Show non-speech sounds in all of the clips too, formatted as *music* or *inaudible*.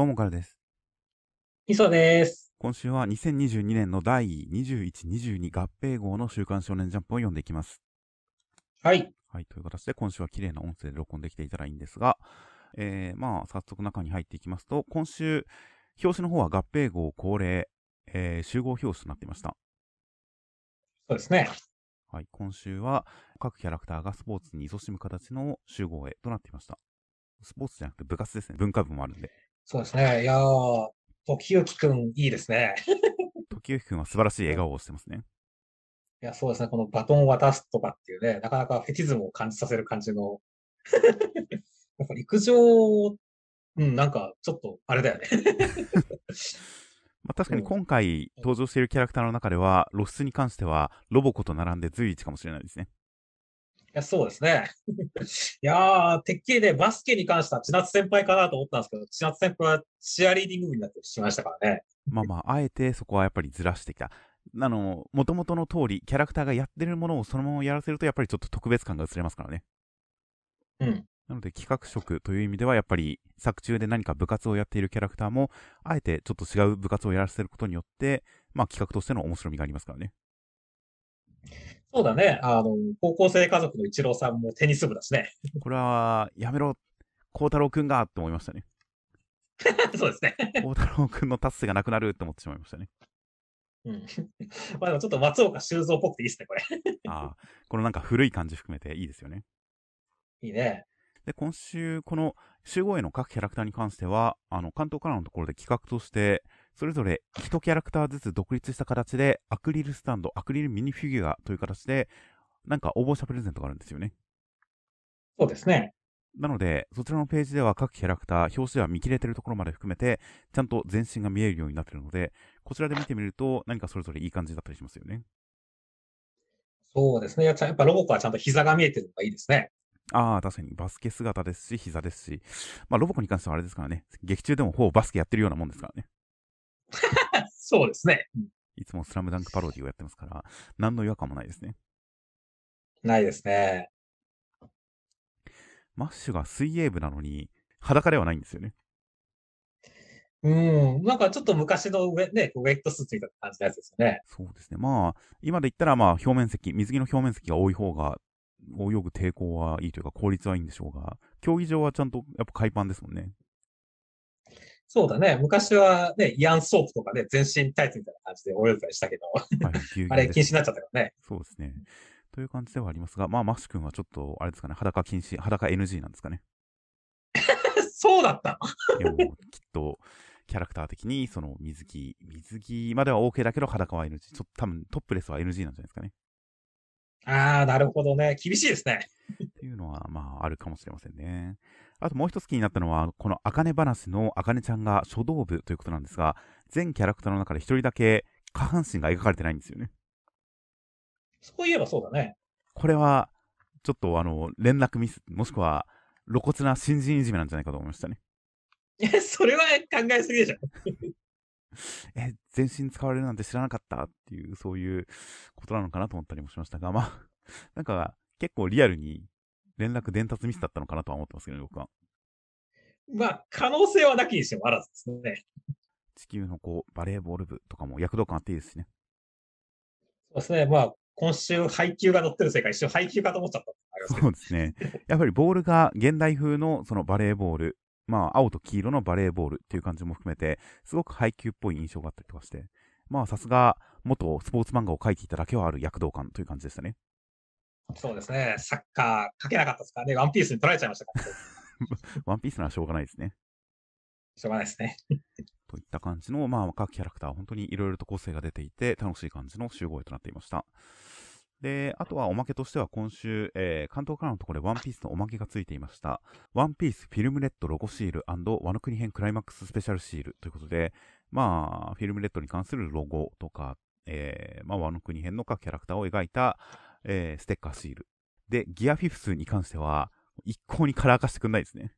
どうもからです。みそです。今週は2022年の第21、22合併号の週刊少年ジャンプを読んでいきます。はい。はい、という形で今週は綺麗な音声で録音できていたらいいんですが、えー、まあ、早速中に入っていきますと、今週、表紙の方は合併号恒例、えー、集合表紙となっていました。そうですね。はい、今週は各キャラクターがスポーツに勤しむ形の集合絵となっていました。スポーツじゃなくて部活ですね。文化部もあるんで。そうですね。いやー、時行くんいいですね。*laughs* 時行くんは素晴らしい笑顔をしてますね。いや、そうですね。このバトンを渡すとかっていうね、なかなかフェティズムを感じさせる感じの。やっぱ陸上、うん、なんかちょっとあれだよね。*laughs* まあ、確かに今回登場しているキャラクターの中では、露出に関してはロボコと並んで随一かもしれないですね。いや、そうですね。いやー、てっきりね、バスケに関しては千夏先輩かなと思ったんですけど、千夏先輩はチアリーディング部になってしまいましたからね。まあまあ、あえてそこはやっぱりずらしてきた。あの、元々の通り、キャラクターがやってるものをそのままやらせると、やっぱりちょっと特別感が薄れますからね。うん。なので、企画職という意味では、やっぱり、作中で何か部活をやっているキャラクターも、あえてちょっと違う部活をやらせることによって、まあ企画としての面白みがありますからね。そうだね。あの、高校生家族の一郎さんもテニス部だしね。*laughs* これは、やめろ、孝太郎くんがって思いましたね。*laughs* そうですね。*laughs* 孝太郎くんの達成がなくなるって思ってしまいましたね。うん。まあでもちょっと松岡修造っぽくていいですね、これ。ああ、このなんか古い感じ含めていいですよね。いいね。で、今週、この集合への各キャラクターに関しては、あの、関東からのところで企画として、それぞれ1キャラクターずつ独立した形で、アクリルスタンド、アクリルミニフィギュアという形で、なんか応募者プレゼントがあるんですよね。そうですね。なので、そちらのページでは各キャラクター、表紙では見切れてるところまで含めて、ちゃんと全身が見えるようになってるので、こちらで見てみると、何かそれぞれいい感じだったりしますよね。そうですね。やっぱロボコはちゃんと膝が見えてるのがいいですね。ああ、確かにバスケ姿ですし、膝ですし、まあ、ロボコに関してはあれですからね、劇中でもほぼバスケやってるようなもんですからね。*laughs* そうですね。いつもスラムダンクパロディをやってますから、何の違和感もないですね。ないですね。マッシュが水泳部なのに、裸ではないんですよね。うん。なんかちょっと昔の上、ね、ウェットスーツみたいな感じのやつですよね。そうですね。まあ、今で言ったら、まあ、表面積、水着の表面積が多い方が、泳ぐ抵抗はいいというか、効率はいいんでしょうが、競技場はちゃんと、やっぱ海パンですもんね。そうだね。昔はね、イアンソープとかね、全身タイツみたいな感じで泳いでたりしたけど、はい、*laughs* あれ禁止になっちゃったからね。そうですね。という感じではありますが、まあ、マッシュ君はちょっと、あれですかね、裸禁止、裸 NG なんですかね。*laughs* そうだったいや、もう、きっと、キャラクター的に、その、水着、水着までは OK だけど、裸は NG。ちょっと多分、トップレスは NG なんじゃないですかね。ああ、なるほどね。厳しいですね。っていうのは、まあ、あるかもしれませんね。あともう一つ気になったのは、この、あかね話のあかねちゃんが書道部ということなんですが、全キャラクターの中で一人だけ下半身が描かれてないんですよね。そういえばそうだね。これは、ちょっとあの、連絡ミス、もしくは、露骨な新人いじめなんじゃないかと思いましたね。いや、それは考えすぎでしょ。*laughs* え、全身使われるなんて知らなかったっていう、そういうことなのかなと思ったりもしましたが、まあ、なんか、結構リアルに連絡伝達ミスだったのかなとは思ってますけどね、僕は。まあ、可能性はなきにしてもあらずですね。地球のこう、バレーボール部とかも躍動感あっていいですしね。そうですね。まあ、今週配給が乗ってるせいか、一瞬配給かと思っちゃったそうですね。やっぱりボールが現代風のそのバレーボール、まあ、青と黄色のバレーボールっていう感じも含めて、すごく配球っぽい印象があったりとかして、まあ、さすが、元スポーツ漫画を描いていただけはある躍動感という感じでしたね。そうですね。サッカー書けなかったですからね。ワンピースに取られちゃいましたから、*laughs* ワンピースならしょうがないですね。しょうがないですね。*laughs* といった感じの、まあ、各キャラクター、本当にいろいろと個性が出ていて、楽しい感じの集合絵となっていました。で、あとはおまけとしては今週、えー関東からのところでワンピースのおまけがついていました。ワンピースフィルムレッドロゴシールワノ国編クライマックススペシャルシールということで、まあ、フィルムレッドに関するロゴとか、えーまあ、ワノ国編の各キャラクターを描いた、えーステッカーシール。で、ギアフィフスに関しては、一向にカラー化してくんないですね。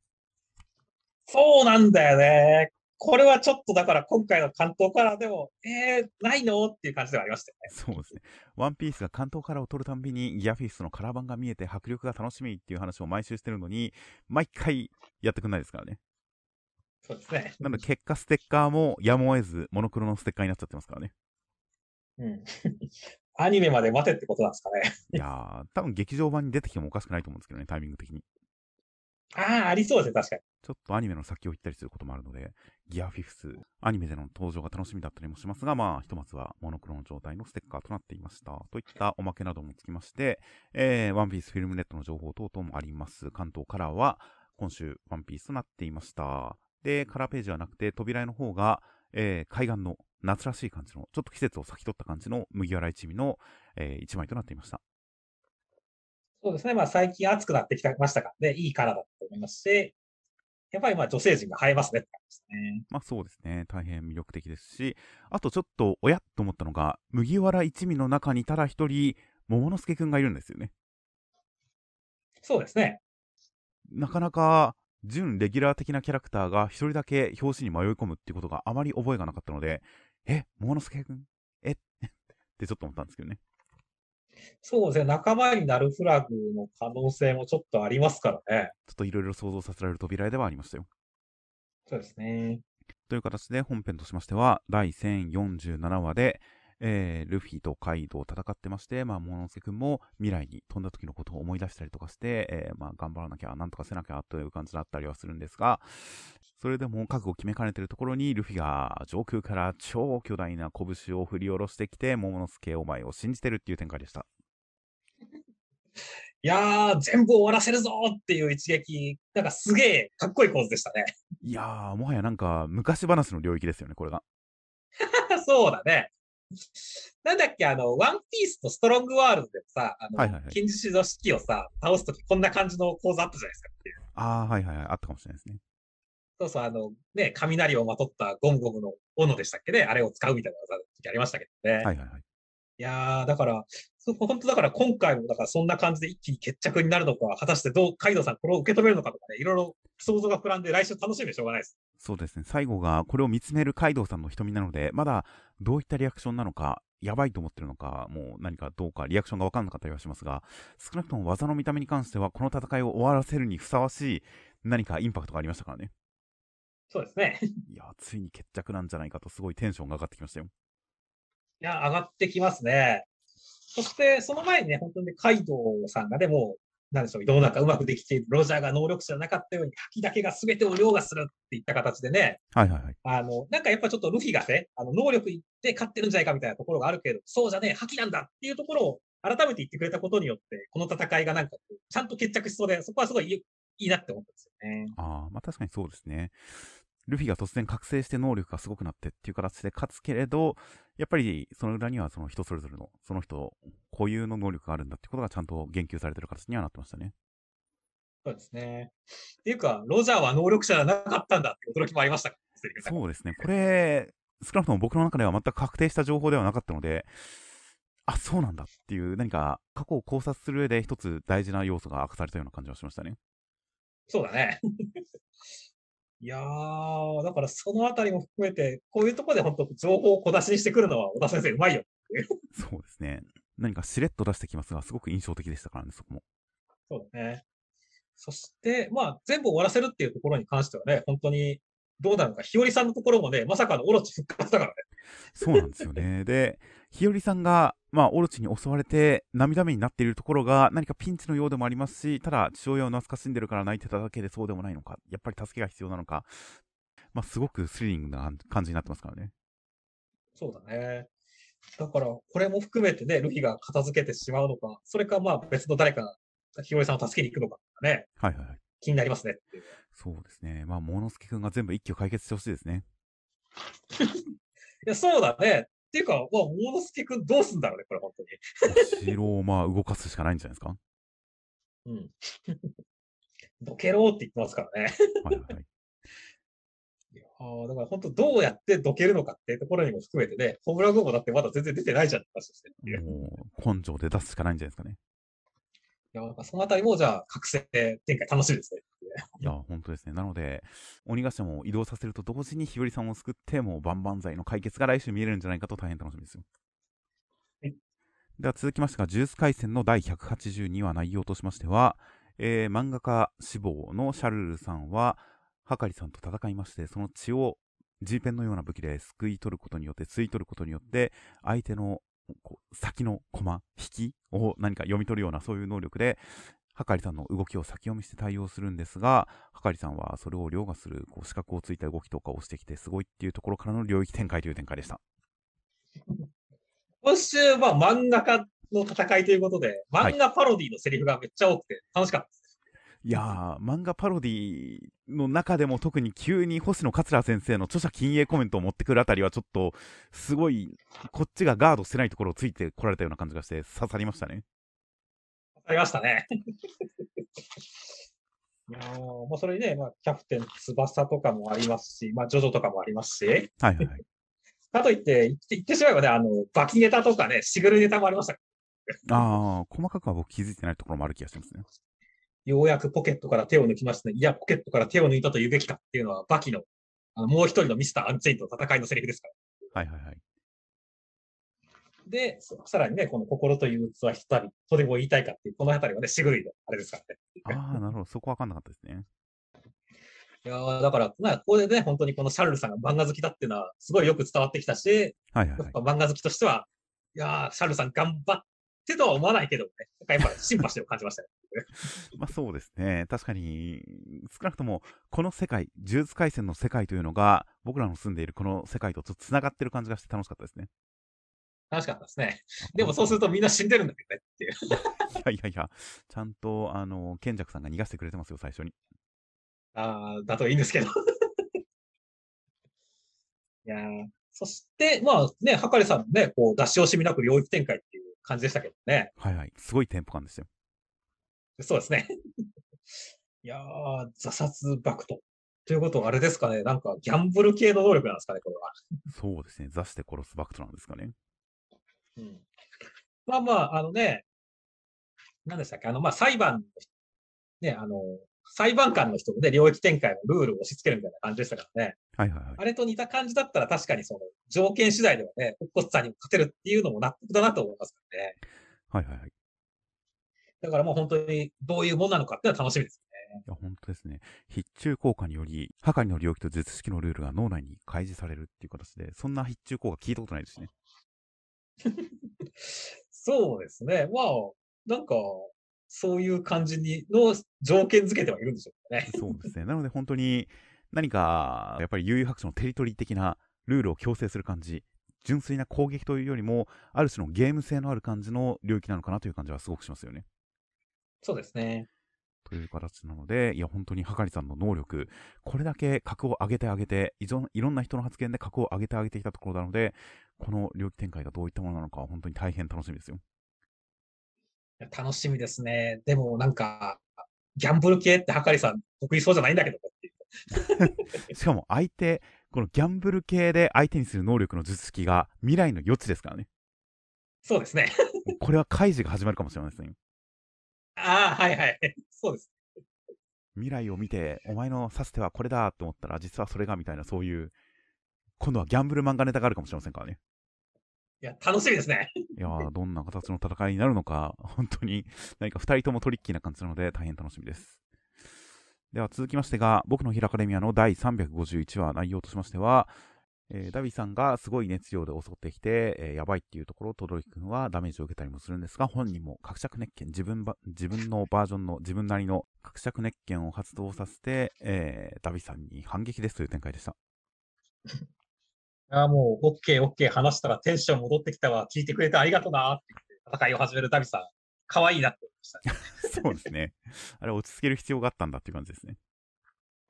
そうなんだよね。これはちょっとだから今回の関東カラーでも、えー、ないの？っていう感じではありましたよね。そうですね。ワンピースが関東カラーを取るたんびにギアフィフスのカラー版が見えて迫力が楽しみっていう話を毎週してるのに、毎回やってくんないですからね。そうですね。なので結果ステッカーもやむを得ずモノクロのステッカーになっちゃってますからね。うん。アニメまで待てってことなんですかね。いやー、多分劇場版に出てきてもおかしくないと思うんですけどね、タイミング的に。ああ、ありそうですね、確かに。ちょっとアニメの先を行ったりすることもあるので、ギアフィフス、アニメでの登場が楽しみだったりもしますが、まあ、ひとまずはモノクロの状態のステッカーとなっていました。といったおまけなどもつきまして、えー、ワンピースフィルムネットの情報等々もあります。関東カラーは、今週、ワンピースとなっていました。で、カラーページはなくて、扉絵の方が、えー、海岸の夏らしい感じの、ちょっと季節を先取った感じの麦わら一味の、えー、一枚となっていました。そうですね。まあ最近暑くなってきましたからね、いいカラーだと思いますし、やっぱりまあ女性陣が映えますねって感じですね。まあそうですね。大変魅力的ですし、あとちょっと、おやっと思ったのが、麦わら一味の中にただ一人、桃之助くんがいるんですよね。そうですね。なかなか、準レギュラー的なキャラクターが一人だけ表紙に迷い込むっていうことがあまり覚えがなかったので、え、桃之助くんえ？*laughs* ってちょっと思ったんですけどね。そうですね。仲間になるフラグの可能性もちょっとありますからね。ちょっといろいろ想像させられる扉絵ではありましたよ。そうですね。という形で本編としましては、第1047話で、えー、ルフィとカイドウ戦ってまして、まあ、モノノスケ君も未来に飛んだ時のことを思い出したりとかして、えー、まあ、頑張らなきゃ、なんとかせなきゃという感じだったりはするんですが、それでも覚悟を決めかねてるところに、ルフィが上空から超巨大な拳を振り下ろしてきて、モモノスケお前を信じてるっていう展開でした。*laughs* いやー、全部終わらせるぞっていう一撃、なんかすげえかっこいい構図でしたね。いやー、もはやなんか昔話の領域ですよね、これが。*laughs* そうだね。*laughs* なんだっけ、あの、ワンピースとストロングワールドでもさ、あの、はいはいはい金獅子の式をさ、倒すときこんな感じの構図あったじゃないですかっていう。あー、はいはいはい、あったかもしれないですね。そうそう、あの、ね、雷をまとったゴムゴムの斧でしたっけね、あれを使うみたいな技の時ありましたけどね。はいはいはい。いやー、だから、そ本当だから今回もだからそんな感じで一気に決着になるのか、果たしてどう、カイドウさんこれを受け止めるのかとかね、いろいろ想像が膨らんで来週楽しみでしょうがないです。そうですね。最後がこれを見つめるカイドウさんの瞳なので、まだどういったリアクションなのか、やばいと思ってるのか、もう何かどうかリアクションがわかんなかったりはしますが、少なくとも技の見た目に関しては、この戦いを終わらせるにふさわしい何かインパクトがありましたからね。そうですね。いや、ついに決着なんじゃないかと、すごいテンションが上がってきましたよ。いや、上がってきますね。そして、その前にね、本当にカイドウさんがね、もう、なんでしょう、世の中うまくできている、ロジャーが能力者じゃなかったように、吐きだけが全てを凌駕するっていった形でね、はいはいはい。あの、なんかやっぱちょっとルフィがね、あの、能力で勝ってるんじゃないかみたいなところがあるけど、そうじゃねえ、覇気なんだっていうところを改めて言ってくれたことによって、この戦いがなんかちゃんと決着しそうで、そこはすごいいいいいなって思ったんですよね。ああ、まあ確かにそうですね。ルフィが突然覚醒して能力がすごくなってっていう形で勝つけれど、やっぱりその裏にはその人それぞれの、その人固有の能力があるんだってことがちゃんと言及されてる形にはなってましたね。そうですね。っていうか、ロジャーは能力者じゃなかったんだって驚きもありましたそうですね。これ、少なくとも僕の中では全く確定した情報ではなかったので、あ、そうなんだっていう何か過去を考察する上で一つ大事な要素が明かされたような感じはしましたね。そうだね。いやー、だからそのあたりも含めて、こういうところで本当情報を小出しにしてくるのは小田先生うまいよ。*laughs* そうですね。何かしれっと出してきますが、すごく印象的でしたからね、そこも。*laughs* そうだね。そして、まあ、全部終わらせるっていうところに関してはね、本当に、どうなのか、日和さんのところもね、まさかのオロチ復活だからね。*laughs* そうなんですよね。で、日和さんが、まあ、オロチに襲われて涙目になっているところが何かピンチのようでもありますし、ただ父親を懐かしんでるから泣いてただけでそうでもないのか、やっぱり助けが必要なのか、まあ、すごくスリリングな感じになってますからね。そうだね。だから、これも含めてね、ルフィが片付けてしまうのか、それかまあ別の誰か、日和さんを助けに行くのかね、はいはいはい。気になりますね。そうですね。まあ、モノスケくんが全部一挙解決してほしいですね。*laughs* いや、そうだね。っていうか、まあ、モノスケくんどうすんだろうね、これ本当に。城をまあ動かすしかないんじゃないですか？うん。*laughs* どけろって言ってますからね。はいはいはい。いやーだから本当どうやってどけるのかっていうところにも含めてね、ホムラゴもだってまだ全然出てないじゃんって。もう、根性で出すしかないんじゃないですかね。いや、そのあたりもじゃあ、覚醒展開楽しみですね。いや、本当ですね。なので、鬼ヶ島も移動させると同時に日和さんを救って、もう万々歳の解決が来週見えるんじゃないかと大変楽しみですよ。はいでは続きましてが、ジュース回戦の第182話内容としましては、えー漫画家志望のシャルルさんは、はかりさんと戦いまして、その血を G ペンのような武器ですくい取ることによって、吸い取ることによって、相手の先の駒、引きを何か読み取るようなそういう能力で、はかりさんの動きを先読みして対応するんですが、はかりさんはそれを凌駕するこう資格をついた動きとかをしてきてすごいっていうところからの領域展開という展開でした。今週は漫画家の戦いということで、漫画パロディのセリフがめっちゃ多くて楽しかったです。いやー、漫画パロディの中でも特に急に星野桂先生の著者禁影コメントを持ってくるあたりはちょっと、すごい、こっちがガードしてないところをついてこられたような感じがして刺さりましたね。刺さりましたね。*laughs* いやもうそれにね、まあ、キャプテン翼とかもありますし、まあ、ジョジョとかもありますし。はいはいはい。*laughs* かといって、言って言ってしまえばね、あの、バキネタとかね、しぐるネタもありました。ああ、細かくは僕気づいてないところもある気がしますね。ようやくポケットから手を抜きましたね。いや、ポケットから手を抜いたと言うべきかっていうのは、バキの、あのもう一人のミスター・アンチェインとの戦いのセリフですから。はいはいはい。で、さらにね、この心という器一人、それを言いたいかっていう、この辺りはね、しぐるいの、あれですからね。ああ、なるほど。そこわかんなかったですね。いやだから、まあ、ここでね、本当にこのシャルルさんが漫画好きだっていうのは、すごいよく伝わってきたし、はいはい、はい、やっぱ漫画好きとしては、いやシャルルさん頑張ってとは思わないけどね、なんかやっぱシンパシーを感じましたね。*laughs* まあそうですね。確かに、少なくとも、この世界、呪術廻戦の世界というのが、僕らの住んでいるこの世界とちょっと繋がってる感じがして楽しかったですね。楽しかったですね。でもそうするとみんな死んでるんだけどねっていう。*laughs* いやいやいや、ちゃんと、あの、賢者さんが逃がしてくれてますよ、最初に。ああ、だといいんですけど。*laughs* いやそして、まあね、はかりさんもね、こう、出し惜しみなく領域展開っていう感じでしたけどね。はいはい。すごいテンポ感ですよ。そうですね。*laughs* いやー、ザ殺爆と。ということはあれですかね、なんかギャンブル系の能力なんですかね、これは。そうですね、座して殺すバクトなんですかね。うん。まあまあ、あのね、何でしたっけ、あの、まあ裁判、ね、あの、裁判官の人もね、領域展開のルールを押し付けるみたいな感じでしたからね。はいはいはい。あれと似た感じだったら確かにその、条件次第ではね、コッコさんにも勝てるっていうのも納得だなと思いますからね。はいはいはい。だからもう本当にどういうものなのかっていうのは楽しみですね。いや、本当ですね。必中効果により、はかりの領域と術式のルールが脳内に開示されるっていう形で、そんな必中効果聞いたことないですね。そうですね。まあ、なんか、そういう感じに、の条件付けてはいるんでしょうね。そうですね。なので本当に、何か、やっぱり悠々白書のテリトリー的なルールを強制する感じ、純粋な攻撃というよりも、ある種のゲーム性のある感じの領域なのかなという感じはすごくしますよね。そうですね。という形なので、いや、本当にはかりさんの能力、これだけ格を上げてあげていろ、いろんな人の発言で格を上げてあげていたところなので、この領域展開がどういったものなのか、本当に大変楽しみですよ。楽しみですね。でもなんか、ギャンブル系ってはかりさん得意そうじゃないんだけど *laughs* しかも相手、このギャンブル系で相手にする能力の術式が未来の余地ですからね。そうですね。これは開示が始まるかもしれませんよ。ああ、はいはい。そうです。未来を見て、お前の指す手はこれだと思ったら、実はそれがみたいな、そういう、今度はギャンブル漫画ネタがあるかもしれませんからね。いや、楽しみですね。いやどんな形の戦いになるのか、本当に何か2人ともトリッキーな感じなので、大変楽しみです。では続きましてが、僕のヒラカデミアの第351話、内容としましては、えー、ダビさんがすごい熱量で襲ってきて、えー、やばいっていうところ、とどりくんはダメージを受けたりもするんですが、本人も格着熱拳、自分ば、自分のバージョンの自分なりの格着熱拳を発動させて、えー、ダビさんに反撃ですという展開でした。あもう、オッケーオッケー話したらテンション戻ってきたわ、聞いてくれてありがとうなって戦いを始めるダビさん、可愛いなって思いました、ね。*laughs* そうですね。あれ落ち着ける必要があったんだっていう感じですね。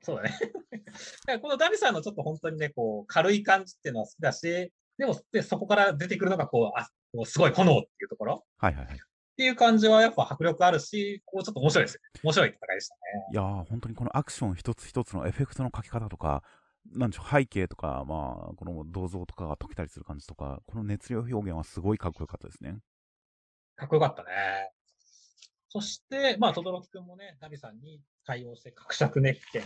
そうだね。*laughs* このダビさんのちょっと本当にね、こう、軽い感じっていうのは好きだし、でも、でそこから出てくるのが、こう、あ、こうすごい炎っていうところ。はいはいはい。っていう感じはやっぱ迫力あるし、こうちょっと面白いです面白い戦いでしたね。いやー、本当にこのアクション一つ一つのエフェクトの書き方とか、なんでしょう、背景とか、まあ、この銅像とかが解けたりする感じとか、この熱量表現はすごいかっこよかったですね。かっこよかったね。そして、まあ、轟くんもね、ナビさんに対応して、格尺熱拳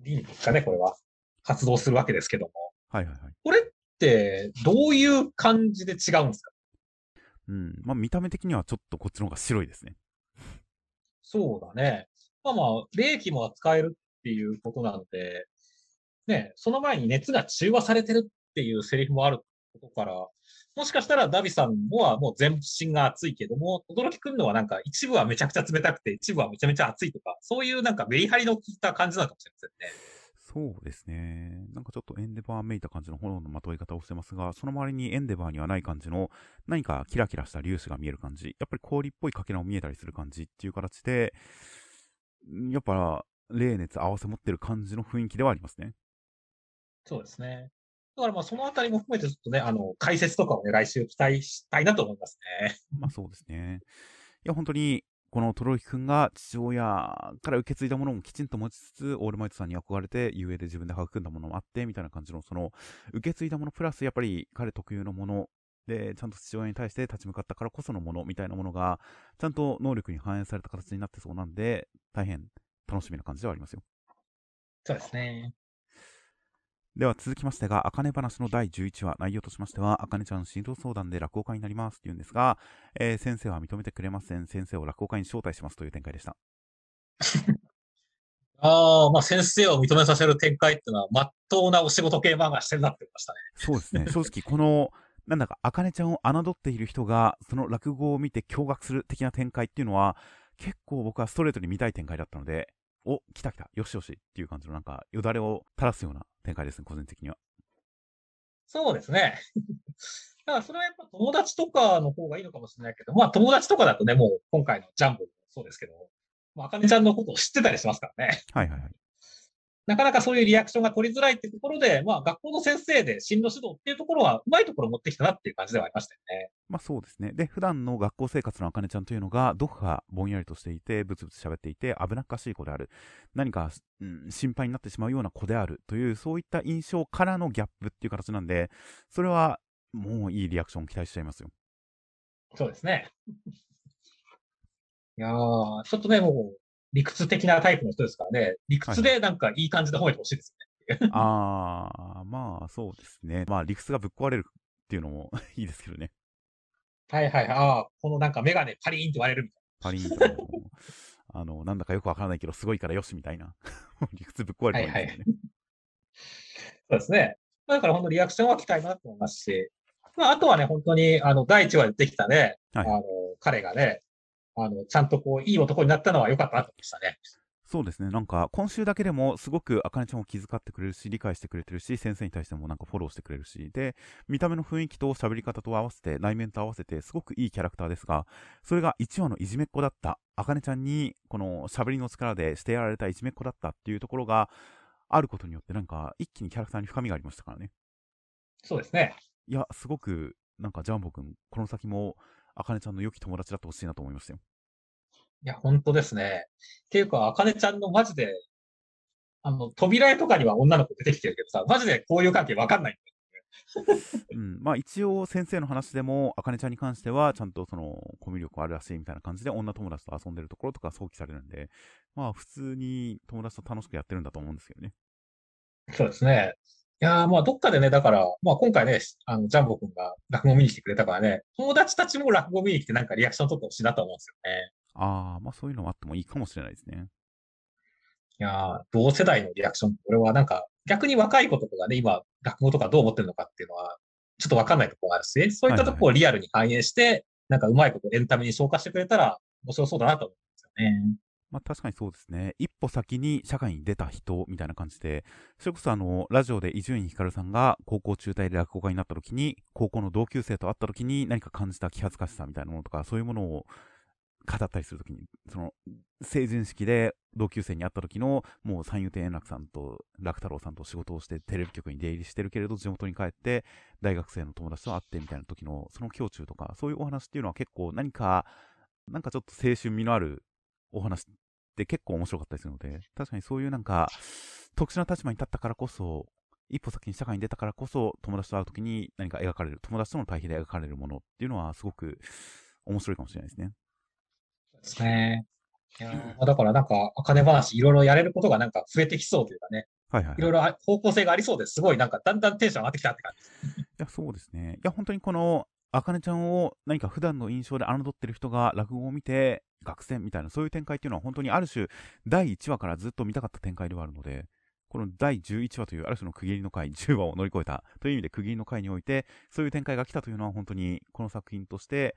リンですかね、これは。発動するわけですけども。はいはいはい。これって、どういう感じで違うんですか？うん。まあ、見た目的にはちょっとこっちの方が白いですね。そうだね。まあまあ、冷気も扱えるっていうことなので、ね、その前に熱が中和されてるっていうセリフもあることから、もしかしたらダビさんのはもう全身が熱いけども、轟くんのはなんか一部はめちゃくちゃ冷たくて、一部はめちゃめちゃ熱いとか、そういうなんかメリハリの効いた感じなのかもしれませんね。そうですね。なんかちょっとエンデバーめいた感じの炎のまとい方をしてますが、その周りにエンデバーにはない感じの何かキラキラした粒子が見える感じ、やっぱり氷っぽいかけらも見えたりする感じっていう形で、やっぱ、冷熱合わせ持ってる感じの雰囲気ではありますね。そうですね。だからまあそのあたりも含めてちょっとね、あの、解説とかをね、来週期待したいなと思いますね。*laughs* まあそうですね。いや、本当に、このトロキ君が父親から受け継いだものもきちんと持ちつつ、オールマイトさんに憧れて、ゆえで自分で育んだものもあって、みたいな感じの、その、受け継いだものプラス、やっぱり彼特有のもので、ちゃんと父親に対して立ち向かったからこそのものみたいなものが、ちゃんと能力に反映された形になってそうなんで、大変楽しみな感じではありますよ。そうですね。では続きましてが、あかね話の第11話、内容としましては、あかねちゃん進路相談で落語家になりますって言うんですが、えー、先生は認めてくれません。先生を落語家に招待しますという展開でした。*laughs* ああ、まあ先生を認めさせる展開っていうのは、まっとうなお仕事系漫画してるなってましたね。そうですね。*laughs* 正直、この、なんだか、あかねちゃんを侮っている人が、その落語を見て驚愕する的な展開っていうのは、結構僕はストレートに見たい展開だったので、お、来た来た、よしよしっていう感じのなんか、よだれを垂らすような展開ですね、個人的には。そうですね。*laughs* だからそれはやっぱ友達とかの方がいいのかもしれないけど、まあ友達とかだとね、もう今回のジャンボもそうですけど、まあ、あかねちゃんのことを知ってたりしますからね。はいはいはい。なかなかそういうリアクションが取りづらいっていうところで、まあ学校の先生で進路指導っていうところは、うまいところ持ってきたなっていう感じではありましたよね。まあそうですね。で、普段の学校生活のあかねちゃんというのが、どこかぼんやりとしていて、ブツブツ喋っていて、危なっかしい子である。何か、うん、心配になってしまうような子であるという、そういった印象からのギャップっていう形なんで、それはもういいリアクションを期待しちゃいますよ。そうですね。*laughs* いやー、ちょっとね、もう、理屈的なタイプの人ですからね、理屈でなんかいい感じで褒めてほしいですね。はい、ああ、まあそうですね。まあ理屈がぶっ壊れるっていうのも *laughs* いいですけどね。はいはい。ああ、このなんかメガネパリーンって割れるみたいな。パリーンと。あの、なんだかよくわからないけど、すごいからよしみたいな。*laughs* 理屈ぶっ壊れる、ね、はいはい。そうですね。だから本当リアクションは期待なと思いますし、まあ、あとはね、本当に、あの、第1話でできたね、はい、あの、彼がね、あの、ちゃんとこう、いい男になったのは良かったなと思いましたね。そうですね。なんか、今週だけでも、すごく、あかねちゃんを気遣ってくれるし、理解してくれてるし、先生に対してもなんかフォローしてくれるし、で、見た目の雰囲気と喋り方と合わせて、内面と合わせて、すごくいいキャラクターですが、それが1話のいじめっ子だった、あかねちゃんに、この喋りの力でしてやられたいじめっ子だったっていうところが、あることによって、なんか、一気にキャラクターに深みがありましたからね。そうですね。いや、すごく、なんか、ジャンボくん、この先も、あかねちゃんの良き友達だってほしいなと思いましたよ。いや、本当ですね。っていうか、あかねちゃんのマジで、あの、扉絵とかには女の子出てきてるけどさ、マジでこういう関係わかんない。*laughs* うん、まあ一応先生の話でも、あかねちゃんに関しては、ちゃんとその、コミュ力あるらしいみたいな感じで、女友達と遊んでるところとか想起されるんで、まあ普通に友達と楽しくやってるんだと思うんですけどね。そうですね。いやまあどっかでね、だから、まあ今回ね、あの、ジャンボ君が落語見に来てくれたからね、友達たちも落語見に来てなんかリアクション取ってほしいなと思うんですよね。ああ、まあそういうのはあってもいいかもしれないですね。いや同世代のリアクション、これはなんか、逆に若い子とかがね、今、落語とかどう思ってるのかっていうのは、ちょっとわかんないところがあるし、そういったところをリアルに反映して、はいはい、なんかうまいことエンタメに消化してくれたら、面白そうだなと思うんですよね。まあ確かにそうですね。一歩先に社会に出た人みたいな感じで、それこそあの、ラジオで伊集院光さんが高校中退で落語家になった時に、高校の同級生と会った時に何か感じた気恥ずかしさみたいなものとか、そういうものを語ったりするときに、その、成人式で同級生に会った時の、もう三遊亭円楽さんと楽太郎さんと仕事をしてテレビ局に出入りしてるけれど、地元に帰って大学生の友達と会ってみたいな時の、その胸中とか、そういうお話っていうのは結構何か、なんかちょっと青春味のあるお話って結構面白かったりするので、確かにそういうなんか、特殊な立場に立ったからこそ、一歩先に社会に出たからこそ、友達と会う時に何か描かれる、友達との対比で描かれるものっていうのはすごく面白いかもしれないですね。ですね。いやだからなんか、あかね話いろいろやれることがなんか増えてきそうというかね。はいはい。いろいろ方向性がありそうです。すごいなんかだんだんテンション上がってきたって感じ。いや、そうですね。いや、本当にこの、あかねちゃんを何か普段の印象で侮ってる人が落語を見て、学戦みたいな、そういう展開っていうのは本当にある種、第1話からずっと見たかった展開ではあるので、この第11話というある種の区切りの回、10話を乗り越えたという意味で区切りの回において、そういう展開が来たというのは本当にこの作品として、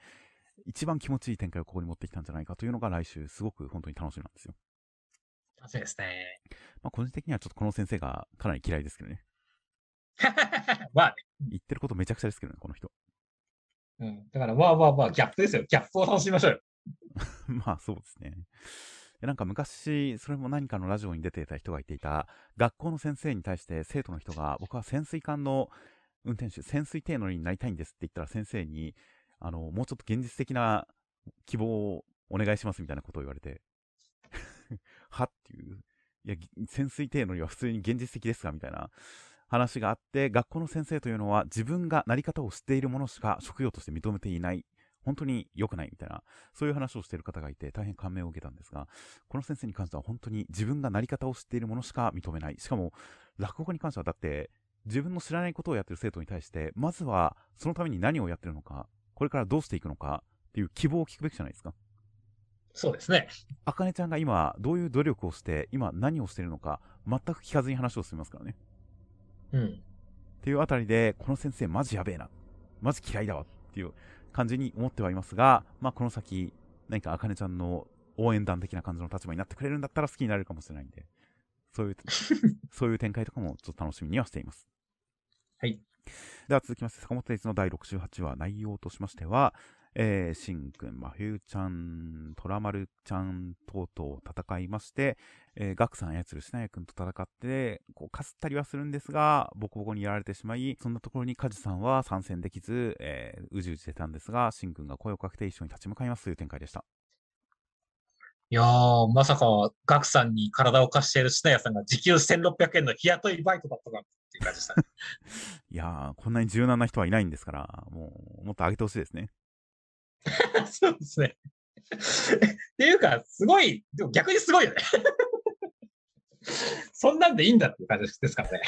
一番気持ちいい展開をここに持ってきたんじゃないかというのが来週、すごく本当に楽しみなんですよ。楽しみですね。まあ、個人的にはちょっとこの先生がかなり嫌いですけどね。*laughs* まあね。言ってることめちゃくちゃですけどね、この人。うん。だから、まあまあまあ、ギャップですよ。ギャップを楽しみましょうよ。*laughs* まあ、そうですね。なんか昔、それも何かのラジオに出ていた人が言っていた、学校の先生に対して生徒の人が、僕は潜水艦の運転手、潜水艇乗りになりたいんですって言ったら先生に、あの、もうちょっと現実的な希望をお願いしますみたいなことを言われて、*laughs* はっていう、いや、潜水艇乗りは普通に現実的ですかみたいな話があって、学校の先生というのは自分がなり方を知っているものしか職業として認めていない。本当に良くないみたいな、そういう話をしている方がいて、大変感銘を受けたんですが、この先生に関しては本当に自分がなり方を知っているものしか認めない。しかも、落語家に関してはだって、自分の知らないことをやってる生徒に対して、まずはそのために何をやってるのか、これからどうしていくのかっていう希望を聞くべきじゃないですか。そうですね。あかねちゃんが今、どういう努力をして、今何をしているのか、全く聞かずに話を進めますからね。うん。っていうあたりで、この先生マジやべえな。マジ嫌いだわっていう感じに思ってはいますが、まあこの先、何かあかねちゃんの応援団的な感じの立場になってくれるんだったら好きになれるかもしれないんで、そういう、*laughs* そういう展開とかもちょっと楽しみにはしています。はい。では続きまして、坂本鉄の第68話、内容としましては、えー、しんくん、まふゆちゃん、とらまるちゃん等々戦いまして、えー、ガクさん操るしなやくんと戦って、こう、かすったりはするんですが、ボコボコにやられてしまい、そんなところにカジさんは参戦できず、えー、うじうじ出たんですが、しんくんが声をかけて一緒に立ち向かいますという展開でした。いやー、まさか、ガクさんに体を貸しているしなやさんが時給1600円の日雇いバイトだったかっていう感じでした、ね。*laughs* いやー、こんなに柔軟な人はいないんですから、もう、もっと上げてほしいですね。*laughs* そうですね。っていうか、すごい、でも逆にすごいよね。*laughs* そんなんでいいんだっていう感じですからね。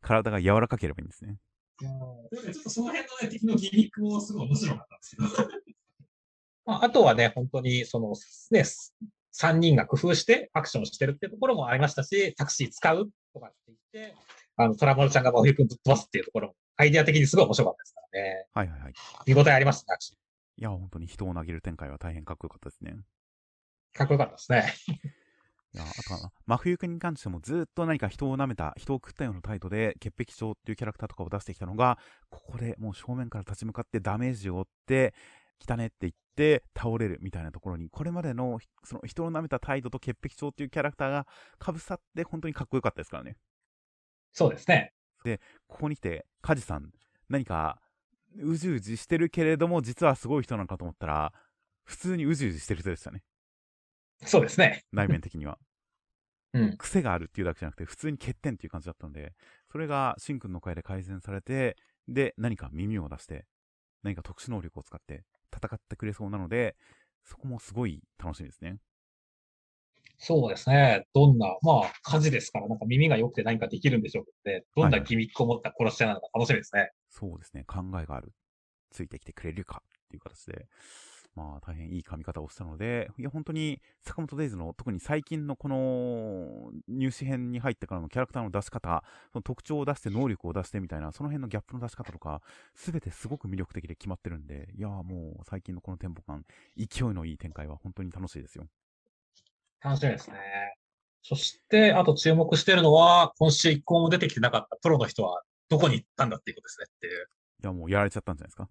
体が柔らかければいいんですね。ちょっとその辺のね、敵のギミックもすごい面白かったんですけど。*laughs* まあ、あとはね、本当に、その、ね、3人が工夫してアクションしてるっていうところもありましたし、タクシー使うとかって言って、あの、トラモルちゃんが真冬君ぶっ飛ばすっていうところも、アイデア的にすごい面白かったですからね。はいはいはい。見応えありましたね、アクション。いや、本当に人を投げる展開は大変かっこよかったですね。かっこよかったですね。*laughs* いや、あとは、真冬君に関してもずっと何か人を舐めた、人を食ったような態度で、潔癖症っていうキャラクターとかを出してきたのが、ここでもう正面から立ち向かってダメージを負って、来たねって言って倒れるみたいなところに、これまでのその人を舐めた態度と潔癖症っていうキャラクターがかぶさって本当にかっこよかったですからね。そうですね。で、ここに来て、カジさん、何かうじうじしてるけれども、実はすごい人なのかと思ったら、普通にうじうじしてる人でしたね。そうですね。内面的には。*laughs* うん。癖があるっていうだけじゃなくて、普通に欠点っていう感じだったので、それが、しんくんの回で改善されて、で、何か耳を出して、何か特殊能力を使って戦ってくれそうなので、そこもすごい楽しみですね。そうですね。どんな、まあ、火事ですから、なんか耳が良くて何かできるんでしょうけどね。どんなギミックを持った殺し屋なのか楽しみですね、はい。そうですね。考えがある。ついてきてくれるかっていう形で、まあ、大変いい髪型をしたので、いや、本当に、坂本デイズの、特に最近のこの、入試編に入ってからのキャラクターの出し方、その特徴を出して能力を出してみたいな、その辺のギャップの出し方とか、すべてすごく魅力的で決まってるんで、いやもう、最近のこのテンポ感、勢いのいい展開は本当に楽しいですよ。楽しみですね。そして、あと注目してるのは、今週一個も出てきてなかったプロの人はどこに行ったんだっていうことですねっていう。いや、もうやられちゃったんじゃないですか？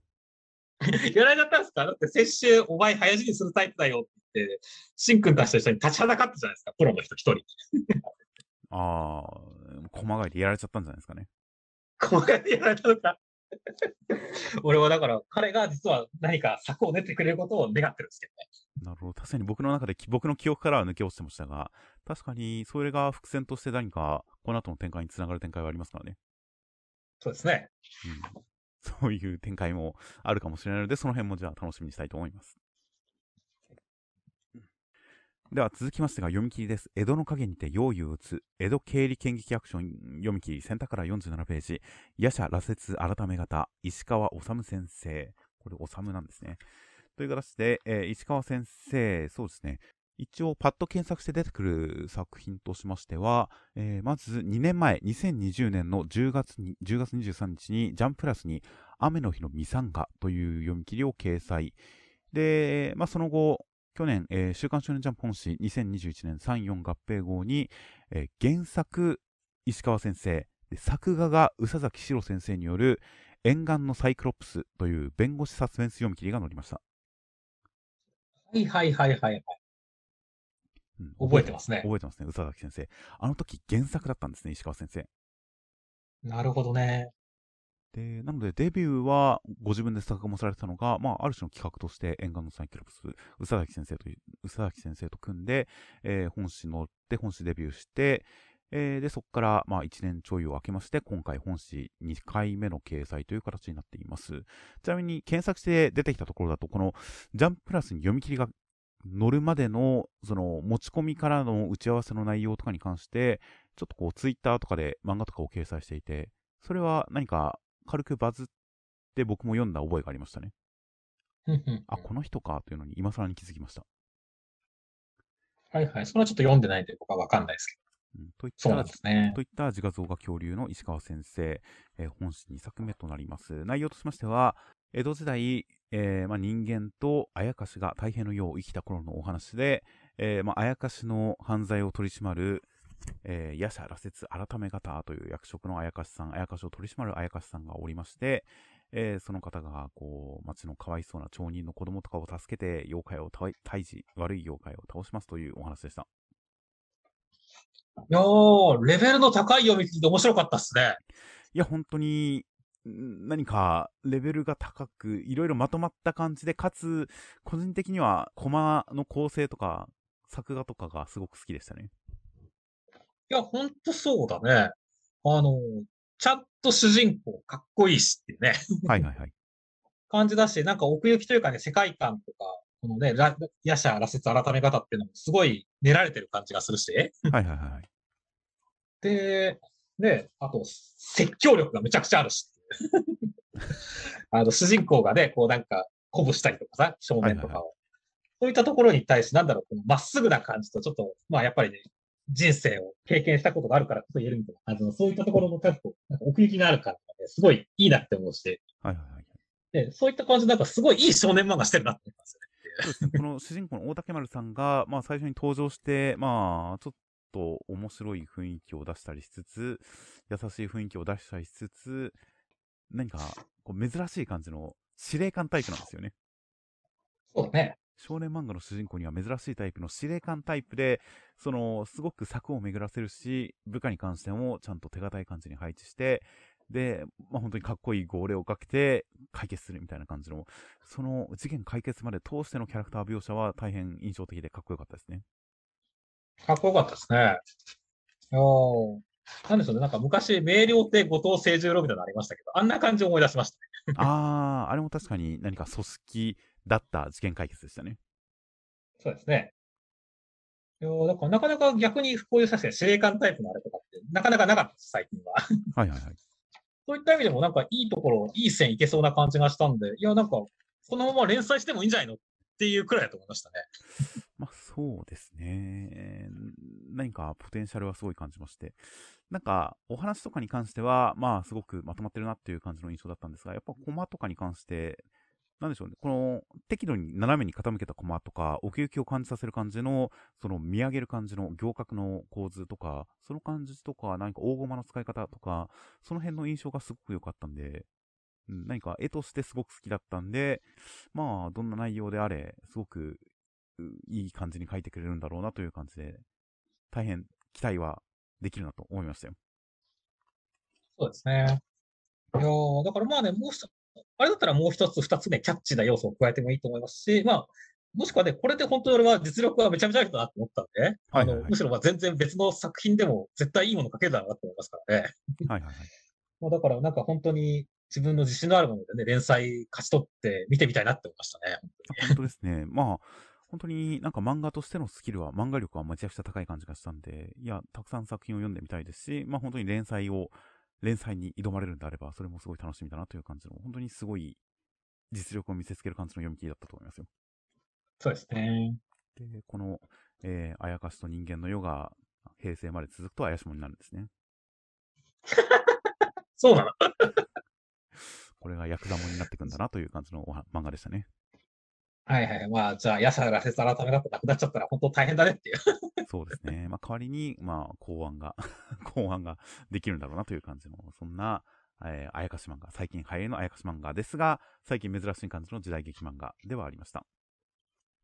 *laughs* やられちゃったんですか？だって先週、お前早死にするタイプだよって言って、しんくんたちと一緒に立ちはだかったじゃないですか、プロの人一人。ああ、細がいでやられちゃったんじゃないですかね？細がいでやられたのか？*laughs* 俺はだから、彼が実は何か策を練ってくれることを願ってるんですけどね。なるほど。確かに僕の中で、僕の記憶からは抜け落ちてましたが、確かにそれが伏線として何か、この後の展開につながる展開はありますからね。そうですね。うん。そういう展開もあるかもしれないので、その辺もじゃあ楽しみにしたいと思います。では続きましてが読み切りです。江戸の影にて用意を打つ。江戸経理剣撃アクション読み切り、センターから47ページ。夜叉羅刹改め型、石川治先生。これ、おさむなんですね。という形で、えー、石川先生、そうですね。一応、パッと検索して出てくる作品としましては、えー、まず2年前、2020年の10月に、10月23日に、ジャンプラスに、雨の日のミサンガという読み切りを掲載。で、まあ、その後、去年、えー、週刊少年ジャンプ本誌2021年3、4合併号に、えー、原作、石川先生、作画が宇佐崎史郎先生による、沿岸のサイクロプスという弁護士サスペンス読み切りが載りました。はいはいはいはいはい。うん、覚えてますね。覚えてますね、宇佐崎先生。あの時原作だったんですね、石川先生。なるほどね。で、なのでデビューはご自分で作画もされてたのが、まあ、ある種の企画として沿岸のサイクロプス、宇佐崎先生と宇佐崎先生と組んで、えー、本誌乗って本誌デビューして、えー、で、そこから、まあ、1年ちょいを空けまして、今回本誌2回目の掲載という形になっています。ちなみに、検索して出てきたところだと、このジャンププラスに読み切りが乗るまでの、その、持ち込みからの打ち合わせの内容とかに関して、ちょっとこう、ツイッターとかで漫画とかを掲載していて、それは何か軽くバズって僕も読んだ覚えがありましたね。あ、この人かというのに今更に気づきました。はいはい。それはちょっと読んでないんで僕はわかんないですけど。うん、といったね、といった自画像画恐竜の石川先生、えー、本誌2作目となります。内容としましては、江戸時代、えーまあ、人間とあやかしが太平の世を生きた頃のお話で、えーまあ、あやかしの犯罪を取り締まる、えー、夜叉羅刹改め方という役職のあやかしさん、あやかしを取り締まるあやかしさんがおりまして、えー、その方が、こう、町のかわいそうな町人の子供とかを助けて、妖怪を退治、悪い妖怪を倒しますというお話でした。いやー、レベルの高い読み切りで面白かったっすね。いや、本当に、何かレベルが高く、いろいろまとまった感じで、かつ、個人的にはコマの構成とか、作画とかがすごく好きでしたね。いや、ほんとそうだね。あの、ちゃんと主人公かっこいいしっていうね。はいはいはい。感じだし、なんか奥行きというかね、世界観とか、このね、夜叉羅刹改め方っていうのもすごい練られてる感じがするし。はいはいはい。で、ね、あと、説教力がめちゃくちゃあるし。*laughs* あの、主人公がね、こうなんか、鼓舞したりとかさ、少年とかを。はいはいはい、そういったところに対して、なんだろう、このまっすぐな感じと、ちょっと、まあやっぱりね、人生を経験したことがあるからこそ言えるみたいな感じの、そういったところの結構、なんか奥行きがあるから、ね、すごいいいなって思うし。はいはいはい。で、そういった感じで、なんかすごいいい少年漫画してるなって思いますね。この主人公の大竹丸さんが、まあ最初に登場して、まあ、ちょっと面白い雰囲気を出したりしつつ、優しい雰囲気を出したりしつつ、何かこう珍しい感じの司令官タイプなんですよね。そうだね。少年漫画の主人公には珍しいタイプの司令官タイプで、その、すごく策を巡らせるし、部下に関してもちゃんと手堅い感じに配置して、で、まあ、本当にかっこいい号令をかけて解決するみたいな感じの、その事件解決まで通してのキャラクター描写は大変印象的でかっこよかったですね。かっこよかったですね。おなんでしょうね。なんか昔、明瞭亭後藤清十郎みたいなのありましたけど、あんな感じを思い出しましたね。*laughs* ああ、あれも確かに何か組織だった事件解決でしたね。そうですね。いやだからなかなか逆にこういう確かに司令官タイプのあれとかって、なかなかなかったです、最近は。はいはいはい。そういった意味でもなんかいいところ、いい線いけそうな感じがしたんで、いや、なんか、このまま連載してもいいんじゃないのっていうくらいだと思いましたね。まあそうですね。何かポテンシャルはすごい感じまして。なんか、お話とかに関しては、まあ、すごくまとまってるなっていう感じの印象だったんですが、やっぱコマとかに関して、なんでしょうね、この適度に斜めに傾けたコマとか、奥行きを感じさせる感じの、その見上げる感じの行角の構図とか、その感じとか、何か大駒の使い方とか、その辺の印象がすごく良かったんで、何か絵としてすごく好きだったんで、まあ、どんな内容であれ、すごくいい感じに書いてくれるんだろうなという感じで、大変期待はできるなと思いましたよ。そうですね。いやだからまあね、もうあれだったらもう一つ、二つね、キャッチな要素を加えてもいいと思いますし、まあ、もしくはね、これで本当に俺は実力はめちゃめちゃあるなって思ったんで、はいはいはい、あのむしろまあ全然別の作品でも絶対いいもの書けるだろうなと思いますからね。はいはいはい。*laughs* まあだからなんか本当に自分の自信のあるものでね、連載勝ち取って見てみたいなって思いましたね。本当ですね。まあ、本当になんか漫画としてのスキルは、漫画力はめちゃくちゃ高い感じがしたんで、いや、たくさん作品を読んでみたいですし、まあ本当に連載を、連載に挑まれるんであれば、それもすごい楽しみだなという感じの、本当にすごい実力を見せつける感じの読み切りだったと思いますよ。そうですね。で、この、えー、あやかしと人間の世が平成まで続くと怪しもになるんですね。*laughs* そうなの？*laughs* これがヤクザもになっていくんだなという感じの漫画でしたね。はいはい。まあ、じゃあ、安原説改めだとなくなっちゃったら本当大変だねっていう。*laughs* そうですね。まあ、代わりに、まあ、公安が *laughs* 公安ができるんだろうなという感じの、そんな、えー、あやかし漫画、最近流行のあやかし漫画ですが、最近珍しい感じの時代劇漫画ではありました。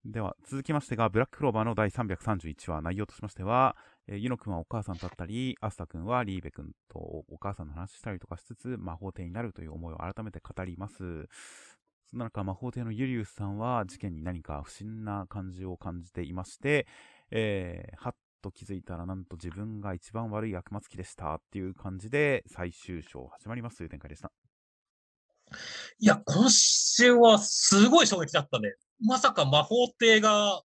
では、続きましてが、ブラッククローバーの第331話、内容としましては、えー、ユノ君はお母さんと会ったり、アスタ君はリーベ君とお母さんの話したりとかしつつ、魔法帝になるという思いを改めて語ります。そんな中、魔法帝のユリウスさんは事件に何か不審な感じを感じていまして、えー、はっと気づいたら、なんと自分が一番悪い悪魔つきでしたっていう感じで、最終章始まりますという展開でした。いや、今週はすごい衝撃だったね。まさか魔法帝が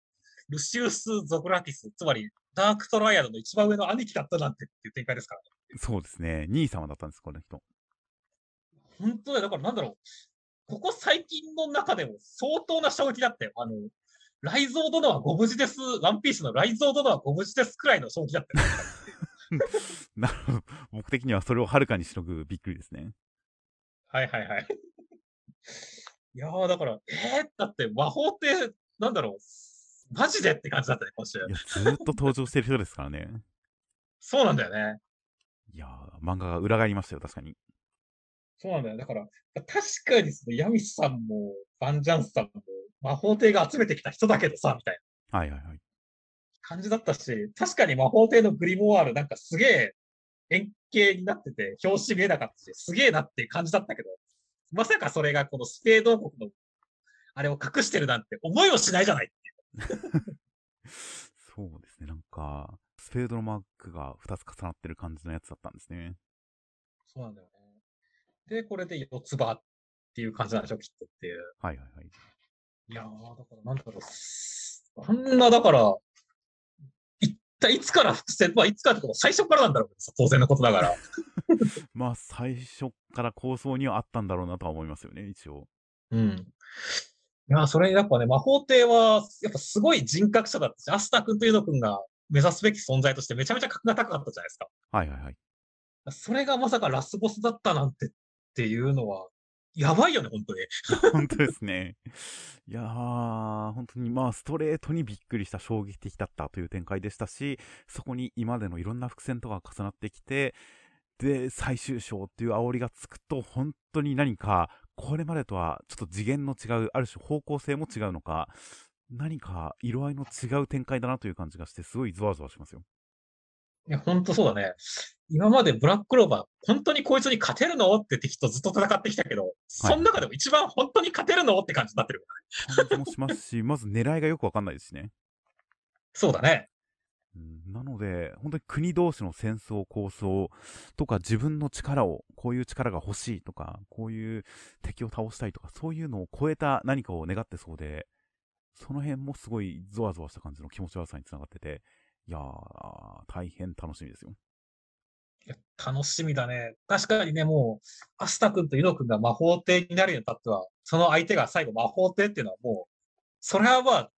ルシウス・ゾグラティス、つまりダークトライアドの一番上の兄貴だったなんてっていう展開ですからね。そうですね。兄様だったんです、この人。本当だよ。だからなんだろう。ここ最近の中でも相当な衝撃だったよ。あの、ライゾー殿はご無事です。ワンピースのライゾー殿はご無事ですくらいの衝撃だったよ。*laughs* なるほど。僕的にはそれをはるかにしのぐびっくりですね。はいはいはい。いやー、だから、えー、だって魔法って、なんだろう、マジでって感じだったね、今週。ずっと登場してる人ですからね。そうなんだよね。いやー、漫画が裏返りましたよ、確かに。そうなんだよ。だから、確かにその、ヤミスさんも、バンジャンスさんも、魔法帝が集めてきた人だけどさ、みたいな。はいはいはい。感じだったし、確かに魔法帝のグリモワールなんかすげえ円形になってて、表紙見えなかったし、すげえなっていう感じだったけど、まさかそれがこのスペード王国の、あれを隠してるなんて思いもしないじゃない。*laughs* そうですね、なんか、スペードのマークが2つ重なってる感じのやつだったんですね。そうなんだよね。で、これで四つ葉っていう感じなんでしょ、きっとっていう。はいはいはい。いやー、だからなんだろう。あんな、だから、一体いつから伏線、まあいつからってこと最初からなんだろう当然のことだから。*laughs* まあ最初から構想にはあったんだろうなとは思いますよね、一応。うん。いや、それにやっぱね、魔法帝は、やっぱすごい人格者だったし、アスタ君というの君が目指すべき存在としてめちゃめちゃ格が高かったじゃないですか。はいはいはい。それがまさかラスボスだったなんてっていうのは、やばいよね、本当に。*laughs* 本当ですね。いやー、本当にまあ、ストレートにびっくりした衝撃的だったという展開でしたし、そこに今までのいろんな伏線とか重なってきて、で、最終章っていう煽りがつくと、本当に何か、これまでとはちょっと次元の違う、ある種方向性も違うのか、何か色合いの違う展開だなという感じがして、すごいゾワゾワしますよ。いや、ほんとそうだね。今までブラッククローバー、本当にこいつに勝てるの？って敵とずっと戦ってきたけど、その中でも一番本当に勝てるの？って感じになってる感じもしますし、*laughs* まず狙いがよくわかんないですしね。そうだね。なので、本当に国同士の戦争構想とか自分の力を、こういう力が欲しいとか、こういう敵を倒したいとか、そういうのを超えた何かを願ってそうで、その辺もすごいゾワゾワした感じの気持ち悪さにつながってて、いやー、大変楽しみですよ。いや、楽しみだね。確かにね、もう、アスタ君とイノ君が魔法帝になるにあたっては、その相手が最後魔法帝っていうのはもう、それはまあ、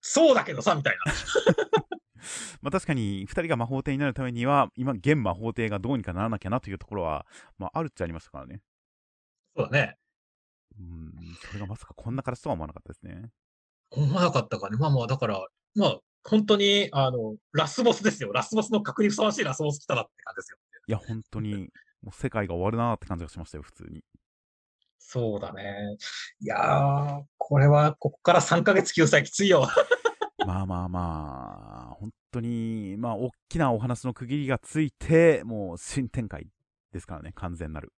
そうだけどさ、みたいな。*laughs* まあ確かに、二人が魔法帝になるためには、今、現魔法帝がどうにかならなきゃなというところは、まああるっちゃありましたからね。そうだね。うん、それがまさかこんな形とは思わなかったですね。思わなかったかね。まあまあ、だから、まあ、本当に、あの、ラスボスですよ。ラスボスの格にふさわしいラスボス来たなって感じですよ。いや、本当に、*laughs* もう世界が終わるなって感じがしましたよ、普通に。そうだね。いやー、これは、ここから3ヶ月救済きついよ。*laughs* まあまあまあ、本当に、まあ、大きなお話の区切りがついて、もう新展開ですからね、完全なる。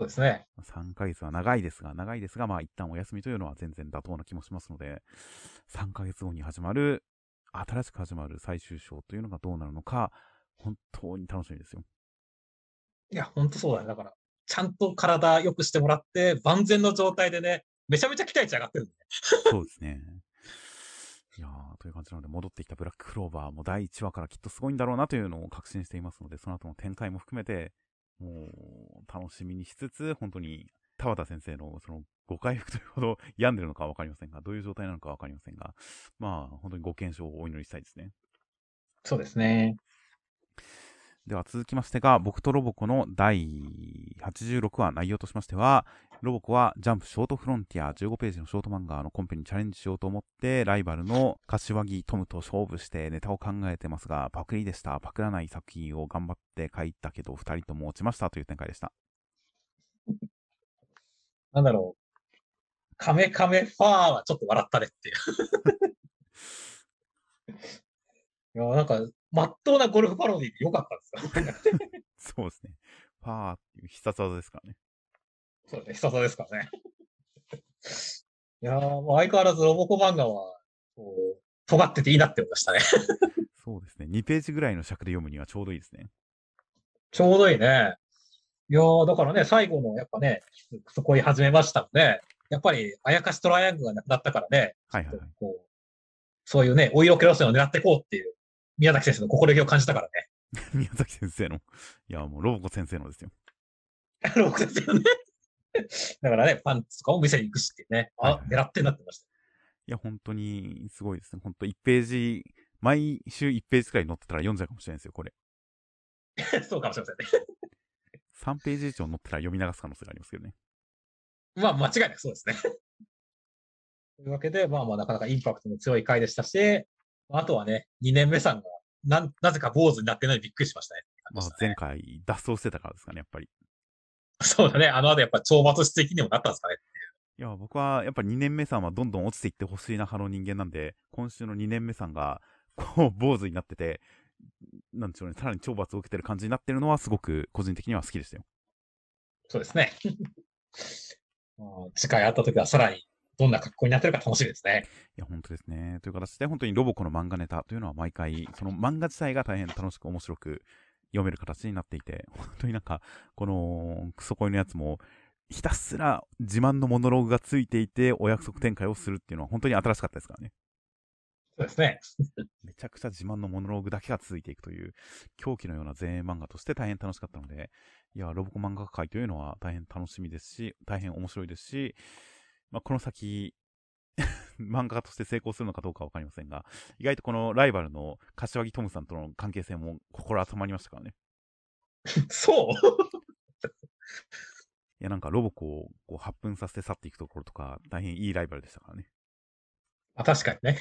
そうですね。3ヶ月は長いですが、長いですが、まあ一旦お休みというのは全然妥当な気もしますので、3ヶ月後に始まる、新しく始まる最終章というのがどうなるのか、本当に楽しみですよ。いや、本当そうだね。だから、ちゃんと体良くしてもらって、万全の状態でね、めちゃめちゃ期待値上がってるんで、ね。そうですね。*laughs* いやー、という感じなので、戻ってきたブラッククローバーも第1話からきっとすごいんだろうなというのを確信していますので、その後の展開も含めて、もう、楽しみにしつつ、本当に田畑先生のそのご回復というほど病んでるのかわかりませんが、どういう状態なのかわかりませんが、まあ、本当にご健勝をお祈りしたいですね。そうですね。では続きましてが、僕とロボコの第86話内容としましては、ロボコはジャンプショートフロンティア15ページのショート漫画のコンペにチャレンジしようと思って、ライバルの柏木トムと勝負してネタを考えてますが、パクリでした。パクらない作品を頑張って書いたけど、2人とも落ちましたという展開でした。なんだろう。カメカメファーはちょっと笑ったねっていう *laughs* いや、なんか、まっとうなゴルフパロディでよかったんですよ。*laughs* そうですね。ファーっていう必殺技ですからね。そうですね、必殺技ですからね。いやー、もう相変わらずロボコ漫画は、こう、尖ってていいなって思いましたね。*laughs* そうですね。2ページぐらいの尺で読むにはちょうどいいですね。ちょうどいいね。いやー、だからね、最後の、やっぱね、そこに始めましたので、やっぱり、あやかしトライアングルがなくなったからね、はいはい、こうそういうね、お色気路線を狙っていこうっていう宮崎先生の心意気を感じたからね。*laughs* 宮崎先生の。いや、もうロボコ先生のですよ。*laughs* ロボコ先生のね。*laughs* だからね、パンツとかも店に行くしってね、あ、はいはい、狙ってなってました。いや、本当にすごいですね。本当1ページ、毎週1ページくらい載ってたら読んじゃうかもしれないですよ、これ。そうかもしれませんね。3ページ以上載ってたら読み流す可能性がありますけどね。まあ、間違いなくそうですね。*laughs* というわけで、まあまあ、なかなかインパクトの強い回でしたし、あとはね、2年目さんが、な、なぜか坊主になってないのでびっくりしましたね。まあ、前回脱走してたからですかね、やっぱり。そうだね。あの後やっぱ懲罰室的にもなったんですかねいや、僕はやっぱ2年目さんはどんどん落ちていってほしいな派の人間なんで、今週の2年目さんが、こう、坊主になってて、なんでしょうね、さらに懲罰を受けてる感じになってるのは、すごく個人的には好きでしたよ。そうですね。*laughs* 次回会った時はさらにどんな格好になってるか楽しみですね。いや、本当ですね。という形で、本当にロボコの漫画ネタというのは毎回、その漫画自体が大変楽しく面白く読める形になっていて、*laughs* 本当になんか、このクソ恋のやつも、ひたすら自慢のモノローグがついていて、お約束展開をするっていうのは本当に新しかったですからね。そうですね。*laughs* めちゃくちゃ自慢のモノローグだけが続いていくという、狂気のような前衛漫画として大変楽しかったので、いや、ロボコ漫画界というのは大変楽しみですし、大変面白いですし、まあ、この先、*laughs* 漫画家として成功するのかどうかわかりませんが、意外とこのライバルの柏木トムさんとの関係性も心温まりましたからね。*laughs* そう？いや、なんかロボコをこう発奮させて去っていくところとか、大変いいライバルでしたからね。あ、確かにね。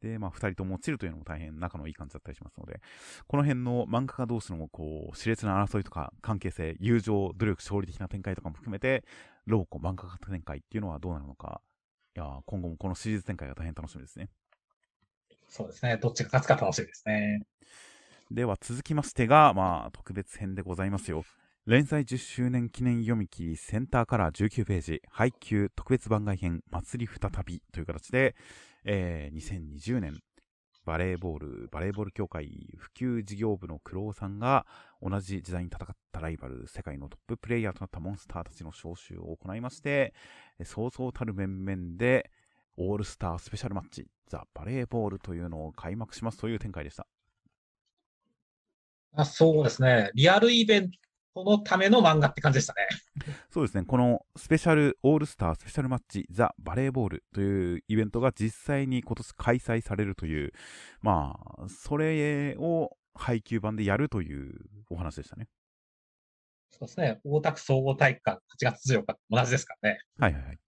で、まあ、二人とも落ちるというのも大変仲のいい感じだったりしますので、この辺の漫画家同士の、こう、熾烈な争いとか、関係性、友情、努力、勝利的な展開とかも含めて、ローコ漫画家展開っていうのはどうなるのか、いや、今後もこのシリーズ展開が大変楽しみですね。そうですね。どっちが勝つか楽しみですね。では続きましてが、まあ、特別編でございますよ。連載10周年記念読み切りセンターカラー19ページ、配給特別番外編、祭り再びという形で、えー、2020年、バレーボール、バレーボール協会普及事業部のクロウさんが同じ時代に戦ったライバル、世界のトッププレイヤーとなったモンスターたちの招集を行いまして、そうそうたる面々でオールスタースペシャルマッチ、ザ・バレーボールというのを開幕しますという展開でした。あそうですね。リアルイベンそのための漫画って感じでしたね。そうですね。このスペシャルオールスタースペシャルマッチザ・バレーボールというイベントが実際に今年開催されるという、まあ、それを配給版でやるというお話でしたね。そうですね。大田区総合体育館8月14日同じですからね。はいはいはい。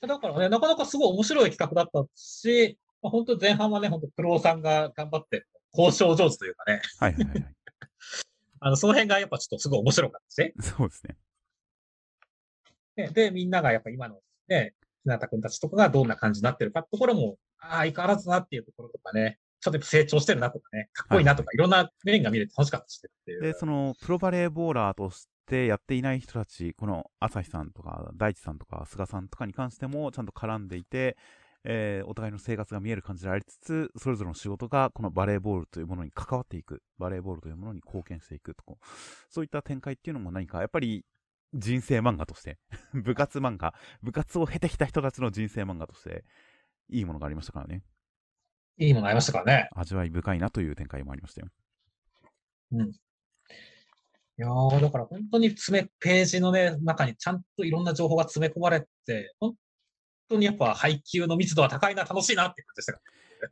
だからね、なかなかすごい面白い企画だったし、まあ、本当前半はね、本当プロさんが頑張って交渉上手というかね。はいはいはい。あの、その辺がやっぱちょっとすごい面白かったですね。そうですね。で、みんながやっぱ今のね、日向くんたちとかがどんな感じになってるかってところも、ああ、相変わらずなっていうところとかね、ちょっと成長してるなとかね、かっこいいなとか、はい、いろんな面が見れて楽しかったしっていう。で、その、プロバレーボーラーとしてやっていない人たち、この朝日さんとか、大地さんとか、菅さんとかに関しても、ちゃんと絡んでいて、えー、お互いの生活が見える感じでありつつ、それぞれの仕事がこのバレーボールというものに関わっていく、バレーボールというものに貢献していくと、そういった展開っていうのも何か、やっぱり人生漫画として部活漫画、部活を経てきた人たちの人生漫画として、いいものがありましたからね。いいものありましたからね。味わい深いなという展開もありましたよ。うん。いいやー、だから本当に詰め、ページのね、中にちゃんといろんな情報が詰め込まれて、本当にやっぱ配給の密度は高いな、楽しいなって感じでした。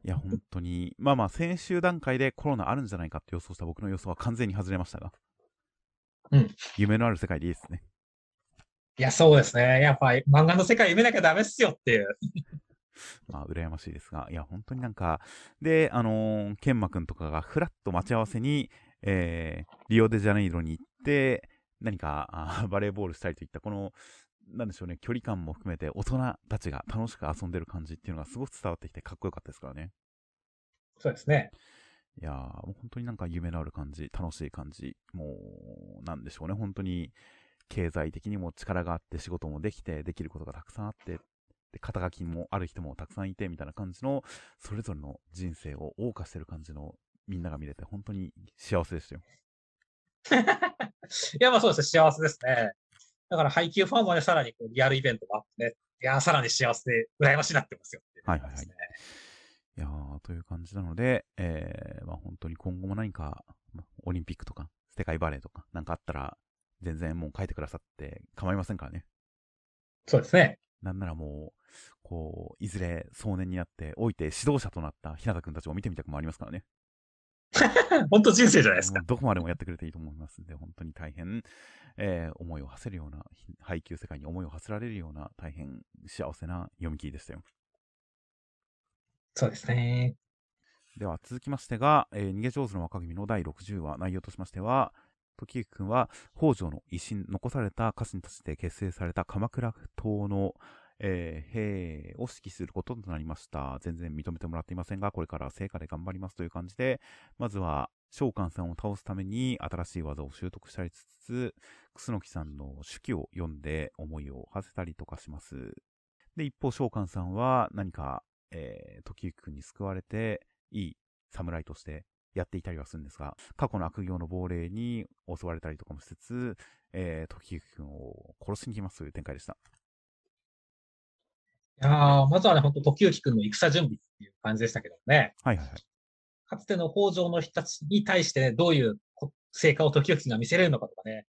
いや、本当に、まあまあ、先週段階でコロナあるんじゃないかって予想した僕の予想は完全に外れましたが、うん。夢のある世界でいいですね。いや、そうですね。やっぱ漫画の世界夢なきゃダメっすよっていう。*laughs* まあ、羨ましいですが、いや、本当になんか、で、あのー、ケンマくんとかがフラッと待ち合わせに、えー、リオデジャネイロに行って、何かあバレーボールしたりといった、この、なんでしょうね、距離感も含めて大人たちが楽しく遊んでる感じっていうのがすごく伝わってきてかっこよかったですからね。そうですね。いやー、もう本当になんか夢のある感じ、楽しい感じ、もう、なんでしょうね、本当に、経済的にも力があって仕事もできて、できることがたくさんあって、で、肩書きもある人もたくさんいて、みたいな感じの、それぞれの人生を謳歌してる感じのみんなが見れて、本当に幸せでしたよ。*laughs* いや、まあそうですね。幸せですね。だから配給ファンもね、さらにこうリアルイベントがあってね。いやー、さらに幸せで羨ましいなってますよってはいはいはいいやー、という感じなので、えー、まあ本当に今後も何か、まあオリンピックとか、世界バレーとか、なんかあったら、全然もう書いてくださって構いませんからね。そうですね。なんならもう、こう、いずれ壮年になって、おいて指導者となった日向くんたちを見てみたくもありますからね。*laughs* 本当人生じゃないですか。どこまでもやってくれていいと思いますんで、本当に大変、えー思いを馳せるような、ひ配給世界に思いを馳せられるような、大変幸せな読み切りでしたよ。そうですね。では続きましてが、えー逃げ上手の若君の第60話、内容としましては、時行くんは北条の威信、残された家臣たちで結成された鎌倉党の、えー兵を指揮することとなりました。全然認めてもらっていませんが、これから成果で頑張りますという感じで、まずは召喚さんを倒すために新しい技を習得したりつつ、楠木さんの手記を読んで思いを馳せたりとかします。で、一方召喚さんは何か、えー、時行くんに救われて、いい侍としてやっていたりはするんですが、過去の悪行の亡霊に襲われたりとかもしつつ、えー、時行くんを殺しに来ますという展開でした。いやーまずはね、本当時行くんの戦準備っていう感じでしたけどね。はいはいはい。かつての北条の人たちに対してね、どういうこ成果を時行くんが見せれるのかとかね。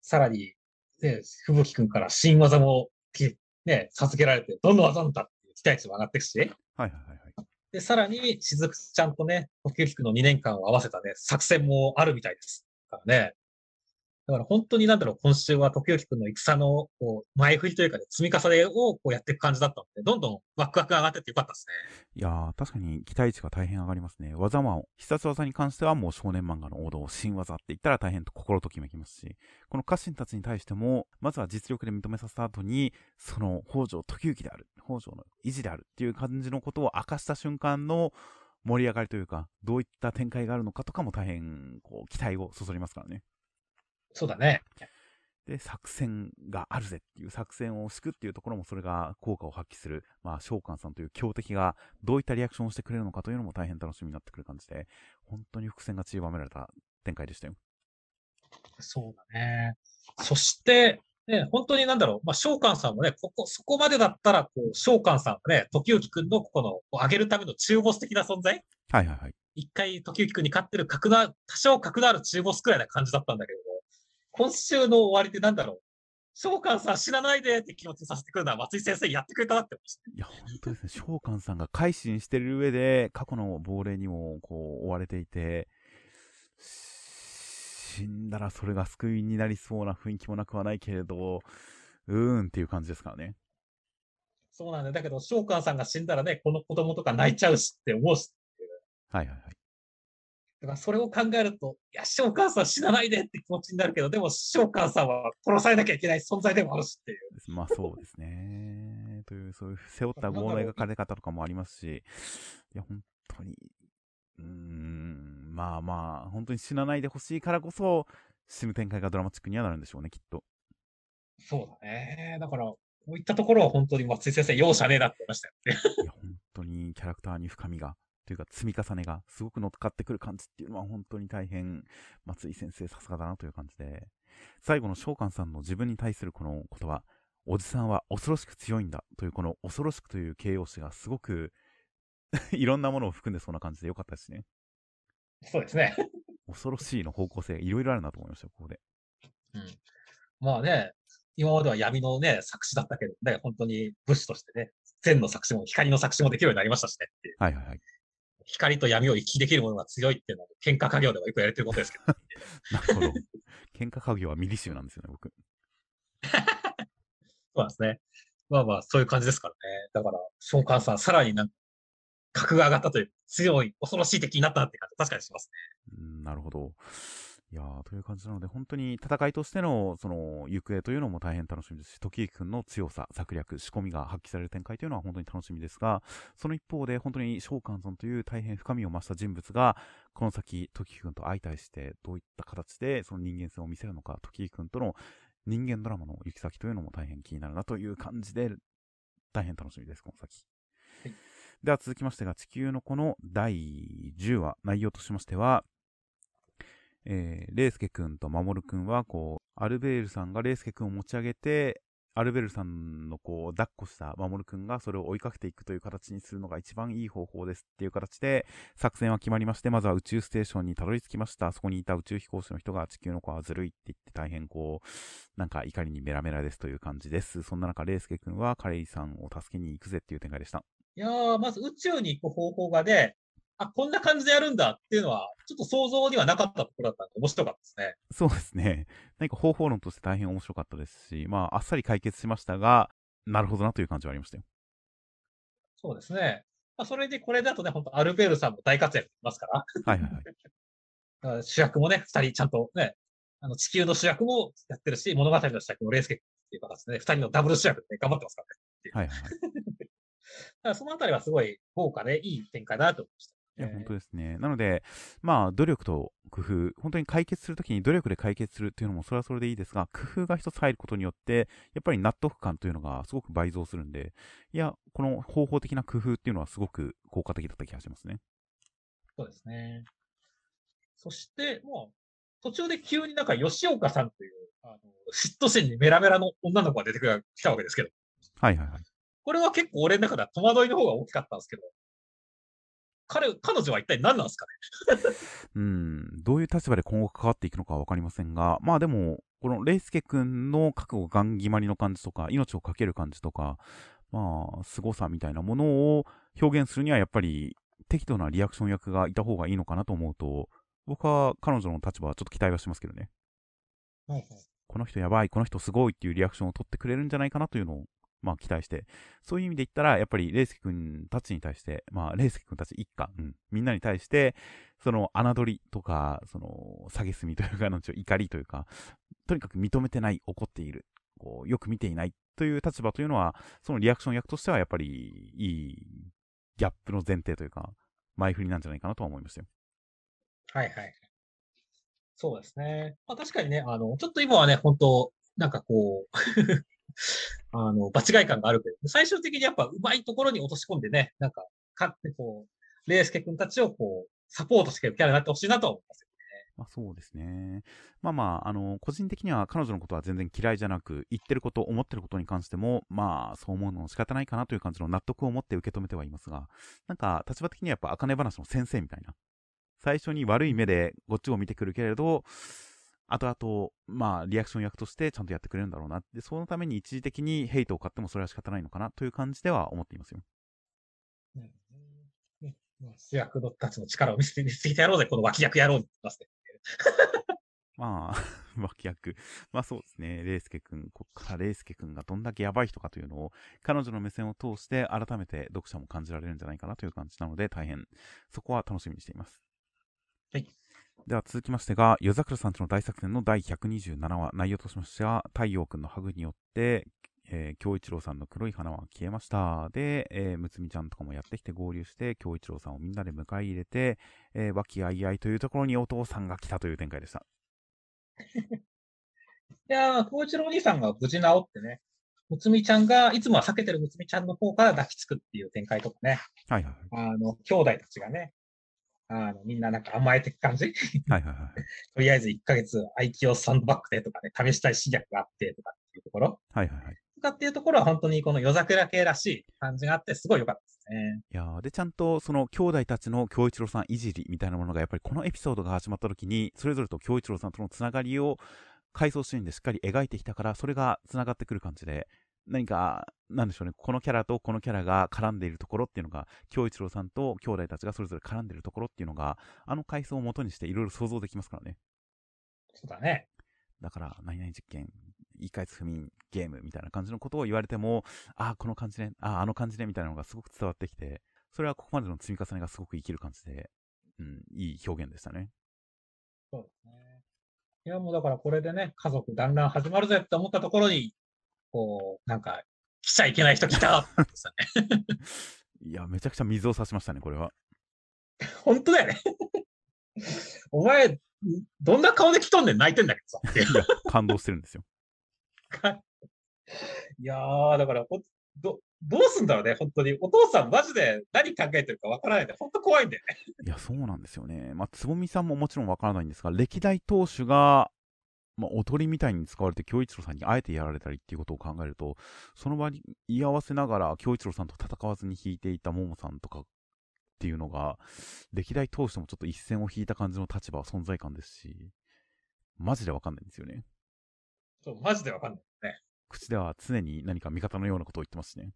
さらに、ね、吹雪くんから新技もき、ね、授けられて、どんな技なんだっていう期待値も上がっていくし。はいはいはいはい。で、さらに、しずくちゃんとね、時行くんの2年間を合わせたね、作戦もあるみたいです。からね。だから本当になんだろう、今週は時行くんの戦の、こう、前振りというかね、積み重ねをこうやっていく感じだったので、どんどんワクワク上がっててよかったですね。いやー、確かに期待値が大変上がりますね。技は、必殺技に関してはもう少年漫画の王道、新技って言ったら大変と心ときめきますし、この家臣たちに対しても、まずは実力で認めさせた後に、その北条時行である、北条の維持であるっていう感じのことを明かした瞬間の盛り上がりというか、どういった展開があるのかとかも大変、こう、期待をそそりますからね。そうだね。で、作戦があるぜっていう作戦を敷くっていうところもそれが効果を発揮する、まあ、召喚さんという強敵がどういったリアクションをしてくれるのかというのも大変楽しみになってくる感じで、本当に伏線が散りばめられた展開でしたよ。そうだね。そして、ね、本当になんだろう、まあ、召喚さんもね、ここ、そこまでだったら、こう、召喚さんがね、時行くんのこの、こう上げるための中ボス的な存在？はいはいはい。一回時行くんに勝ってる格な、多少格のある中ボスくらいな感じだったんだけども、今週の終わりでなんだろう、召喚さん死なないでって気持ちにさせてくるのは松井先生やってくれたなって思いました。いや、本当ですね。召喚さんが改心してる上で、過去の亡霊にもこう追われていて、死んだらそれが救いになりそうな雰囲気もなくはないけれど、うーんっていう感じですからね。そうなんだよ。だけど、召喚さんが死んだらね、この子供とか泣いちゃうしって思うし。はいはいはい。だからそれを考えると、いや、召喚さん死なないでって気持ちになるけど、でも召喚さんは殺されなきゃいけない存在でもあるしっていう。まあそうですね。という、そういう背負った業の描かれ方とかもありますし、いや、本当に、うーん、まあまあ、本当に死なないでほしいからこそ、死ぬ展開がドラマチックにはなるんでしょうね、きっと。そうだね。だから、こういったところは本当に松井先生、容赦ねえなって思いましたよね。いや、本当にキャラクターに深みが、というか積み重ねがすごく乗っかってくる感じっていうのは本当に大変、松井先生さすがだなという感じで、最後の召喚さんの自分に対するこの言葉、おじさんは恐ろしく強いんだというこの恐ろしくという形容詞がすごく *laughs* いろんなものを含んでそうな感じでよかったですね。そうですね。恐ろしいの方向性がいろいろあるなと思いましたよ、ここで。うん。まあね、今までは闇のね、作詞だったけど、ね、本当に武士としてね、善の作詞も光の作詞もできるようになりましたしね。はいはいはい。光と闇を行き来できるものが強いっていうのは、喧嘩家業ではよくやれてることですけど。*laughs* なるほど。喧嘩家業はミリ集なんですよね、僕。*laughs* そうなんですね。まあまあ、そういう感じですからね。だから、召喚さん、さらになんか、格が上がったという、強い、恐ろしい敵になったなって感じ、確かにしますね。うん、なるほど。いやー、という感じなので、本当に戦いとしての、その、行方というのも大変楽しみですし、時行くんの強さ、策略、仕込みが発揮される展開というのは本当に楽しみですが、その一方で、本当に召喚尊という大変深みを増した人物が、この先、時行くんと相対して、どういった形でその人間性を見せるのか、時行くんとの人間ドラマの行き先というのも大変気になるなという感じで、大変楽しみです、この先。はい、では続きましてが、地球のこの第10話、内容としましては、えー、レイスケ君とマモル君は、こう、アルベールさんがレイスケ君を持ち上げて、アルベールさんのこう、抱っこしたマモル君がそれを追いかけていくという形にするのが一番いい方法ですっていう形で、作戦は決まりまして、まずは宇宙ステーションにたどり着きました。そこにいた宇宙飛行士の人が地球の子はずるいって言って大変こう、なんか怒りにメラメラですという感じです。そんな中、レイスケ君はカレイさんを助けに行くぜっていう展開でした。いやー、まず宇宙に行く方法がね、あ、こんな感じでやるんだっていうのは、ちょっと想像にはなかったところだったんで、面白かったですね。そうですね。何か方法論として大変面白かったですし、まあ、あっさり解決しましたが、なるほどなという感じはありましたよ。そうですね。まあ、それでこれだとね、本当アルベールさんも大活躍しますから。はいはいはい。*laughs* 主役もね、二人ちゃんとね、あの、地球の主役もやってるし、物語の主役もレースケっていう形でね、二人のダブル主役で、ね、頑張ってますからね。はいはい。*laughs* だからそのあたりはすごい豪華でいい展開だなと思いました。いや、本当ですね。なので、まあ、努力と工夫、本当に解決するときに努力で解決するっていうのもそれはそれでいいですが、工夫が一つ入ることによって、やっぱり納得感というのがすごく倍増するんで、いや、この方法的な工夫っていうのはすごく効果的だった気がしますね。そうですね。そして、もう、途中で急になんか吉岡さんという、あの、嫉妬心にメラメラの女の子が出てきたわけですけど。はいはいはい。これは結構俺の中では戸惑いの方が大きかったんですけど、彼、彼女は一体何なんですかね？*laughs* うん、どういう立場で今後関わっていくのかはわかりませんが、まあでも、このレイスケ君の覚悟ガン決まりの感じとか、命を懸ける感じとか、まあ、凄さみたいなものを表現するには、やっぱり適度なリアクション役がいた方がいいのかなと思うと、僕は彼女の立場はちょっと期待はしますけどね。はいはい。この人やばい、この人すごいっていうリアクションを取ってくれるんじゃないかなというのをまあ期待して、そういう意味で言ったら、やっぱりレイスケ君たちに対して、まあレイスケ君たち一家、うん、みんなに対して、その侮りとか、その、下げすみというか、怒りというか、とにかく認めてない、怒っている、こう、よく見ていないという立場というのは、そのリアクション役としてはやっぱりいいギャップの前提というか、前振りなんじゃないかなとは思いましたよ。はいはい。そうですね。まあ確かにね、あの、ちょっと今はね、本当なんかこう *laughs* あの、場違い感があるけど、最終的にやっぱうまいところに落とし込んでね、なんか、かってこう、レイスケ君たちをこう、サポートしてるキャラになってほしいなと思いますよね。まあそうですね。まあまあ、あの、個人的には彼女のことは全然嫌いじゃなく、言ってること、思ってることに関しても、まあ、そう思うの仕方ないかなという感じの納得を持って受け止めてはいますが、なんか、立場的にはやっぱ、茜話の先生みたいな。最初に悪い目でこっちを見てくるけれど、後々、まあ、リアクション役としてちゃんとやってくれるんだろうな。で、そのために一時的にヘイトを買ってもそれは仕方ないのかなという感じでは思っていますよ。うんね、主役のたちの力を見せて、見せてやろうぜ、この脇役やろうって言ってますね。まあ、*laughs* 脇役。まあそうですね。レイスケ君、こっからレイスケ君がどんだけやばい人かというのを、彼女の目線を通して改めて読者も感じられるんじゃないかなという感じなので、大変、そこは楽しみにしています。はい。では続きましてが、夜桜さんとの大作戦の第127話、内容としましては、太陽君のハグによって、えー、京一郎さんの黒い花は消えました。で、えー、むつみちゃんとかもやってきて合流して、京一郎さんをみんなで迎え入れて、えー、和気あいあいというところにお父さんが来たという展開でした。*laughs* いやー、京一郎兄さんが無事治ってね、むつみちゃんが、いつもは避けてるむつみちゃんの方から抱きつくっていう展開とかね。はいはい。あの、兄弟たちがね、あの、みんななんか甘えていく感じ？*laughs* はいはいはい。とりあえず1ヶ月、愛機をサンドバッグでとかね、試したい試薬があってとかっていうところ？はいはいはい。とかっていうところは本当にこの夜桜系らしい感じがあって、すごい良かったですね。いやで、ちゃんとその兄弟たちの京一郎さんいじりみたいなものが、やっぱりこのエピソードが始まった時に、それぞれと京一郎さんとのつながりを、回想シーンでしっかり描いてきたから、それが繋がってくる感じで、何か、なんでしょうね、このキャラとこのキャラが絡んでいるところっていうのが、京一郎さんと兄弟たちがそれぞれ絡んでいるところっていうのが、あの回想を元にしていろいろ想像できますからね。そうだね。だから、何々実験、一回不眠ゲームみたいな感じのことを言われても、ああ、この感じね、ああ、あの感じね、みたいなのがすごく伝わってきて、それはここまでの積み重ねがすごく生きる感じで、うん、いい表現でしたね。そうですね。いや、もうだからこれでね、家族団らん始まるぜって思ったところに、こう、なんか、来ちゃいけない人来たってさね。いや、めちゃくちゃ水を差しましたね、これは。*laughs* 本当だよね。お前、どんな顔で来とんねん泣いてんだけどさ。いや、感動してるんですよ。*laughs* いやー、だから、ど、どうすんだろうね、本当に。お父さん、マジで何考えてるかわからないんで、本当怖いんだよね。いや、そうなんですよね。まあ、つぼみさんももちろんわからないんですが、歴代当主が、まあ、おとりみたいに使われて、京一郎さんにあえてやられたりっていうことを考えると、その場に居合わせながら、京一郎さんと戦わずに引いていた桃さんとかっていうのが、歴代通してもちょっと一線を引いた感じの立場、存在感ですし、マジでわかんないんですよね。そう、マジでわかんないね。口では常に何か味方のようなことを言ってますしね。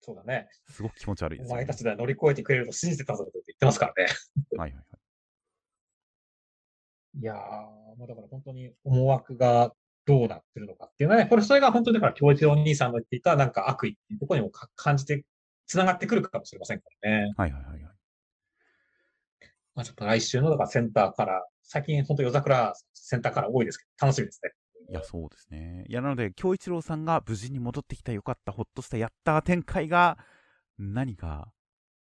そうだね。すごく気持ち悪いです、ね、お前たちで乗り越えてくれると信じてたぞって言ってますからね。はいはいはい。いやー、もうだから本当に思惑がどうなってるのかっていうのはね、これそれが本当にだから教一お兄さんの言っていたなんか悪意っていうところにも感じて、繋がってくるかもしれませんからね。はいはいはい、はい。まあちょっと来週のだからセンターから、最近本当夜桜センターから多いですけど、楽しみですね。いや、そうですね。いや、なので、京一郎さんが無事に戻ってきたよかった、ほっとしたやった展開が、何か、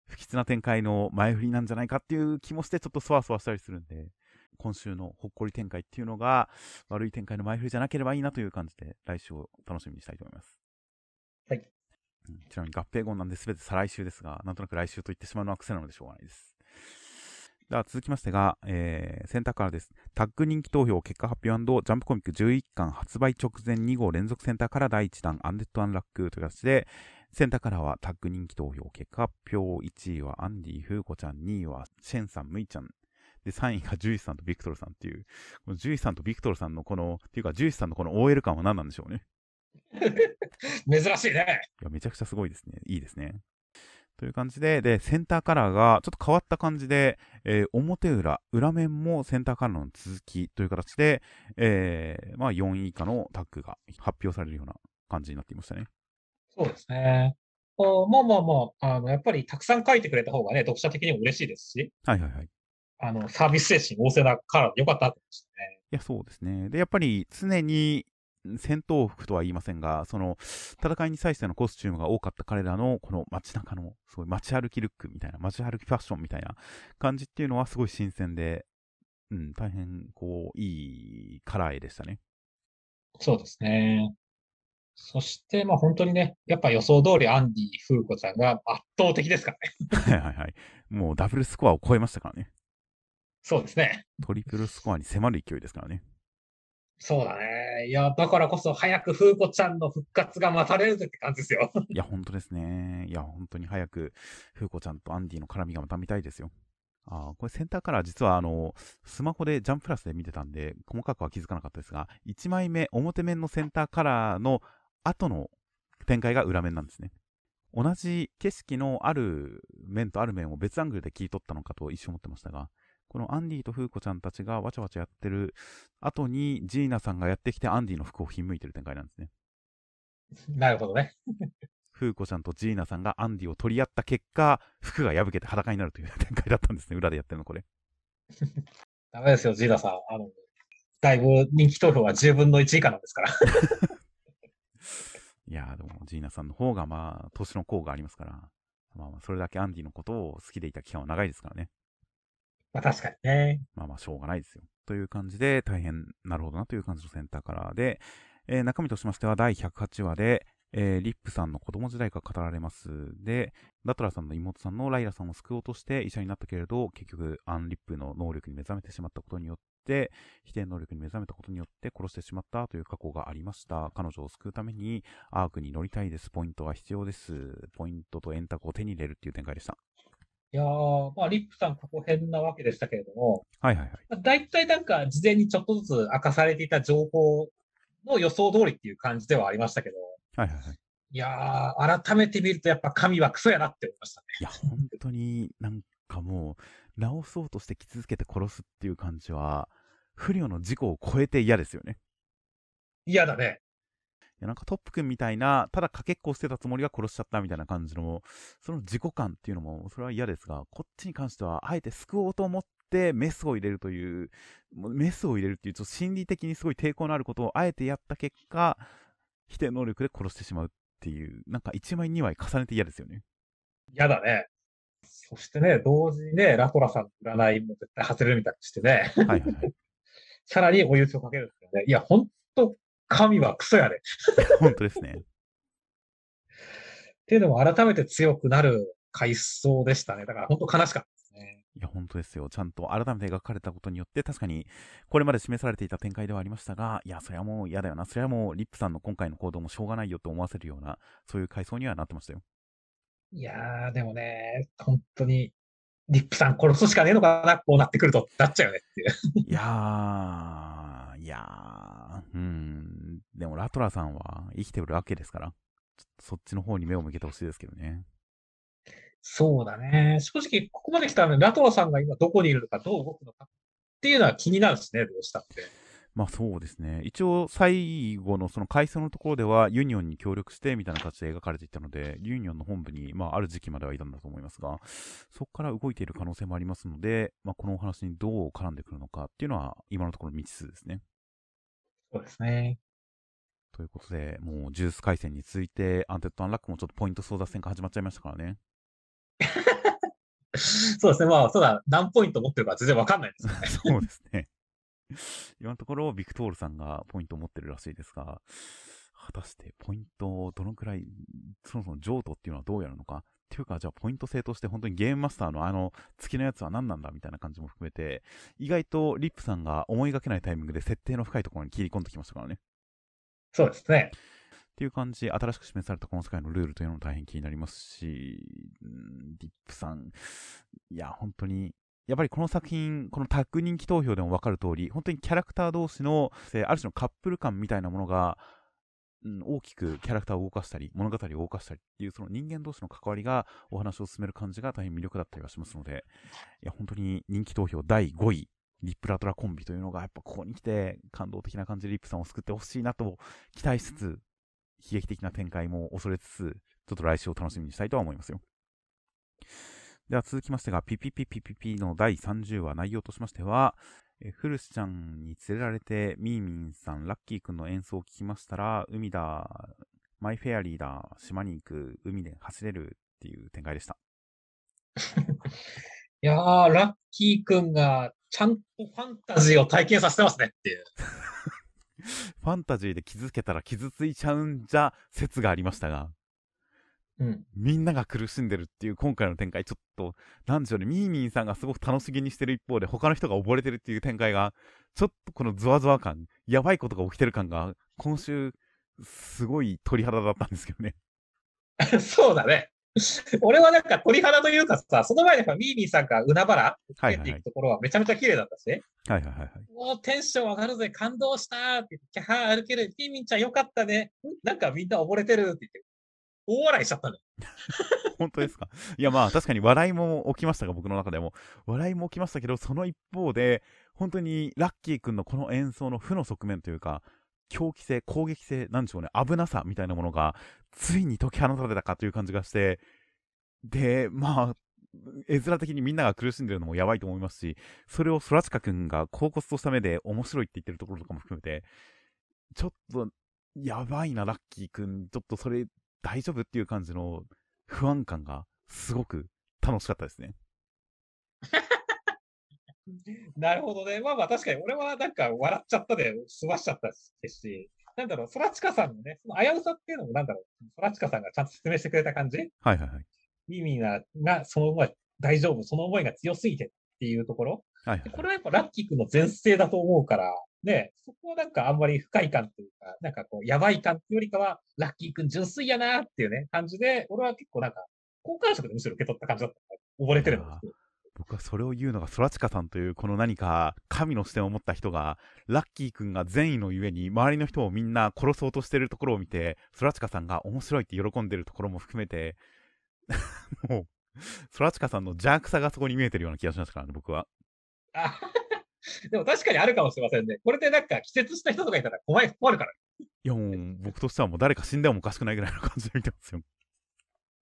不吉な展開の前振りなんじゃないかっていう気もして、ちょっとそわそわしたりするんで、今週のほっこり展開っていうのが、悪い展開の前振りじゃなければいいなという感じで、来週を楽しみにしたいと思います。はい。ちなみに合併後なんで全て再来週ですが、なんとなく来週と言ってしまうのは癖なのでしょうがないです。では続きましてが、えー、選択からです。タッグ人気投票結果発表ジャンプコミック11巻発売直前2号連続センターから第1弾アンデッド・アンラックという形で、センターカラーはタッグ人気投票結果発表1位はアンディ・フーコちゃん、2位はシェンさん、ムイちゃん、で、3位がジュイスさんとビクトルさんっていう、このジュイスさんとビクトルさんのこの、っていうかジュイスさんのこの OL 感は何なんでしょうね。*laughs* 珍しいね。いや、めちゃくちゃすごいですね。いいですね。という感じで、で、センターカラーがちょっと変わった感じで、えー、表裏、裏面もセンターカラーの続きという形で、えー、まあ4位以下のタッグが発表されるような感じになっていましたね。そうですね。あまあまあまあ、あの、やっぱりたくさん書いてくれた方がね、読者的にも嬉しいですし。はいはいはい。あの、サービス精神旺盛なカラーでよかったってましたね。いや、そうですね。で、やっぱり常に戦闘服とは言いませんが、その、戦いに際してのコスチュームが多かった彼らの、この街中の、すごい街歩きルックみたいな、街歩きファッションみたいな感じっていうのはすごい新鮮で、うん、大変、こう、いいカラー絵でしたね。そうですね。そして、まあ本当にね、やっぱ予想通りアンディ・フーコちゃんが圧倒的ですからね。*laughs* はいはいはい。もうダブルスコアを超えましたからね。そうですね。トリプルスコアに迫る勢いですからね。そうだね。いや、だからこそ早く風子ちゃんの復活が待たれるぜって感じですよ。*laughs* いや、本当ですね。いや、本当に早く風子ちゃんとアンディの絡みがまた見たいですよ。あこれセンターカラー実はあの、スマホでジャンプラスで見てたんで、細かくは気づかなかったですが、1枚目、表面のセンターカラーの後の展開が裏面なんですね。同じ景色のある面とある面を別アングルで切り取ったのかと一瞬思ってましたが、このアンディとフーコちゃんたちがわちゃわちゃやってる後にジーナさんがやってきてアンディの服をひんむいてる展開なんですね。なるほどね。フーコちゃんとジーナさんがアンディを取り合った結果、服が破けて裸になるという展開だったんですね。裏でやってるの、これ。*laughs* ダメですよ、ジーナさん。あの、だいぶ人気投票は10分の1以下なんですから。*laughs* いやー、でも、ジーナさんの方が、まあ、年の功がありますから、まあ、まあ、それだけアンディのことを好きでいた期間は長いですからね。まあ確かにね。まあまあしょうがないですよ。という感じで、大変なるほどなという感じのセンターカラーで、えー、中身としましては第108話で、えー、リップさんの子供時代が語られます。で、ダトラさんの妹さんのライラさんを救おうとして医者になったけれど、結局アンリップの能力に目覚めてしまったことによって、否定能力に目覚めたことによって殺してしまったという過去がありました。彼女を救うためにアークに乗りたいです。ポイントは必要です。ポイントと円卓を手に入れるっていう展開でした。いやー、まあ、リップさん過去編なわけでしたけれども、はいはいはい。まあ大体なんか事前にちょっとずつ明かされていた情報の予想通りっていう感じではありましたけど、はいはいはい。いやー、改めて見るとやっぱ神はクソやなって思いましたね。いや、本当になんかもう、直そうとして傷つけて殺すっていう感じは、不慮の事故を超えて嫌ですよね。嫌だね。いやなんかトップ君みたいな、ただかけっこをしてたつもりが殺しちゃったみたいな感じの、その自己感っていうのも、それは嫌ですが、こっちに関しては、あえて救おうと思ってメスを入れるというメスを入れるっていう、ちょっと心理的にすごい抵抗のあることをあえてやった結果、否定能力で殺してしまうっていう、なんか1枚2枚重ねて嫌ですよね。嫌だね。そしてね、同時にね、ラトラさんの占いも絶対外れるみたいにしてね、はいはいはい。*laughs* さらに追い打ちをかけるんですよね。いや、ほんと、神はクソやで。本当ですね。っていうのも改めて強くなる回想でしたね。だから本当悲しかったですね。いや、本当ですよ。ちゃんと改めて描かれたことによって、確かに、これまで示されていた展開ではありましたが、いや、それはもう嫌だよな。それはもう、リップさんの今回の行動もしょうがないよと思わせるような、そういう回想にはなってましたよ。いやー、でもね、本当に、リップさん殺すしかねえのかな、こうなってくると、なっちゃうよねっていう。いやー、いやー、うん。でも、ラトラさんは生きてるわけですから、ちょっとそっちの方に目を向けてほしいですけどね。そうだね。正直、ここまで来たらね、ラトラさんが今どこにいるのか、どう動くのかっていうのは気になるしね、どうしたって。まあそうですね。一応最後のその回想のところではユニオンに協力してみたいな形で描かれていたので、ユニオンの本部に、まあある時期まではいたんだと思いますが、そこから動いている可能性もありますので、まあこのお話にどう絡んでくるのかっていうのは今のところ未知数ですね。そうですね。ということで、もうジュース回線について、アンデッドアンラックもちょっとポイント争奪戦が始まっちゃいましたからね。*laughs* そうですね。まあ、そうだ、何ポイント持ってるか全然わかんないですよね。*laughs* そうですね。今のところ、ビクトールさんがポイントを持ってるらしいですが、果たしてポイントをどのくらい、そもそも譲渡っていうのはどうやるのか。っていうか、じゃあポイント制として本当にゲームマスターのあの月のやつは何なんだみたいな感じも含めて、意外とリップさんが思いがけないタイミングで設定の深いところに切り込んできましたからね。そうですね。っていう感じ、新しく示されたこの世界のルールというのも大変気になりますし、うんリップさん、いや、本当に、やっぱりこの作品、このタッグ人気投票でも分かる通り、本当にキャラクター同士の、ある種のカップル感みたいなものが、うん、大きくキャラクターを動かしたり、物語を動かしたりっていう、その人間同士の関わりがお話を進める感じが大変魅力だったりはしますので、いや、本当に人気投票第5位、リップラトラコンビというのが、やっぱここに来て感動的な感じでリップさんを救ってほしいなと期待しつつ、悲劇的な展開も恐れつつ、ちょっと来週を楽しみにしたいとは思いますよ。では続きましてが、ピピピピピピの第30話内容としましては、えフルシちゃんに連れられて、ミーミンさん、ラッキーくんの演奏を聞きましたら、海だ、マイフェアリーだ、島に行く、海で走れるっていう展開でした。*laughs* いやー、ラッキーくんがちゃんとファンタジーを体験させてますねっていう。*laughs* ファンタジーで傷つけたら傷ついちゃうんじゃ説がありましたが、うん。みんなが苦しんでるっていう今回の展開、ちょっと、なんでしょうね、ミーミンさんがすごく楽しげにしてる一方で、他の人が溺れてるっていう展開が、ちょっとこのゾワゾワ感、やばいことが起きてる感が、今週、すごい鳥肌だったんですけどね。*laughs* そうだね。*laughs* 俺はなんか鳥肌というかさ、その前にやっぱミーミーさんが海原っていく。ところはめちゃめちゃ綺麗だったし、はいはいはいはい。もうテンション上がるぜ、感動したーってキャハー歩ける、ミーミーちゃんよかったね。んなんかみんな溺れてるって言って、大笑いしちゃったのよ。*laughs* 本当ですか？いやまあ確かに笑いも起きましたが、僕の中でも。笑いも起きましたけど、その一方で、本当にラッキーくんのこの演奏の負の側面というか、狂気性、攻撃性、なんでしょうね、危なさみたいなものが、ついに解き放たれたかという感じがして、で、まあ、絵面的にみんなが苦しんでるのもやばいと思いますし、それを空近くんが恍惚とした目で面白いって言ってるところとかも含めて、ちょっと、やばいな、ラッキーくん。ちょっとそれ、大丈夫っていう感じの不安感がすごく楽しかったですね。*laughs* なるほどね。まあまあ確かに俺はなんか笑っちゃったで済ましちゃったですし、なんだろう、空近さんのね、その危うさっていうのもなんだろう、空近さんがちゃんと説明してくれた感じ？はいはいはい。ミミが、が、その思い、大丈夫、その思いが強すぎてっていうところ？はいはいこれはやっぱラッキー君の前世だと思うから、ね、そこはなんかあんまり不快感というか、なんかこう、やばい感っていうよりかは、ラッキー君純粋やなっていうね、感じで、俺は結構なんか、好感触でむしろ受け取った感じだった。溺れてるんですいや僕はそれを言うのがソラチカさんというこの何か神の視点を持った人がラッキー君が善意のゆえに周りの人をみんな殺そうとしてるところを見てソラチカさんが面白いって喜んでるところも含めて *laughs* もうソラチカさんの邪悪さがそこに見えてるような気がしますからね僕はあ *laughs* でも確かにあるかもしれませんね。これでなんか季節した人とかいたら怖い、困るから。いやもう僕としてはもう誰か死んでもおかしくないぐらいの感じで見てますよ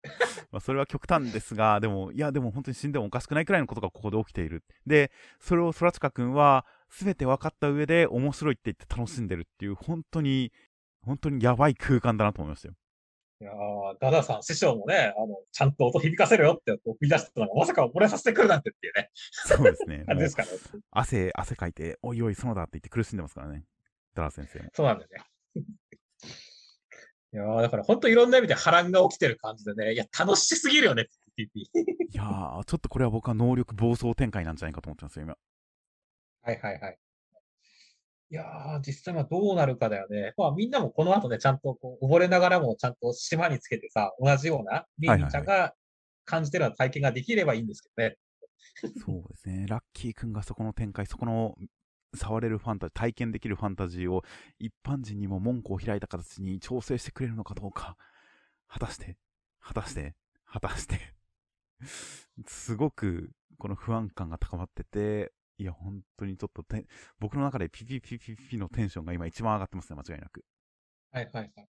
*laughs* まあそれは極端ですが、でも、いや、でも本当に死んでもおかしくないくらいのことがここで起きている。で、それを空近くんは、すべて分かった上で面白いって言って楽しんでるっていう、本当に、本当にやばい空間だなと思いましたよ。いやーダダさん、師匠もね、あの、ちゃんと音響かせるよって送り出したのが、まさか溺れさせてくるなんてっていうね、そうですね。*laughs* 感じですからね。汗、汗かいて、おいおい、園だって言って苦しんでますからね。ダラ先生も。そうなんだよね。いやーだから本当いろんな意味で波乱が起きてる感じでね、いや、楽しすぎるよね。いやー、ちょっとこれは僕は能力暴走展開なんじゃないかと思ってますよ、今。はいはいはい。いやー、実際まあどうなるかだよね。まあみんなもこの後ね、ちゃんとこう溺れながらもちゃんと島につけてさ、同じような、ミーミーちゃんが感じてるような体験ができればいいんですけどね。そうですね。ラッキーくんがそこの展開、そこの触れるファンタジー、体験できるファンタジーを一般人にも門戸を開いた形に調整してくれるのかどうか。果たして、果たして、果たして。すごくこの不安感が高まってて、いや、本当にちょっとて僕の中でピピピピピのテンションが今一番上がってますね、間違いなく。はいはいはい。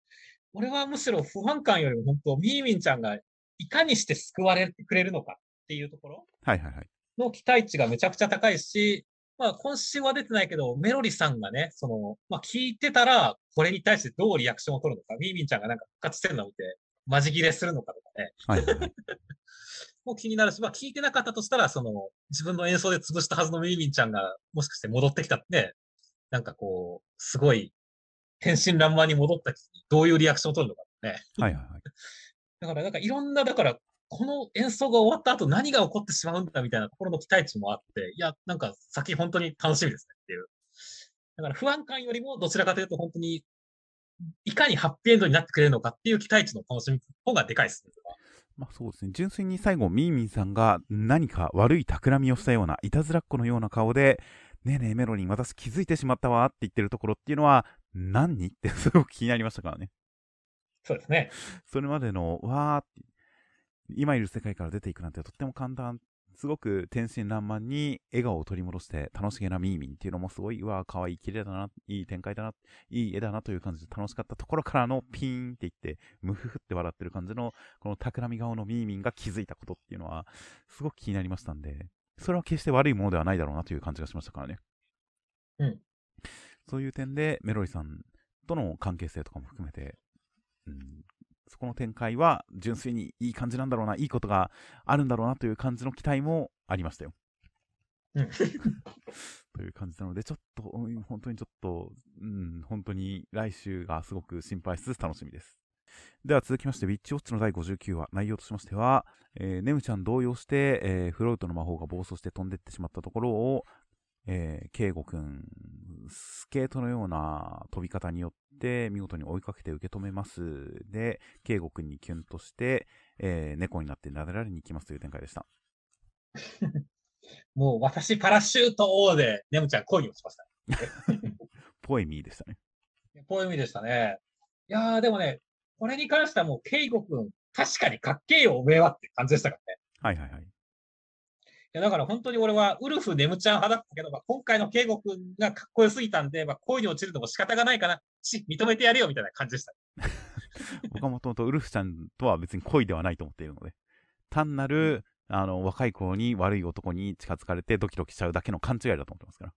俺はむしろ不安感よりも本当、ミーミンちゃんがいかにして救われてくれるのかっていうところはいはいはい。の期待値がめちゃくちゃ高いし、まあ今週は出てないけど、メロリさんがね、その、まあ聞いてたら、これに対してどうリアクションを取るのか、ミーミンちゃんがなんか復活してるのを見て、マジ切れするのかとかね、はいはいはい。*laughs* もう気になるし、まあ聞いてなかったとしたら、その、自分の演奏で潰したはずのミーミンちゃんが、もしかして戻ってきたって、なんかこう、すごい、天真爛漫に戻った時にどういうリアクションを取るのかね。はいはいはい。*laughs* だから、なんかいろんな、だから、この演奏が終わった後何が起こってしまうんだみたいなところの期待値もあって、いや、なんか先本当に楽しみですねっていう。だから不安感よりもどちらかというと本当に、いかにハッピーエンドになってくれるのかっていう期待値の楽しみの方がでかいですね。まあそうですね。純粋に最後、ミーミンさんが何か悪い企みをしたような、いたずらっ子のような顔で、ねえねえメロリン、私気づいてしまったわって言ってるところっていうのは、何ってすごく気になりましたからね。そうですね。*laughs* それまでの、わーって、今いる世界から出ていくなんてとっても簡単、すごく天真爛漫に笑顔を取り戻して楽しげなミーミンっていうのもすごい、うわ、可愛い、綺麗だな、いい展開だな、いい絵だなという感じで楽しかったところからのピーンって言って、ムフフって笑ってる感じの、この企み顔のミーミンが気づいたことっていうのは、すごく気になりましたんで、それは決して悪いものではないだろうなという感じがしましたからね。うん。そういう点で、メロリさんとの関係性とかも含めて、うん、そこの展開は純粋にいい感じなんだろうな、いいことがあるんだろうなという感じの期待もありましたよ。うん。*laughs* という感じなので、ちょっと、うん本当にちょっと、うん、本当に来週がすごく心配しつつ楽しみです。では続きまして、ウィッチウォッチの第59話、内容としましては、えーネムちゃん動揺して、えーフロートの魔法が暴走して飛んでってしまったところを、えー、ケイゴくん、スケートのような飛び方によって見事に追いかけて受け止めます。で、ケイゴくんにキュンとして、えー猫になって撫でられに行きますという展開でした。*laughs* もう私パラシュート王で、ネムちゃん恋に落ちました。ポエミーでしたね。こういう意味でしたね。いやー、でもね、これに関してはもう、ケイゴくん、確かにかっけえよ、おめえはって感じでしたからね。はいはいはい。いや、だから本当に俺は、ウルフ、ネムちゃん派だったけど、まあ、今回のケイゴくんがかっこよすぎたんで、まあ、恋に落ちるのも仕方がないかな。し、認めてやるよ、みたいな感じでした。*laughs* 僕はもともとウルフちゃんとは別に恋ではないと思っているので、単なる、あの、若い頃に悪い男に近づかれてドキドキしちゃうだけの勘違いだと思ってますから。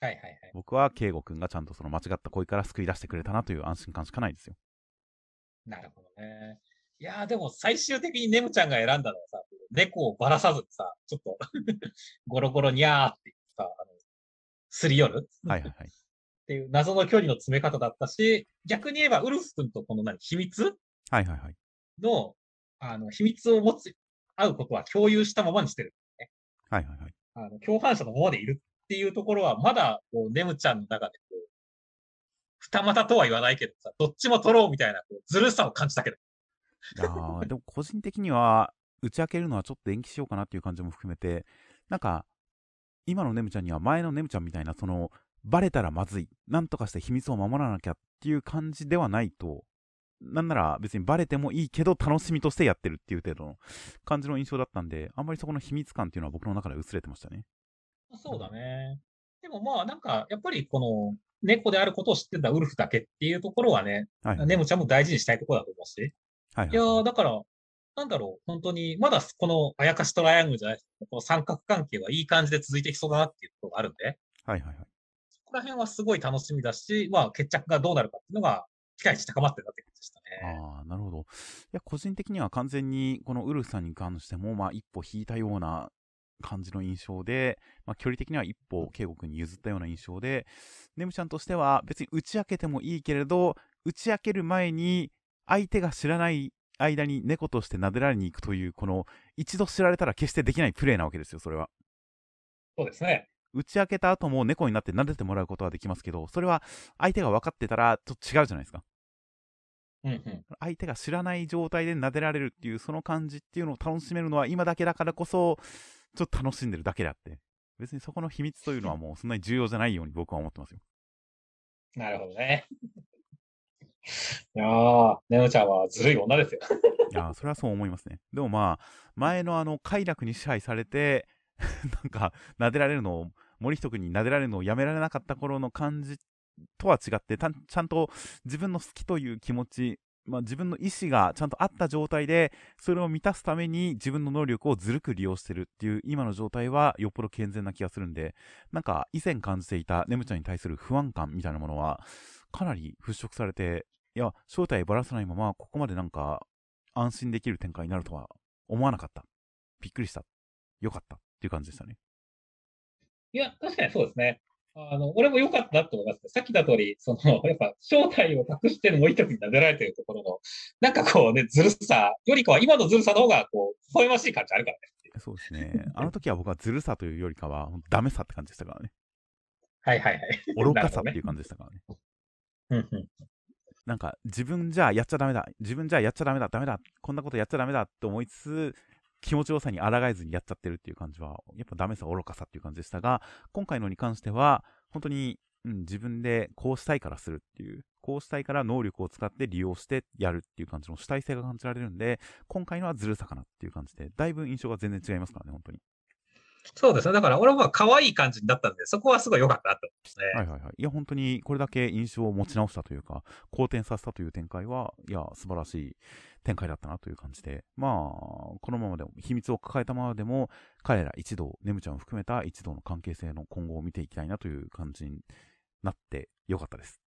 はいはいはい。僕は圭吾くんがちゃんとその間違った恋から救い出してくれたなという安心感しかないですよ。なるほどね。いやー、でも最終的にネムちゃんが選んだのはさ、猫をばらさずにさ、ちょっと *laughs* ゴロゴロにゃーって言ってさ、あの、すり寄る？はいはいはい。っていう謎の距離の詰め方だったし、逆に言えばウルフ君とこの何、秘密？はいはいはい。の、あの、秘密を持つ、会うことは共有したままにしてる。はいはいはい。あの、共犯者のままでいるっていうところは、まだ、こう、ネムちゃんの中で、こう、二股とは言わないけどさ、どっちも取ろうみたいな、こうずるさを感じたけど。いやーでも個人的には、打ち明けるのはちょっと延期しようかなっていう感じも含めて、なんか、今のネムちゃんには前のネムちゃんみたいな、その、バレたらまずい、なんとかして秘密を守らなきゃっていう感じではないと、なんなら別にバレてもいいけど楽しみとしてやってるっていう程度の感じの印象だったんで、あんまりそこの秘密感っていうのは僕の中で薄れてましたね。そうだね。でもまあなんか、やっぱりこの猫であることを知ってたウルフだけっていうところはね、はいはい。ネムちゃんも大事にしたいところだと思うし。はいいやー、だから、なんだろう、本当に、まだこのあやかしトライアングルじゃないこの三角関係はいい感じで続いていきそうだなっていうところがあるんで、はいはいはい。そこら辺はすごい楽しみだし、まあ決着がどうなるかっていうのが、期待値高まってるなって感じでしたね。ああ、なるほど。いや、個人的には完全に、このウルフさんに関しても、まあ、一歩引いたような感じの印象で、まあ、距離的には一歩、圭吾君に譲ったような印象で、ネムちゃんとしては、別に打ち明けてもいいけれど、打ち明ける前に、相手が知らない間に猫として撫でられに行くという、この、一度知られたら決してできないプレーなわけですよ、それは。そうですね。打ち明けた後も猫になって撫でてもらうことはできますけど、それは相手が分かってたら、ちょっと違うじゃないですか。うんうん。相手が知らない状態で撫でられるっていうその感じっていうのを楽しめるのは今だけだからこそちょっと楽しんでるだけであって別にそこの秘密というのはもうそんなに重要じゃないように僕は思ってますよなるほどね。いやー、ネムちゃんはずるい女ですよ。いやそれはそう思いますねでもまあ前のあの快楽に支配されて *laughs* なんか撫でられるのを森人君に撫でられるのをやめられなかった頃の感じとは違ってちゃんと自分の好きという気持ちまあ、自分の意思がちゃんとあった状態でそれを満たすために自分の能力をずるく利用してるっていう今の状態はよっぽど健全な気がするんでなんか以前感じていたネムちゃんに対する不安感みたいなものはかなり払拭されていや正体ばらさないままここまでなんか安心できる展開になるとは思わなかったびっくりしたよかったっていう感じでしたねいや、確かにそうですね。あの、俺も良かったなと思いますね。さっき言った通り、その、*laughs* やっぱ、正体を隠して森田君に撫でられてるところの、なんかこうね、ずるさよりかは、今のずるさの方が、こう、微笑ましい感じあるからね。そうですねあの時は僕はずるさというよりかはダメさって感じでしたからねはいはいはい。愚かさっていう感じでしたからねうんうん。なんか自分じゃやっちゃダメだ、自分じゃやっちゃダメだ、ダメだ、こんなことやっちゃダメだって思いつつ、気持ちよさに抗えずにやっちゃってるっていう感じは、やっぱダメさ、愚かさっていう感じでしたが、今回のに関しては、本当に、うん、自分でこうしたいからするっていう、こうしたいから能力を使って利用してやるっていう感じの主体性が感じられるんで、今回のはずるさかなっていう感じで、だいぶ印象が全然違いますからね、本当に。そうですね。だから、俺はまあ、可愛い感じだったんで、そこはすごい良かったなと思いますね。はいはいはい。いや、本当にこれだけ印象を持ち直したというか、好転させたという展開は、いや、素晴らしい展開だったなという感じで、まあ、このままでも、秘密を抱えたままでも、彼ら一同、ネムちゃんを含めた一同の関係性の今後を見ていきたいなという感じになってよかったです。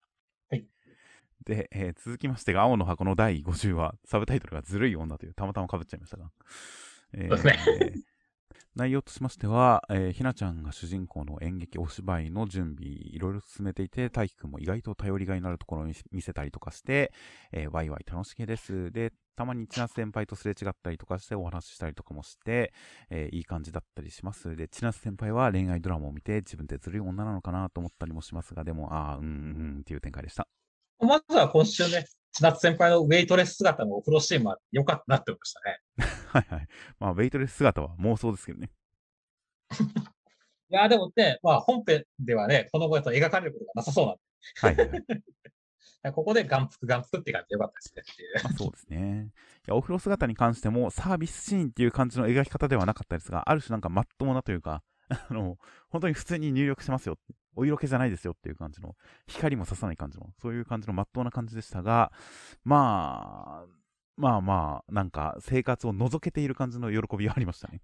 はい。で、えー続きましてが、青の箱の第50話、サブタイトルがずるい女という、たまたま被っちゃいましたが。えそうですね内容としましては、えーひなちゃんが主人公の演劇お芝居の準備、いろいろ進めていて、大輝くんも意外と頼りがいのあるところに見せたりとかして、えーワイワイ楽しげです。で、たまに千夏先輩とすれ違ったりとかしてお話ししたりとかもして、えーいい感じだったりします。で、千夏先輩は恋愛ドラマを見て自分ってずるい女なのかなと思ったりもしますが、でも、ああ、うん、うん、っていう展開でした。まずは今週ね、千夏先輩のウェイトレス姿のお風呂シーンも良かったなって思いましたね。はいはい。まあ、ウェイトレス姿は妄想ですけどね。*laughs* いや、でもね、まあ本編ではね、この声と描かれることがなさそうなんはいはいはい。で、*laughs* ここで眼福眼福って感じで良かったですねっていう。まあ、そうですね。いや、お風呂姿に関しても、サービスシーンっていう感じの描き方ではなかったですが、ある種なんかまっともなというか、あの、本当に普通に入力しますよ。お色気じゃないですよっていう感じの、光も差さない感じの、そういう感じのまっとうな感じでしたが、まあ、まあまあ、なんか生活を覗けている感じの喜びはありましたね。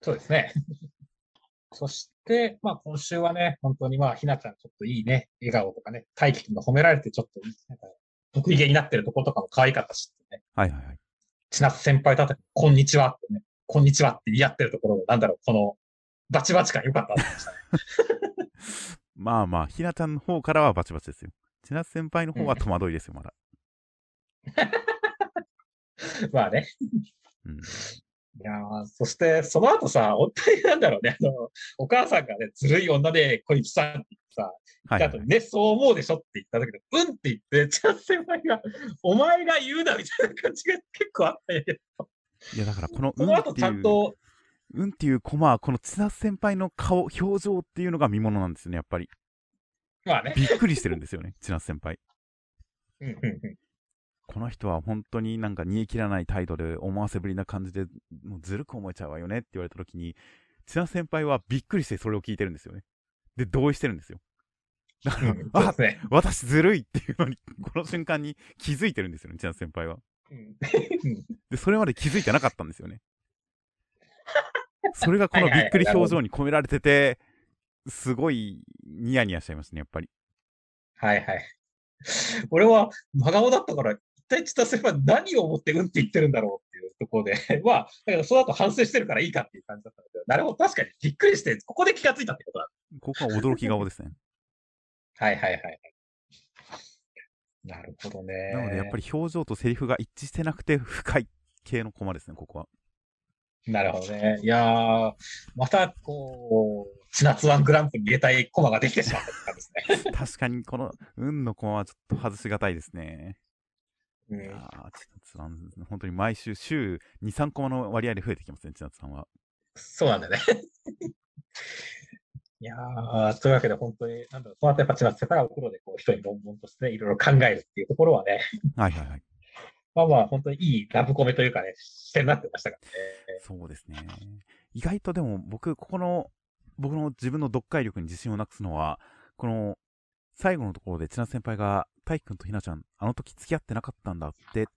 そうですね。*laughs* そして、まあ今週はね、本当にまあひなちゃんちょっといいね、笑顔とかね、大輝くんが褒められてちょっと、なんか、得意げになってるところとかも可愛かったし、ね、はいはいはい。千夏先輩とあたり、こんにちはってね、こんにちはって言い合ってるところの、なんだろう、この、バチバチ感良かったね。まあまあ、ひなちゃんの方からはバチバチですよ。千夏先輩の方は戸惑いですよ、まだ。*laughs* まあね。うん。いやーそして、その後さ、本当になんだろうね、あの、お母さんがね、ずるい女で、小雪さんって言ってさ、はい、はい。ね、そう思うでしょって言った時に、うんって言って、チャン先輩が、お前が言うなみたいな感じが結構あったんやけど。いや、だからこの、この後ちゃんと、うんっていうコマは、この千夏先輩の顔、表情っていうのが見ものなんですよね、やっぱり。まあね。びっくりしてるんですよね、*laughs* 千夏先輩。この人は本当になんか煮え切らない態度で思わせぶりな感じで、もうずるく思えちゃうわよねって言われた時に、千奈先輩はびっくりしてそれを聞いてるんですよね。で、同意してるんですよ。だから、うんあ。私ずるいっていうのに、この瞬間に気づいてるんですよね、千奈先輩は。うんで、それまで気づいてなかったんですよね。それがこのびっくり表情に込められてて、すごいニヤニヤしちゃいましたね、やっぱり。はいはい。俺は真顔だったから、一体千田先輩何を思ってうんって言ってるんだろうっていうところで、*laughs* まあ、だけどその後反省してるからいいかっていう感じだったんだけど、なるほど、確かにびっくりして、ここで気がついたってことだ。ここは驚き顔ですね。*laughs* はいはいはい。なるほどね。なので、やっぱり表情とセリフが一致してなくて深い系のコマですね、ここは。なるほどね。いやー、また、こう、千夏ワングランプリに入れたいコマができてしまったって感じですね。*laughs* 確かにこの運のコマはちょっと外しがたいですね。うんいやー、千夏さん、本当に毎週、週2、3コマの割合で増えてきますね、千夏さんは。そうなんだよね。いやー、というわけで本当に、なんだろう、その後やっぱ千夏先輩がお風呂でこう、一人悶々としてね、いろいろ考えるっていうところはね、はいはいはい。まあまあ、本当にいいラブコメというかね、視点になってましたからね。そうですね。意外とでも僕、ここの、僕の自分の読解力に自信をなくすのは、この、最後のところで千奈先輩が、大輝くんとひなちゃん、あの時付き合ってなかったんだって、って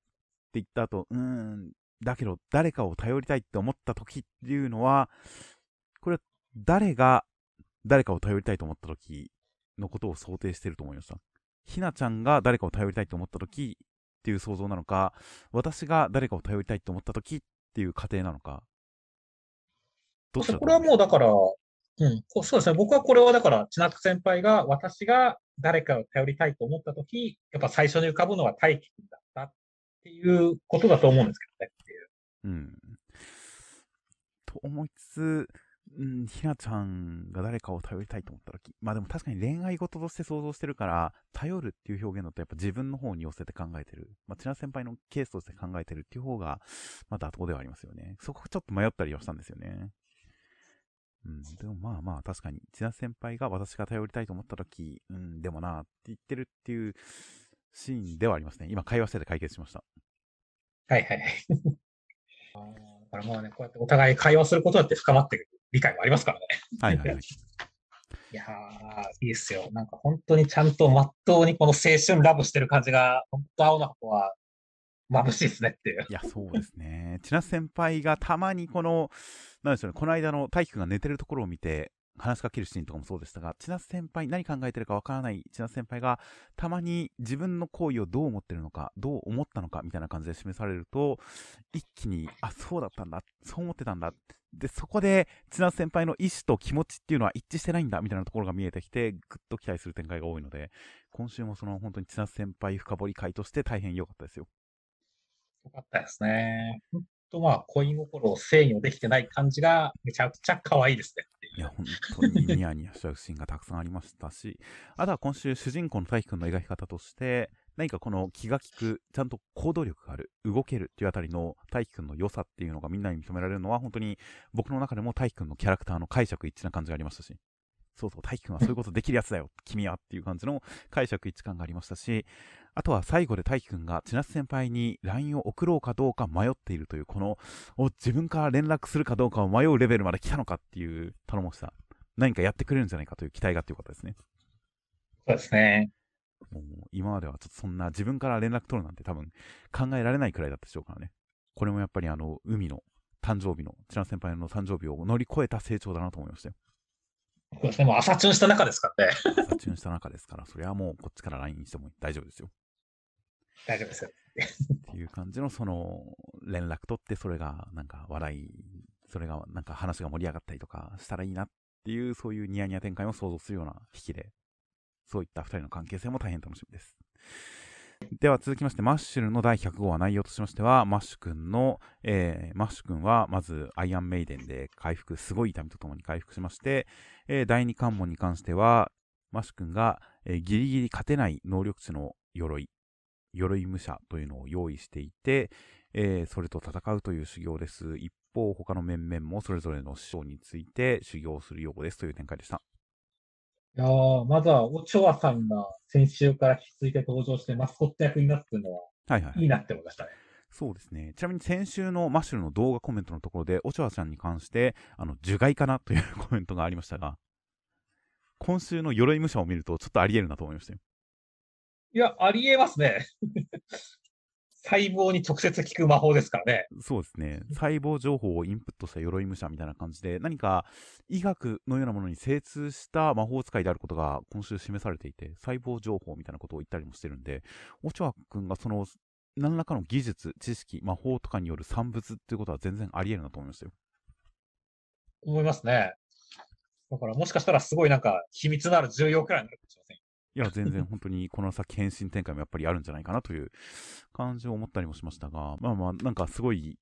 言った後、うーん、だけど誰かを頼りたいって思った時っていうのは、これは誰が誰かを頼りたいと思った時のことを想定してると思いました。ひなちゃんが誰かを頼りたいと思った時っていう想像なのか、私が誰かを頼りたいと思った時っていう過程なのか。どこれはもうだから、うん、そうですね。僕はこれはだから、千夏先輩が、私が誰かを頼りたいと思ったとき、やっぱ最初に浮かぶのは大輝くんだったっていうことだと思うんですけどね。うん。と思いつつ、うん、ひなちゃんが誰かを頼りたいと思った時まあでも確かに恋愛事として想像してるから、頼るっていう表現だとやっぱ自分の方に寄せて考えてる。まあ、千奈先輩のケースとして考えてるっていう方が、まあ妥当ではありますよね。そこちょっと迷ったりはしたんですよね。うん、でもまあまあ確かに、千奈先輩が私が頼りたいと思った時うん、でもなって言ってるっていうシーンではありますね。今会話してて解決しました。はいはいはい。*laughs* あだからまあね、こうやってお互い会話することだって深まっていく理解もありますからね。はいはいはい。*laughs* いいいっすよ。なんか本当にちゃんとまっとうにこの青春ラブしてる感じが、本当青の箱は眩しいっすねっていう。いや、そうですね。*laughs* 千奈先輩がたまにこの、なんでしょうね、この間の大輝くんが寝てるところを見て、話しかけるシーンとかもそうでしたが、千奈先輩、何考えてるかわからない千奈先輩が、たまに自分の行為をどう思ってるのか、どう思ったのか、みたいな感じで示されると、一気に、あ、そうだったんだ、そう思ってたんだ。で、そこで、千奈先輩の意思と気持ちっていうのは一致してないんだ、みたいなところが見えてきて、ぐっと期待する展開が多いので、今週もその本当に千奈先輩深掘り会として大変良かったですよ。よかったですね。本当まあ、恋心を制御できてない感じが、めちゃくちゃ可愛いですね。いや、本当にニヤニヤしちゃうシーンがたくさんありましたし、あとは今週、主人公の大輝くんの描き方として、何かこの気が利く、ちゃんと行動力がある、動けるっていうあたりの大輝くんの良さっていうのがみんなに認められるのは、本当に僕の中でも大輝くんのキャラクターの解釈一致な感じがありましたし、そうそう、大輝くんはそういうことできるやつだよ、君はっていう感じの解釈一致感がありましたし、あとは最後で大輝くんが千夏先輩に LINE を送ろうかどうか迷っているという、この、お自分から連絡するかどうかを迷うレベルまで来たのかっていう頼もしさ。何かやってくれるんじゃないかという期待があってよかったですね。そうですね。もう今まではちょっとそんな自分から連絡取るなんて多分考えられないくらいだったでしょうからね。これもやっぱりあの、海の誕生日の、千奈先輩の誕生日を乗り越えた成長だなと思いましたよ。そうですね。もう朝チュンした中ですからね。殺虫した中ですから、それはもうこっちから LINE しても大丈夫ですよ。大丈夫ですよ。っていう感じのその連絡取ってそれがなんか笑い、それがなんか話が盛り上がったりとかしたらいいなっていうそういうニヤニヤ展開を想像するような引きで、そういった二人の関係性も大変楽しみです。では続きまして、マッシュルの第100号は内容としましては、マッシュ君の、えーマッシュ君はまずアイアンメイデンで回復、すごい痛みとともに回復しまして、えー第2関門に関しては、マッシュ君が、えーギリギリ勝てない能力値の鎧、鎧武者というのを用意していて、えーそれと戦うという修行です。一方、他の面々もそれぞれの師匠について修行するようですという展開でした。いやーまずは、オチョアさんが先週から引き継いで登場してマスコット役になってるのははいはいはいいいなって思いましたね。そうですね。ちなみに先週のマッシュルの動画コメントのところで、オチョアちゃんに関して、あの、樹害かなというコメントがありましたが、今週の鎧武者を見ると、ちょっとあり得るなと思いましたよ。いや、ありえますね。細胞に直接効く魔法ですからね。そうですね。細胞情報をインプットした鎧武者みたいな感じで、何か医学のようなものに精通した魔法使いであることが今週示されていて、細胞情報みたいなことを言ったりもしてるんで、オチョア君がその、何らかの技術、知識、魔法とかによる産物っていうことは全然あり得るなと思いましたよ。思いますね。だからもしかしたらすごいなんか秘密のある重要くらいになるかもしれません。いや、全然本当にこの先変身展開もやっぱりあるんじゃないかなという感じを思ったりもしましたが、まあまあ、なんかすごい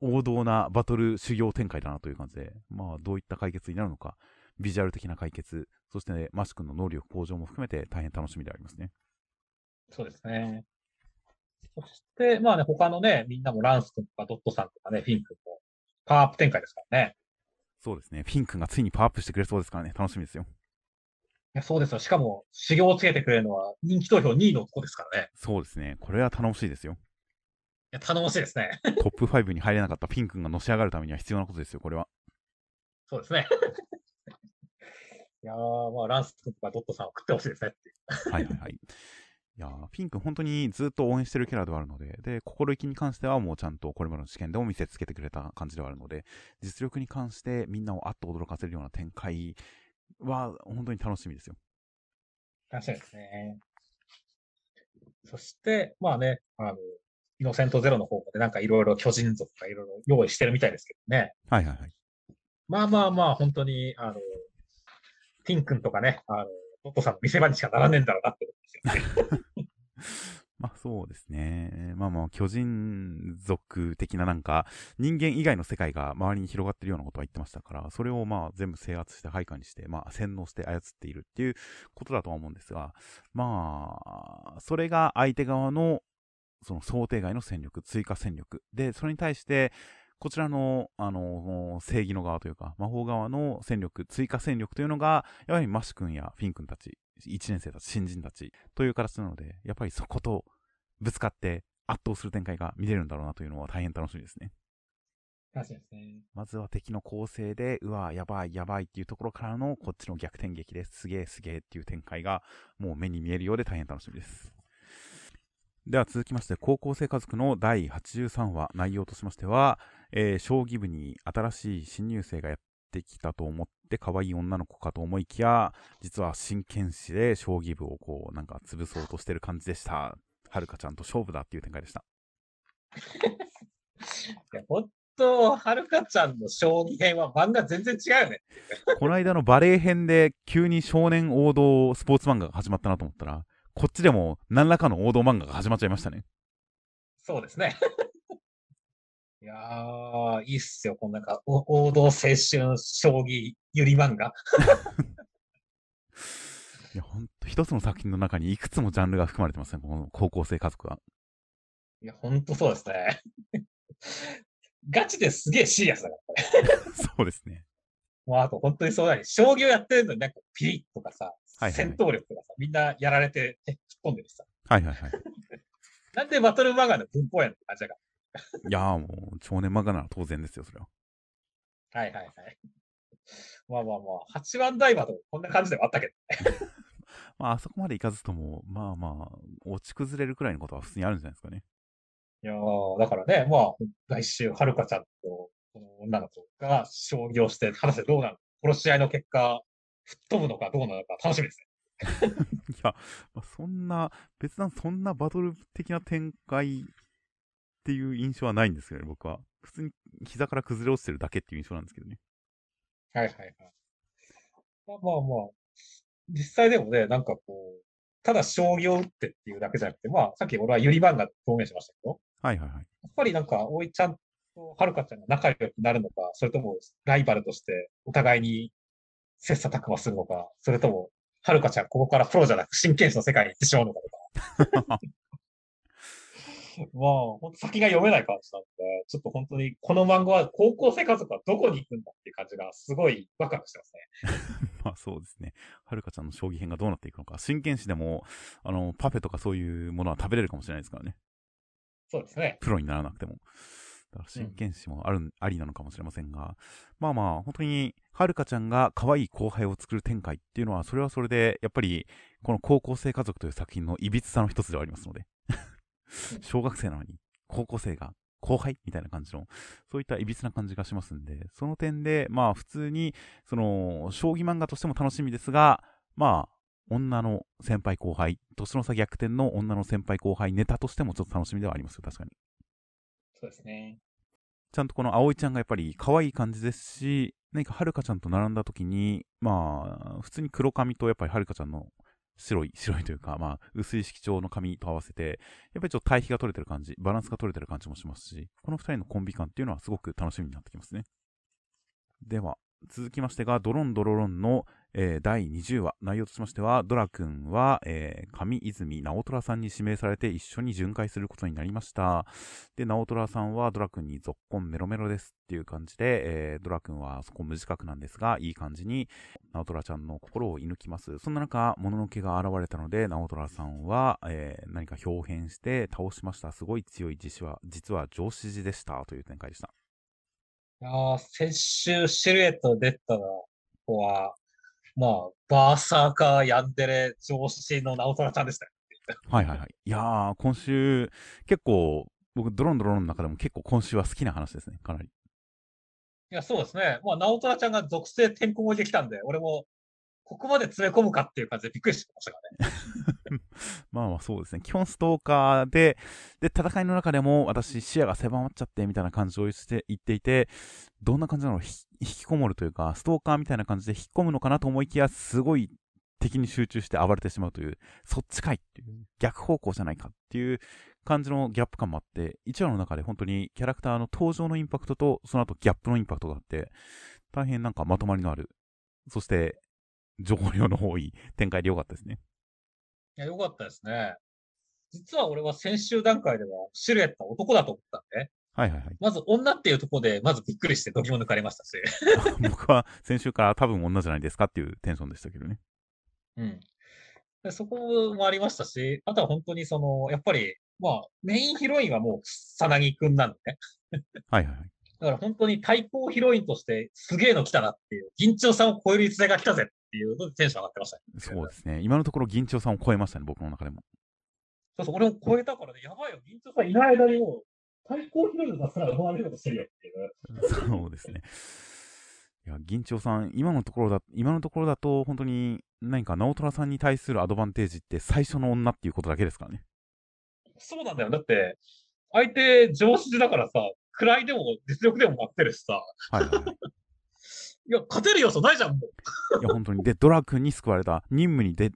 王道なバトル修行展開だなという感じで、まあどういった解決になるのか、ビジュアル的な解決、そして、ね、マシ君の能力向上も含めて大変楽しみでありますね。そうですね。そして、まあね、他のね、みんなもランス君とかドットさんとかね、フィン君もパワーアップ展開ですからね。そうですね。フィン君がついにパワーアップしてくれそうですからね、楽しみですよ。いやそうですよ。しかも、修行をつけてくれるのは人気投票2位の男ですからね。そうですね。これは頼もしいですよ。いや、頼もしいですね。*laughs* トップ5に入れなかったフィン君がのし上がるためには必要なことですよ、これは。そうですね。*laughs* いやー、まあ、ランス君とかドットさんを食ってほしいですねっていう。はいはいはい。いやーフィン君本当にずっと応援してるキャラではあるので、で、心意気に関してはもうちゃんとこれまでの試験でも見せつけてくれた感じではあるので、実力に関してみんなをあっと驚かせるような展開は本当に楽しみですよ。楽しみですね。そして、まあね、あの、イノセントゼロの方でなんかいろいろ巨人族がいろいろ用意してるみたいですけどね。はいはいはい。まあまあまあ、本当に、あの、フィン君とかね、あの、ドットさんの見せ場にしかならねえんだろうなって思うんですよ。*laughs* まあそうですね。まあまあ巨人族的ななんか人間以外の世界が周りに広がってるようなことは言ってましたから、それをまあ全部制圧して配下にして、まあ洗脳して操っているっていうことだとは思うんですが、まあ、それが相手側のその想定外の戦力、追加戦力。で、それに対して、こちらの、あの、正義の側というか、魔法側の戦力、追加戦力というのが、やはりマシ君やフィン君たち、1年生たち、新人たちという形なので、やっぱりそことぶつかって圧倒する展開が見れるんだろうなというのは大変楽しみですね。楽しみですね。まずは敵の構成で、うわ、やばい、やばいっていうところからの、こっちの逆転劇ですげえ、すげえっていう展開が、もう目に見えるようで大変楽しみです。では続きまして、高校生家族の第83話、内容としましては、えー将棋部に新しい新入生がやってきたと思って、可愛い女の子かと思いきや、実は真剣士で将棋部をこう、なんか潰そうとしてる感じでした。はるかちゃんと勝負だっていう展開でした。*laughs* いや、ほんと、はるかちゃんの将棋編は漫画全然違うよね。*laughs* この間のバレエ編で急に少年王道スポーツ漫画が始まったなと思ったら、こっちでも何らかの王道漫画が始まっちゃいましたね。そうですね。いやー、いいっすよ。このなんか、お王道青春将棋ゆり漫画。*laughs* いや、ほんと、一つの作品の中にいくつもジャンルが含まれてますね、この高校生家族は。いや、ほんとそうですね。*laughs* ガチですげえシリアスだから、これ。*laughs* そうですね。もうあと本当にそうだに、将棋をやってるのになんかピリッとかさ、はいはい戦闘力とかさ、みんなやられて、え、突っ込んでるしさ。はいはいはい。なんでバトル漫画の文法やんって感じだかいやーもう、少年漫画なら当然ですよ、それは。ら。はいはいはい。まあまあまあ、八番台馬とかこんな感じではあったけど。*laughs* まあ、あそこまでいかずとも、まあまあ、落ち崩れるくらいのことは普通にあるんじゃないですかね。いやー、だからね、まあ、来週、はるかちゃんと、この女の子が将棋をして、果たしてどうなる殺し合いの結果、吹っ飛ぶのかどうなのか楽しみですね。*laughs* いや、まあ、そんな、別段そんなバトル的な展開っていう印象はないんですけどね、僕は。普通に膝から崩れ落ちてるだけっていう印象なんですけどね。はいはいはい。まあまあまあ、実際でもね、なんかこう、ただ将棋を打ってっていうだけじゃなくて、まあ、さっき俺はユリ漫画と表現しましたけど、はいはいはい。やっぱりなんか、おいちゃんとはるかちゃんが仲良くなるのか、それともライバルとしてお互いに切磋琢磨するのか、それとも、はるかちゃんここからプロじゃなく真剣士の世界に行ってしまうのかとか。*laughs* いまあ、本当先が読めない感じなので、ちょっと本当にこの漫画は高校生家族はどこに行くんだっていう感じがすごいワクワクしてますね。*laughs* まあそうですね。はるかちゃんの将棋編がどうなっていくのか。真剣士でも、あの、パフェとかそういうものは食べれるかもしれないですからね。そうですね。プロにならなくても。だから真剣士もある、ありなのかもしれませんが、まあまあ、本当に、はるかちゃんが可愛い後輩を作る展開っていうのは、それはそれで、やっぱり、この高校生家族という作品のいびつさの一つではありますので、*laughs* 小学生なのに、高校生が後輩？みたいな感じの、そういったいびつな感じがしますんで、その点で、まあ普通に、その、将棋漫画としても楽しみですが、まあ、女の先輩後輩、年の差逆転の女の先輩後輩ネタとしてもちょっと楽しみではありますよ、確かに。そうですね。ちゃんとこの葵ちゃんがやっぱり可愛い感じですし、何かはるかちゃんと並んだ時に、まあ、普通に黒髪とやっぱりはるかちゃんの白い、*laughs* 白いというか、まあ、薄い色調の髪と合わせて、やっぱりちょっと対比が取れてる感じ、バランスが取れてる感じもしますし、この2人のコンビ感っていうのはすごく楽しみになってきますね。では、続きましてが、ドロンドロロンのえー、第20話、内容としましては、ドラ君は、えー、上泉直虎さんに指名されて一緒に巡回することになりました。で、直虎さんはドラ君に続婚メロメロですっていう感じで、えー、ドラ君はそこ無自覚なんですが、いい感じに直虎ちゃんの心を射抜きます。そんな中、もののけが現れたので、直虎さんは、えー、何か表変して倒しました。すごい強い実は、実は上司寺でしたという展開でした。いや先週シルエット出た子は、まあ、バーサーカーヤンデレ上司の直虎ちゃんでしたよ。はいはいはい。いやー、今週、結構、僕、ドロンドロンの中でも結構今週は好きな話ですね、かなり。いや、そうですね。まあ、直虎ちゃんが属性てんこ盛りできたんで、俺も、ここまで詰め込むかっていう感じでびっくりしてましたからね。*laughs* まあまあそうですね。基本ストーカーで、で、戦いの中でも私視野が狭まっちゃってみたいな感じを言って言っていて、どんな感じなの？引きこもるというか、ストーカーみたいな感じで引き込むのかなと思いきや、すごい敵に集中して暴れてしまうという、そっちかいっていう、逆方向じゃないかっていう感じのギャップ感もあって、1話の中で本当にキャラクターの登場のインパクトと、その後ギャップのインパクトがあって、大変なんかまとまりのある、そして *laughs* 情報量の多い展開でよかったですね。いや、よかったですね。実は俺は先週段階ではシルエットは男だと思ったんで、はいはいはい。まず女っていうところで、まずびっくりして時も抜かれましたし。*laughs* 僕は先週から多分女じゃないですかっていうテンションでしたけどね。うん。でそこもありましたし、あとは本当にその、やっぱり、まあ、メインヒロインはもう、さなぎくんなんでね。はいはいはい。だから本当に対抗ヒロインとしてすげえの来たなっていう、銀蝶さんを超える逸材が来たぜっていうのでテンション上がってましたね。そうですね。今のところ銀蝶さんを超えましたね、僕の中でも。そうそう、俺も超えたからね、やばいよ、銀蝶さんいない間にもう、対抗ヒロインがすら生まれることしてるよっていう。そうですね。いや、銀蝶さん、今のところだ、今のところだと、本当に何か直虎さんに対するアドバンテージって最初の女っていうことだけですからね。そうなんだよ。だって、相手上司だからさ、位でも実力でも待ってるしさ。はいはい、はい。いや、勝てる要素ないじゃん、もう。いや、本当に。で、ドラ君に救われた。任務に出、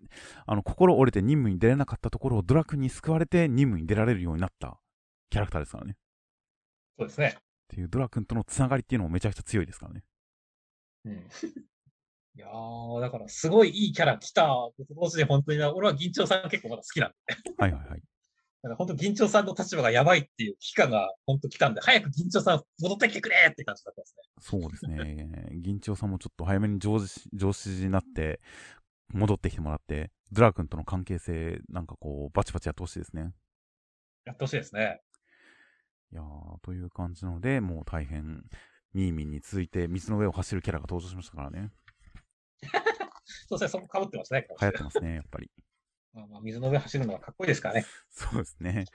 あの、心折れて任務に出れなかったところをドラ君に救われて任務に出られるようになったキャラクターですからね。そうですね。っていうドラ君とのつながりっていうのもめちゃくちゃ強いですからね。うん。いやー、だからすごいいいキャラ来たと同時に本当に、俺は銀蝶さん結構まだ好きなんで。はいはいはい。だから本当銀蝶さんの立場がやばいっていう期間が本当来たんで、早く銀蝶さん戻ってきてくれって感じだったんですね。そうですね。*laughs* 銀蝶さんもちょっと早めに上司、上司になって、戻ってきてもらって、ドラ君との関係性、なんかこう、バチバチやってほしいですね。やってほしいですね。いやー、という感じなので、もう大変、ミーミンに続いて水の上を走るキャラが登場しましたからね。*laughs* そうですね、そこ被ってますね。*laughs* 流行ってますね、やっぱり。まあまあ、水の上走るのはかっこいいですからね。そうですね。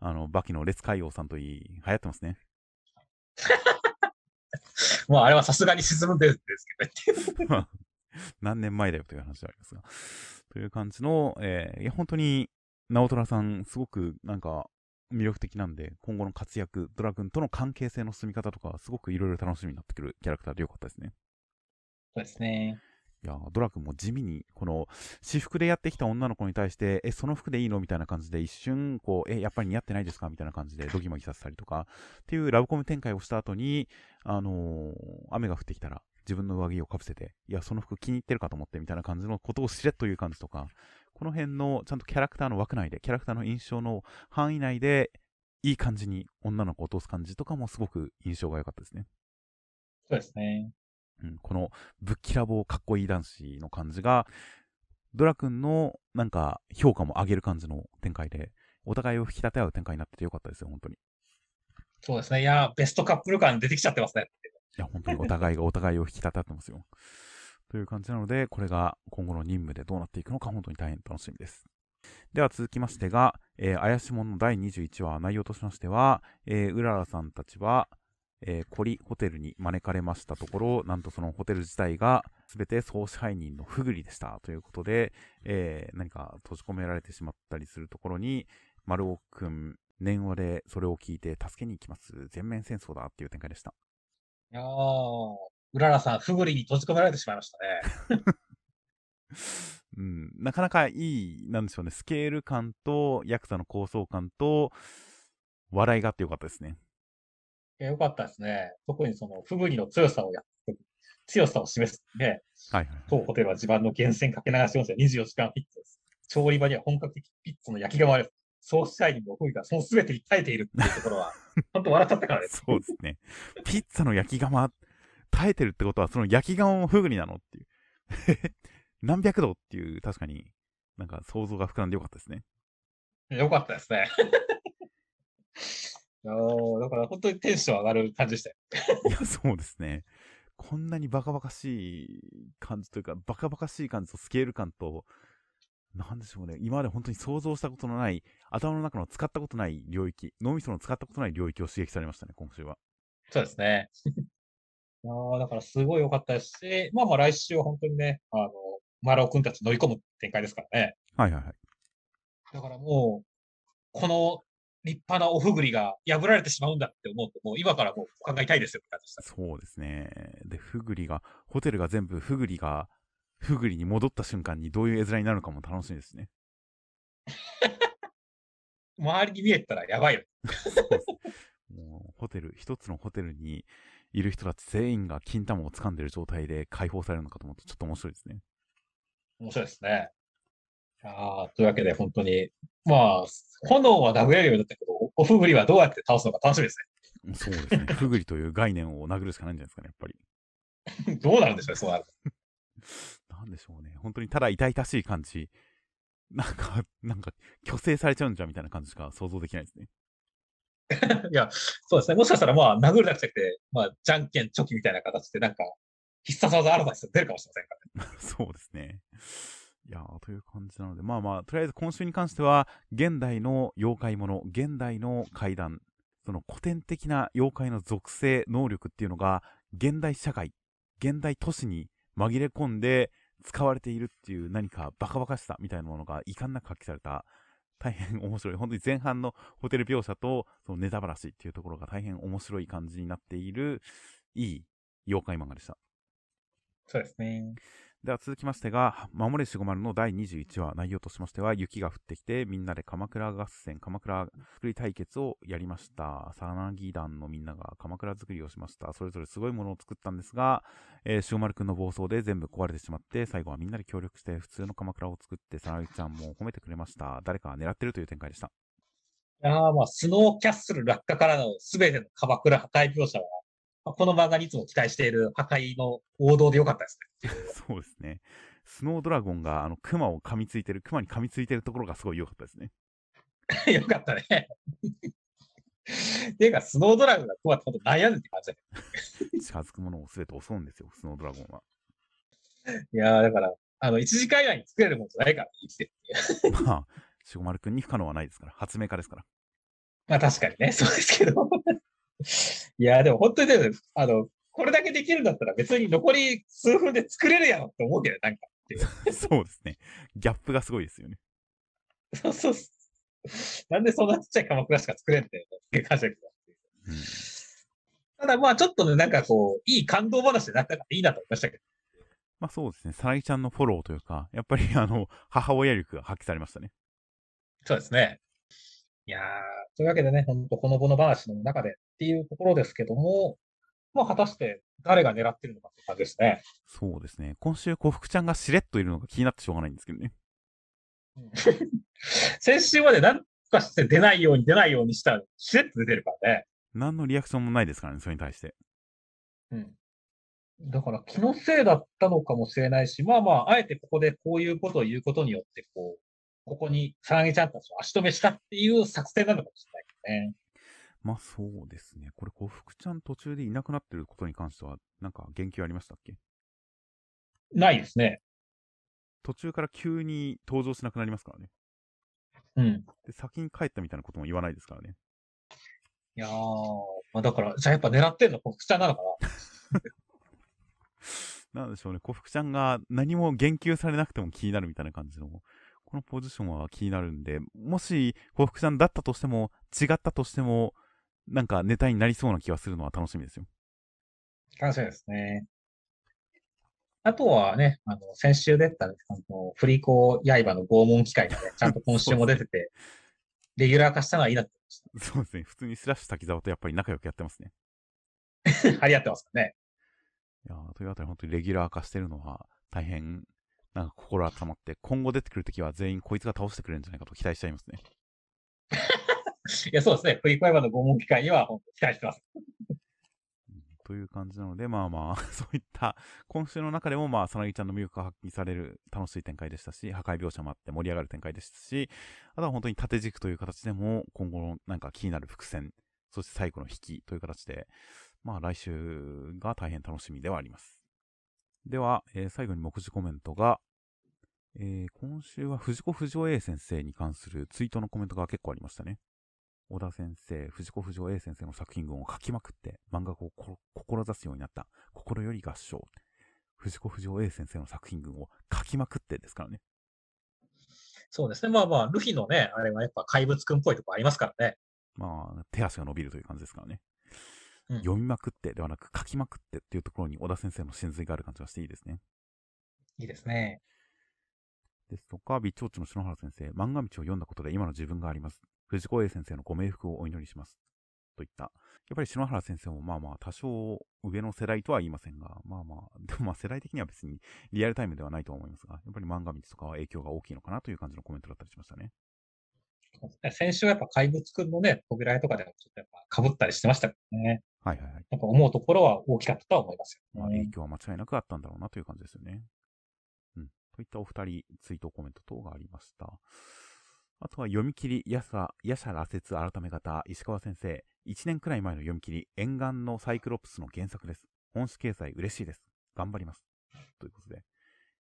あの、バキの列海王さんといい、流行ってますね。*laughs* もうあれはさすがに沈むんですけどね。*laughs* 何年前だよという話でありますが。という感じの、えー、いや、本当に、直虎さん、すごくなんか、魅力的なんで、今後の活躍、ドラグンとの関係性の進み方とか、すごくいろいろ楽しみになってくるキャラクターでよかったですね。そうですね。いや、ドラグンも地味に、この、私服でやってきた女の子に対して、え、その服でいいの？みたいな感じで、一瞬、こう、え、やっぱり似合ってないですか？みたいな感じで、ドギマギさせたりとか、っていうラブコメ展開をした後に、あのー、雨が降ってきたら、自分の上着をかぶせて、いや、その服気に入ってるかと思ってみたいな感じのことをしれっという感じとか、この辺のちゃんとキャラクターの枠内で、キャラクターの印象の範囲内でいい感じに女の子を落とす感じとかもすごく印象が良かったですね。そうですね。うん、このぶっきらぼうかっこいい男子の感じが、ドラ君のなんか評価も上げる感じの展開で、お互いを引き立て合う展開になっててよかったですよ、本当に。そうですね。いや、ベストカップル感出てきちゃってますね。いや、本当にお互いがお互いを引き立て合ってますよ。という感じなので、これが今後の任務でどうなっていくのか、本当に大変楽しみです。では続きましてが、えー、怪しもの第21話、内容としましては、えー、うららさんたちは、えー、コリホテルに招かれましたところ、なんとそのホテル自体が全て総支配人のフグリでしたということで、えー、何か閉じ込められてしまったりするところに、丸尾くん、念話でそれを聞いて助けに行きます。全面戦争だっていう展開でした。いやー、うららさん、フグリに閉じ込められてしまいましたね。*laughs* うん、なかなかいい、なんでしょうね、スケール感と、ヤクザの構想感と、笑いがあってよかったですね。よかったですね。特にその、フグリの強さをや強さを示すね。はいはい。当ホテルは自慢の源泉かけ流し温泉24時間ピッツです。調理場には本格的ピッツの焼き窯です。ソース社員のフグがその全てに耐えているっていうところは、*laughs* 本当笑っちゃったからです。そうですね。ピッツァの焼き窯、耐えてるってことは、その焼き窯もフグリなのっていう。*laughs* 何百度っていう、確かになんか想像が膨らんでよかったですね。よかったですね。いやだから本当にテンション上がる感じでしたよ。いや、そうですね。こんなにバカバカしい感じというか、バカバカしい感じとスケール感と、なんでしょうね。今まで本当に想像したことのない、頭の中の使ったことない領域、脳みその使ったことない領域を刺激されましたね、今週は。そうですね。*laughs* あだからすごい良かったですし、まあまあ来週は本当にね、あの、マラオ君たち乗り込む展開ですからね。はいはいはい。だからもう、この立派なおふぐりが破られてしまうんだって思うと、もう今からもう考えたいですよって感じでした。そうですね。で、ふぐりが、ホテルが全部ふぐりが、ふぐりに戻った瞬間にどういう絵面になるのかも楽しみですね。*laughs* 周りに見えたらやばいよ。もうホテル、一つのホテルにいる人たち全員が金玉を掴んでる状態で解放されるのかと思うとちょっと面白いですね。面白いですね。あというわけで本当に、まあ、炎は殴れるようになったけど、おふぐりはどうやって倒すのか楽しみですね。そうですね。ふぐりという概念を殴るしかないんじゃないですかね、やっぱり。*laughs* どうなるんでしょうね、そうなる *laughs* なんでしょうね。本当にただ痛々しい感じ。なんか、なんか、虚勢されちゃうんじゃんみたいな感じしか想像できないですね。*laughs* いや、そうですね。もしかしたら、まあ、殴るだけじゃなくて、まあ、じゃんけんチョキみたいな形で、なんか、必殺技アドバイス出るかもしれませんからね。そうですね。いや、という感じなので、まあまあ、とりあえず今週に関しては、現代の妖怪もの、現代の怪談、その古典的な妖怪の属性、能力っていうのが、現代社会、現代都市に紛れ込んで使われているっていう何かバカバカしさみたいなものが遺憾なく発揮された、大変面白い。本当に前半のホテル描写と、そのネタバラシっていうところが大変面白い感じになっている、いい妖怪漫画でした。そうですね。では続きましてが、守れしごまるの第21話、内容としましては、雪が降ってきて、みんなで鎌倉合戦、鎌倉作り対決をやりました。さなぎ団のみんなが鎌倉作りをしました。それぞれすごいものを作ったんですが、えー、しごまるくんの暴走で全部壊れてしまって、最後はみんなで協力して普通の鎌倉を作って、さなぎちゃんも褒めてくれました。誰か狙ってるという展開でした。いやまあ、スノーキャッスル落下からの全ての鎌倉破壊描写はこの漫画にいつも期待している破壊の王道でよかったですね。*laughs* そうですね。スノードラゴンが、あの、熊を噛みついてる、熊に噛みついてるところがすごい良かったですね。*laughs* よかったね。*laughs* ていうか、スノードラゴンが熊ってほんと悩んでって感じだ近づくものを全て襲うんですよ、スノードラゴンは。いやー、だから、あの、1時間以内に作れるもんじゃないから、生きてるまあ、しごまるくんに不可能はないですから、発明家ですから。まあ確かにね、そうですけど。いや、でも本当にね、あの、これだけできるんだったら別に残り数分で作れるやろって思うけど、なんか *laughs* そうですね。ギャップがすごいですよね。そうそう。なんでそんなちっちゃい鎌倉しか作れんっていう感じだけど。うん、ただまあちょっとね、なんかこう、いい感動話でなったらいいなと思いましたけど。まあそうですね。さなぎちゃんのフォローというか、やっぱりあの、母親力が発揮されましたね。そうですね。いやー、というわけでね、ほんとほのぼの話の中でっていうところですけども、まあ、果たして誰が狙ってるのかって感じですね。そうですね。今週、幸福ちゃんがしれっといるのが気になってしょうがないんですけどね。*laughs* 先週までなん、かして出ないように出ないようにしたら、しれっと出てるからね。何のリアクションもないですからね、それに対して。うん。だから気のせいだったのかもしれないし、まあまあ、あえてここでこういうことを言うことによって、こう、ここにさなぎちゃんたちを足止めしたっていう作戦なのかもしれないけどね。まあそうですね。これ、呉服ちゃん途中でいなくなってることに関しては、なんか言及ありましたっけ？ないですね。途中から急に登場しなくなりますからね。うん。で、先に帰ったみたいなことも言わないですからね。いやー、まあだから、じゃあやっぱ狙ってんの国ちゃんなのかな *laughs* なんでしょうね。呉服ちゃんが何も言及されなくても気になるみたいな感じの、このポジションは気になるんで、もし呉服ちゃんだったとしても、違ったとしても、なんかネタになりそうな気がするのは楽しみですよ。楽しみですね。あとはね、あの、先週出た、あの、振り子刃の拷問機会がね、*laughs* ちゃんと今週も出てて、レギュラー化したのはいいなってそうですね。普通にスラッシュ滝沢とやっぱり仲良くやってますね。思いました。張り合ってますからね。いやーというあたり本当にレギュラー化してるのは大変、なんか心温まって、今後出てくるときは全員こいつが倒してくれるんじゃないかと期待しちゃいますね。*laughs* いや、そうですね。振り子刃の拷問機会には期待してます。うんという感じなので、まあまあ、*laughs* そういった、今週の中でも、まあ、さなぎちゃんの魅力が発揮される楽しい展開でしたし、破壊描写もあって盛り上がる展開でしたし、あとは本当に縦軸という形でも、今後のなんか気になる伏線、そして最後の引きという形で、まあ来週が大変楽しみではあります。では、えー最後に目次コメントが、えー今週は藤子不二雄 A 先生に関するツイートのコメントが結構ありましたね。小田先生、藤子不二雄 A 先生の作品群を書きまくって漫画をこ志すようになった心より合唱。藤子不二雄 A 先生の作品群を書きまくってですからね。そうですね。まあまあ、ルフィのね、あれはやっぱ怪物くんっぽいとこありますからね。まあ、手足が伸びるという感じですからね。うん読みまくってではなく書きまくってっていうところに小田先生の真髄がある感じがしていいですね。いいですね。ですとか、微調地の篠原先生、漫画道を読んだことで今の自分があります。藤子 A 先生のご冥福をお祈りします。といった。やっぱり篠原先生もまあまあ多少上の世代とは言いませんが、まあまあ、でもまあ世代的には別にリアルタイムではないと思いますが、やっぱり漫画道とかは影響が大きいのかなという感じのコメントだったりしましたね。先週はやっぱ怪物くんのね、扉絵とかでもちょっとやっぱ被ったりしてましたからね。はいはいはい。やっぱ思うところは大きかったとは思いますまあ、よね。影響は間違いなくあったんだろうなという感じですよね。うん。といったお二人、ツイートコメント等がありました。あとは読み切り、やさ、やしゃ羅説改め方、石川先生。1年くらい前の読み切り、沿岸のサイクロプスの原作です。本誌掲載嬉しいです。頑張ります。ということで、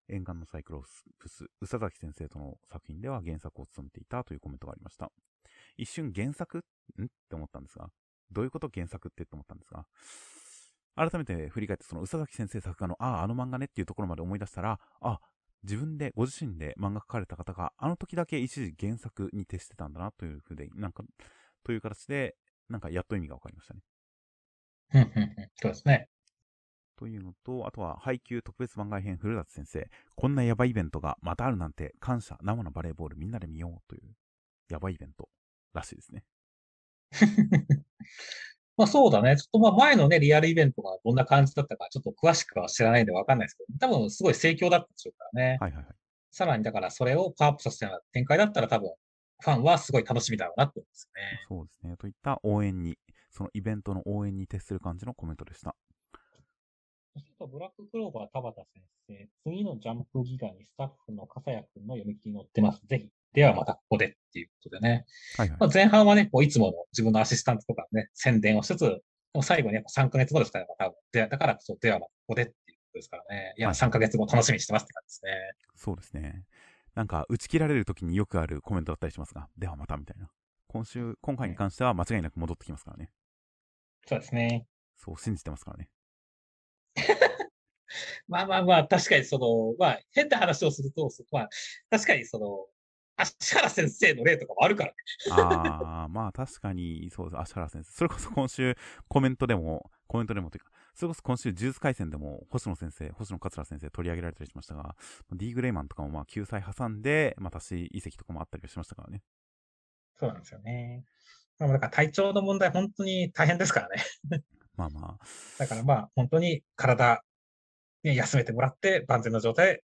沿岸のサイクロプス、宇佐崎先生との作品では原作を務めていたというコメントがありました。一瞬原作？ん？って思ったんですが、どういうこと原作ってって思ったんですが、改めて振り返って、その宇佐崎先生作画の、ああ、あの漫画ねっていうところまで思い出したら、あ、自分で、ご自身で漫画描かれた方が、あの時だけ一時原作に徹してたんだなというふうで、なんか、という形で、なんかやっと意味がわかりましたね。うんうんうんそうですね。というのと、あとは、配給特別番外編古舘先生、こんなヤバイイベントがまたあるなんて、感謝、生のバレーボールみんなで見ようという、ヤバいイベントらしいですね。*laughs* まあそうだね。ちょっとまあ前のね、リアルイベントがどんな感じだったか、ちょっと詳しくは知らないんでわかんないですけど、多分すごい盛況だったでしょうからね。はいはいはい。さらにだからそれをパワーアップさせたような展開だったら多分、ファンはすごい楽しみだろうなって思いますね。そうですね。といった応援に、そのイベントの応援に徹する感じのコメントでした。そしてブラッククローバー田畑先生、次のジャンプギガにスタッフの笠谷くんの読み切り載ってます。ぜひ。ではまたここでっていうことでね。はいはいまあ、。前半はね、こういつもの自分のアシスタントとかね、宣伝をしつつ、でも最後にやっぱ3ヶ月後ですから、多分。でだからこそ、ではまたここでっていうことですからね。いや、はい3ヶ月後楽しみにしてますって感じですね。そうですね。なんか、打ち切られる時によくあるコメントだったりしますが、ではまたみたいな。今週、今回に関しては間違いなく戻ってきますからね。そうですね。そう信じてますからね。*laughs* まあまあまあ、確かにその、まあ、変な話をすると、そまあ、確かにその、足原先生の例とかもあるからね。ああ、まあ確かに、そうです。芦原先生。それこそ今週、コメントでも、コメントでもというか、それこそ今週、呪術回戦でも、星野先生、星野桂先生取り上げられたりしましたが、D グレイマンとかもまあ救済挟んで、まあ私遺跡とかもあったりしましたからね。そうなんですよね。まあ、だから体調の問題、本当に大変ですからね。まあまあ、だからまあ、本当に体、ね、休めてもらって、万全の状態で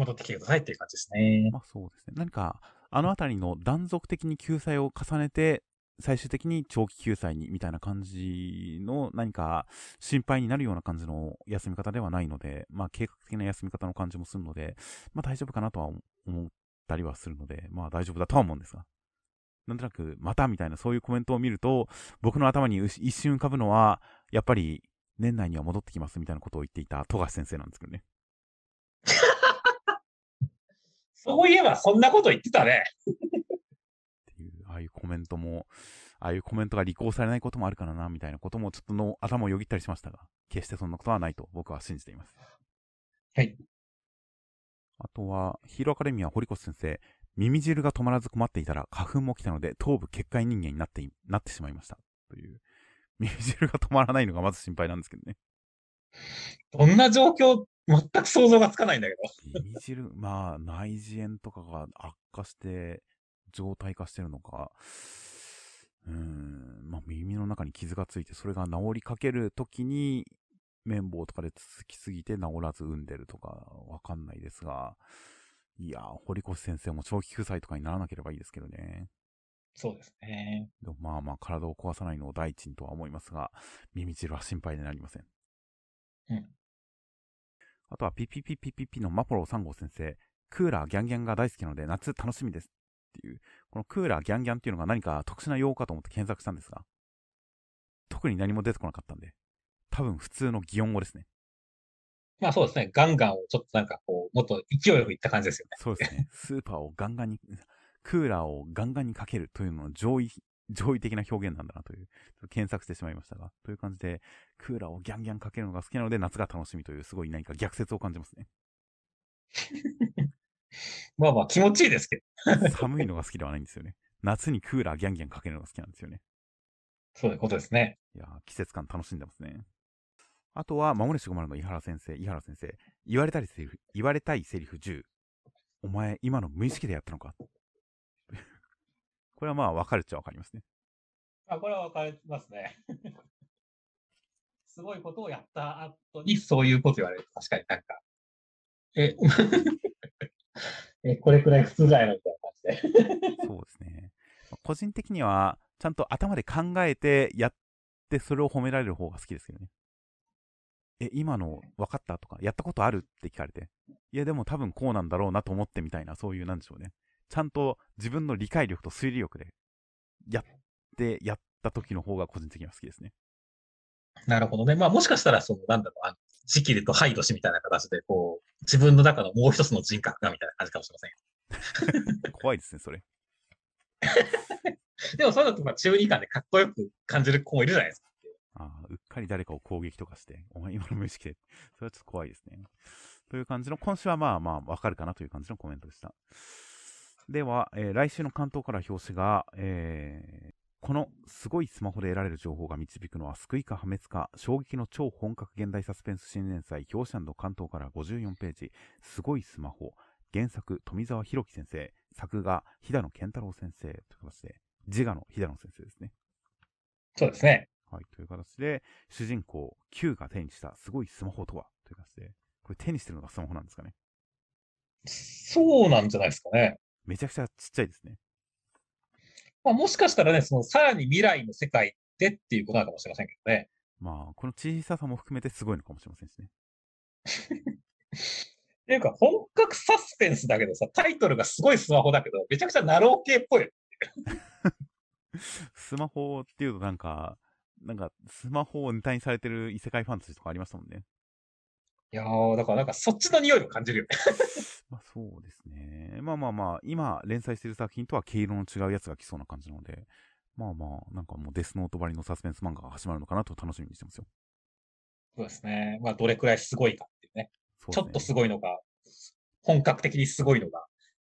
戻ってきてくださいっていう感じですね。まあそうですね。何かあのあたりの断続的に救済を重ねて、最終的に長期救済にみたいな感じの何か心配になるような感じの休み方ではないので、まあ計画的な休み方の感じもするので、まあ大丈夫かなとは思ったりはするので、まあ大丈夫だとは思うんですが。なんとなく、またみたいなそういうコメントを見ると、僕の頭に一瞬浮かぶのは、やっぱり年内には戻ってきますみたいなことを言っていた富樫先生なんですけどね。そういえばそんなこと言ってたね。っていう、ああいうコメントも、ああいうコメントが履行されないこともあるからな、みたいなこともちょっとの頭をよぎったりしましたが、決してそんなことはないと僕は信じています。はい。あとは、ヒーローアカデミア堀越先生、耳汁が止まらず困っていたら花粉も来たので頭部結界人間になってなってしまいました。という。耳汁が止まらないのがまず心配なんですけどね。どんな状況、全く想像がつかないんだけど。耳汁、*laughs* まあ、内耳炎とかが悪化して、状態化してるのか、うーん、まあ、耳の中に傷がついて、それが治りかけるときに、綿棒とかで続きすぎて治らず産んでるとか、わかんないですが、いやー、堀越先生も長期救済とかにならなければいいですけどね。そうですね。でもまあまあ、体を壊さないのを第一にとは思いますが、耳汁は心配でなりません。うん。あとは、ピピピピピピのマポロ3号先生、クーラーギャンギャンが大好きなので夏楽しみですっていう、このクーラーギャンギャンっていうのが何か特殊な用語かと思って検索したんですが、特に何も出てこなかったんで、多分普通の擬音語ですね。まあそうですね。ガンガンをちょっとなんかこう、もっと勢いよくいった感じですよね。そうですね。スーパーをガンガンに、クーラーをガンガンにかけるというのの上位、上位的な表現なんだなという、検索してしまいましたが、という感じで、クーラーをギャンギャンかけるのが好きなので夏が楽しみという、すごい何か逆説を感じますね。*laughs* まあまあ気持ちいいですけど。*laughs* 寒いのが好きではないんですよね。夏にクーラーギャンギャンかけるのが好きなんですよね。そういうことですね。いや季節感楽しんでますね。あとは、守れしごまるの井原先生、井原先生、言われたりセリフ、言われたいセリフ10。お前、今の無意識でやったのか？これはまあ、わかるっちゃわかりますね。あ、これはわかりますね。*laughs* すごいことをやった後に、そういうこと言われる。確かになんか、え、*laughs* え、これくらい普通だよみたいな感じで。*laughs* そうですね。個人的には、ちゃんと頭で考えてやって、それを褒められる方が好きですけどね。え、今の分かったとか、やったことあるって聞かれて、いやでも多分こうなんだろうなと思ってみたいな、そういうなんでしょうね。ちゃんと自分の理解力と推理力で、やって、やった時の方が個人的には好きですね。なるほどね。まあもしかしたら、その、なんだろう、あの、時期でとハイドしみたいな形で、こう、自分の中のもう一つの人格がみたいな感じかもしれません。*laughs* 怖いですね、それ。*laughs* でもそういうのとか中二感でかっこよく感じる子もいるじゃないですか。ああ、うっかり誰かを攻撃とかして、お前今の無意識で、それはちょっと怖いですね。という感じの、今週はまあまあわかるかなという感じのコメントでした。では、えー、来週の関東から表紙が、えー、このすごいスマホで得られる情報が導くのは救いか破滅か衝撃の超本格現代サスペンス新連載表紙関東から54ページ。すごいスマホ。原作富澤弘樹先生。作画飛騨野健太郎先生。という形で。自我の飛騨野先生ですね。そうですね。はい、という形で、主人公 Q が手にしたすごいスマホとは？という形で、これ手にしてるのがスマホなんですかね？そうなんじゃないですかね。めちゃくちゃちっちゃいですね。まあ、もしかしたらね、そのさらに未来の世界でっていうことなのかもしれませんけどね。まあ、この小ささも含めてすごいのかもしれませんしね。*laughs* っていうか、本格サスペンスだけどさ、タイトルがすごいスマホだけど、めちゃくちゃナロー系っぽい。*laughs* スマホっていうとなんか、なんか、スマホをネタにされてる異世界ファンタジーとかありましたもんね。いやー、だからなんかそっちの匂いを感じるよねまあそうですね。まあまあまあ、今連載してる作品とは毛色の違うやつが来そうな感じなので、まあまあ、なんかもうデスノートばりのサスペンス漫画が始まるのかなと楽しみにしてますよ。そうですね。まあどれくらいすごいかっていうね。ねちょっとすごいのか、本格的にすごいのか、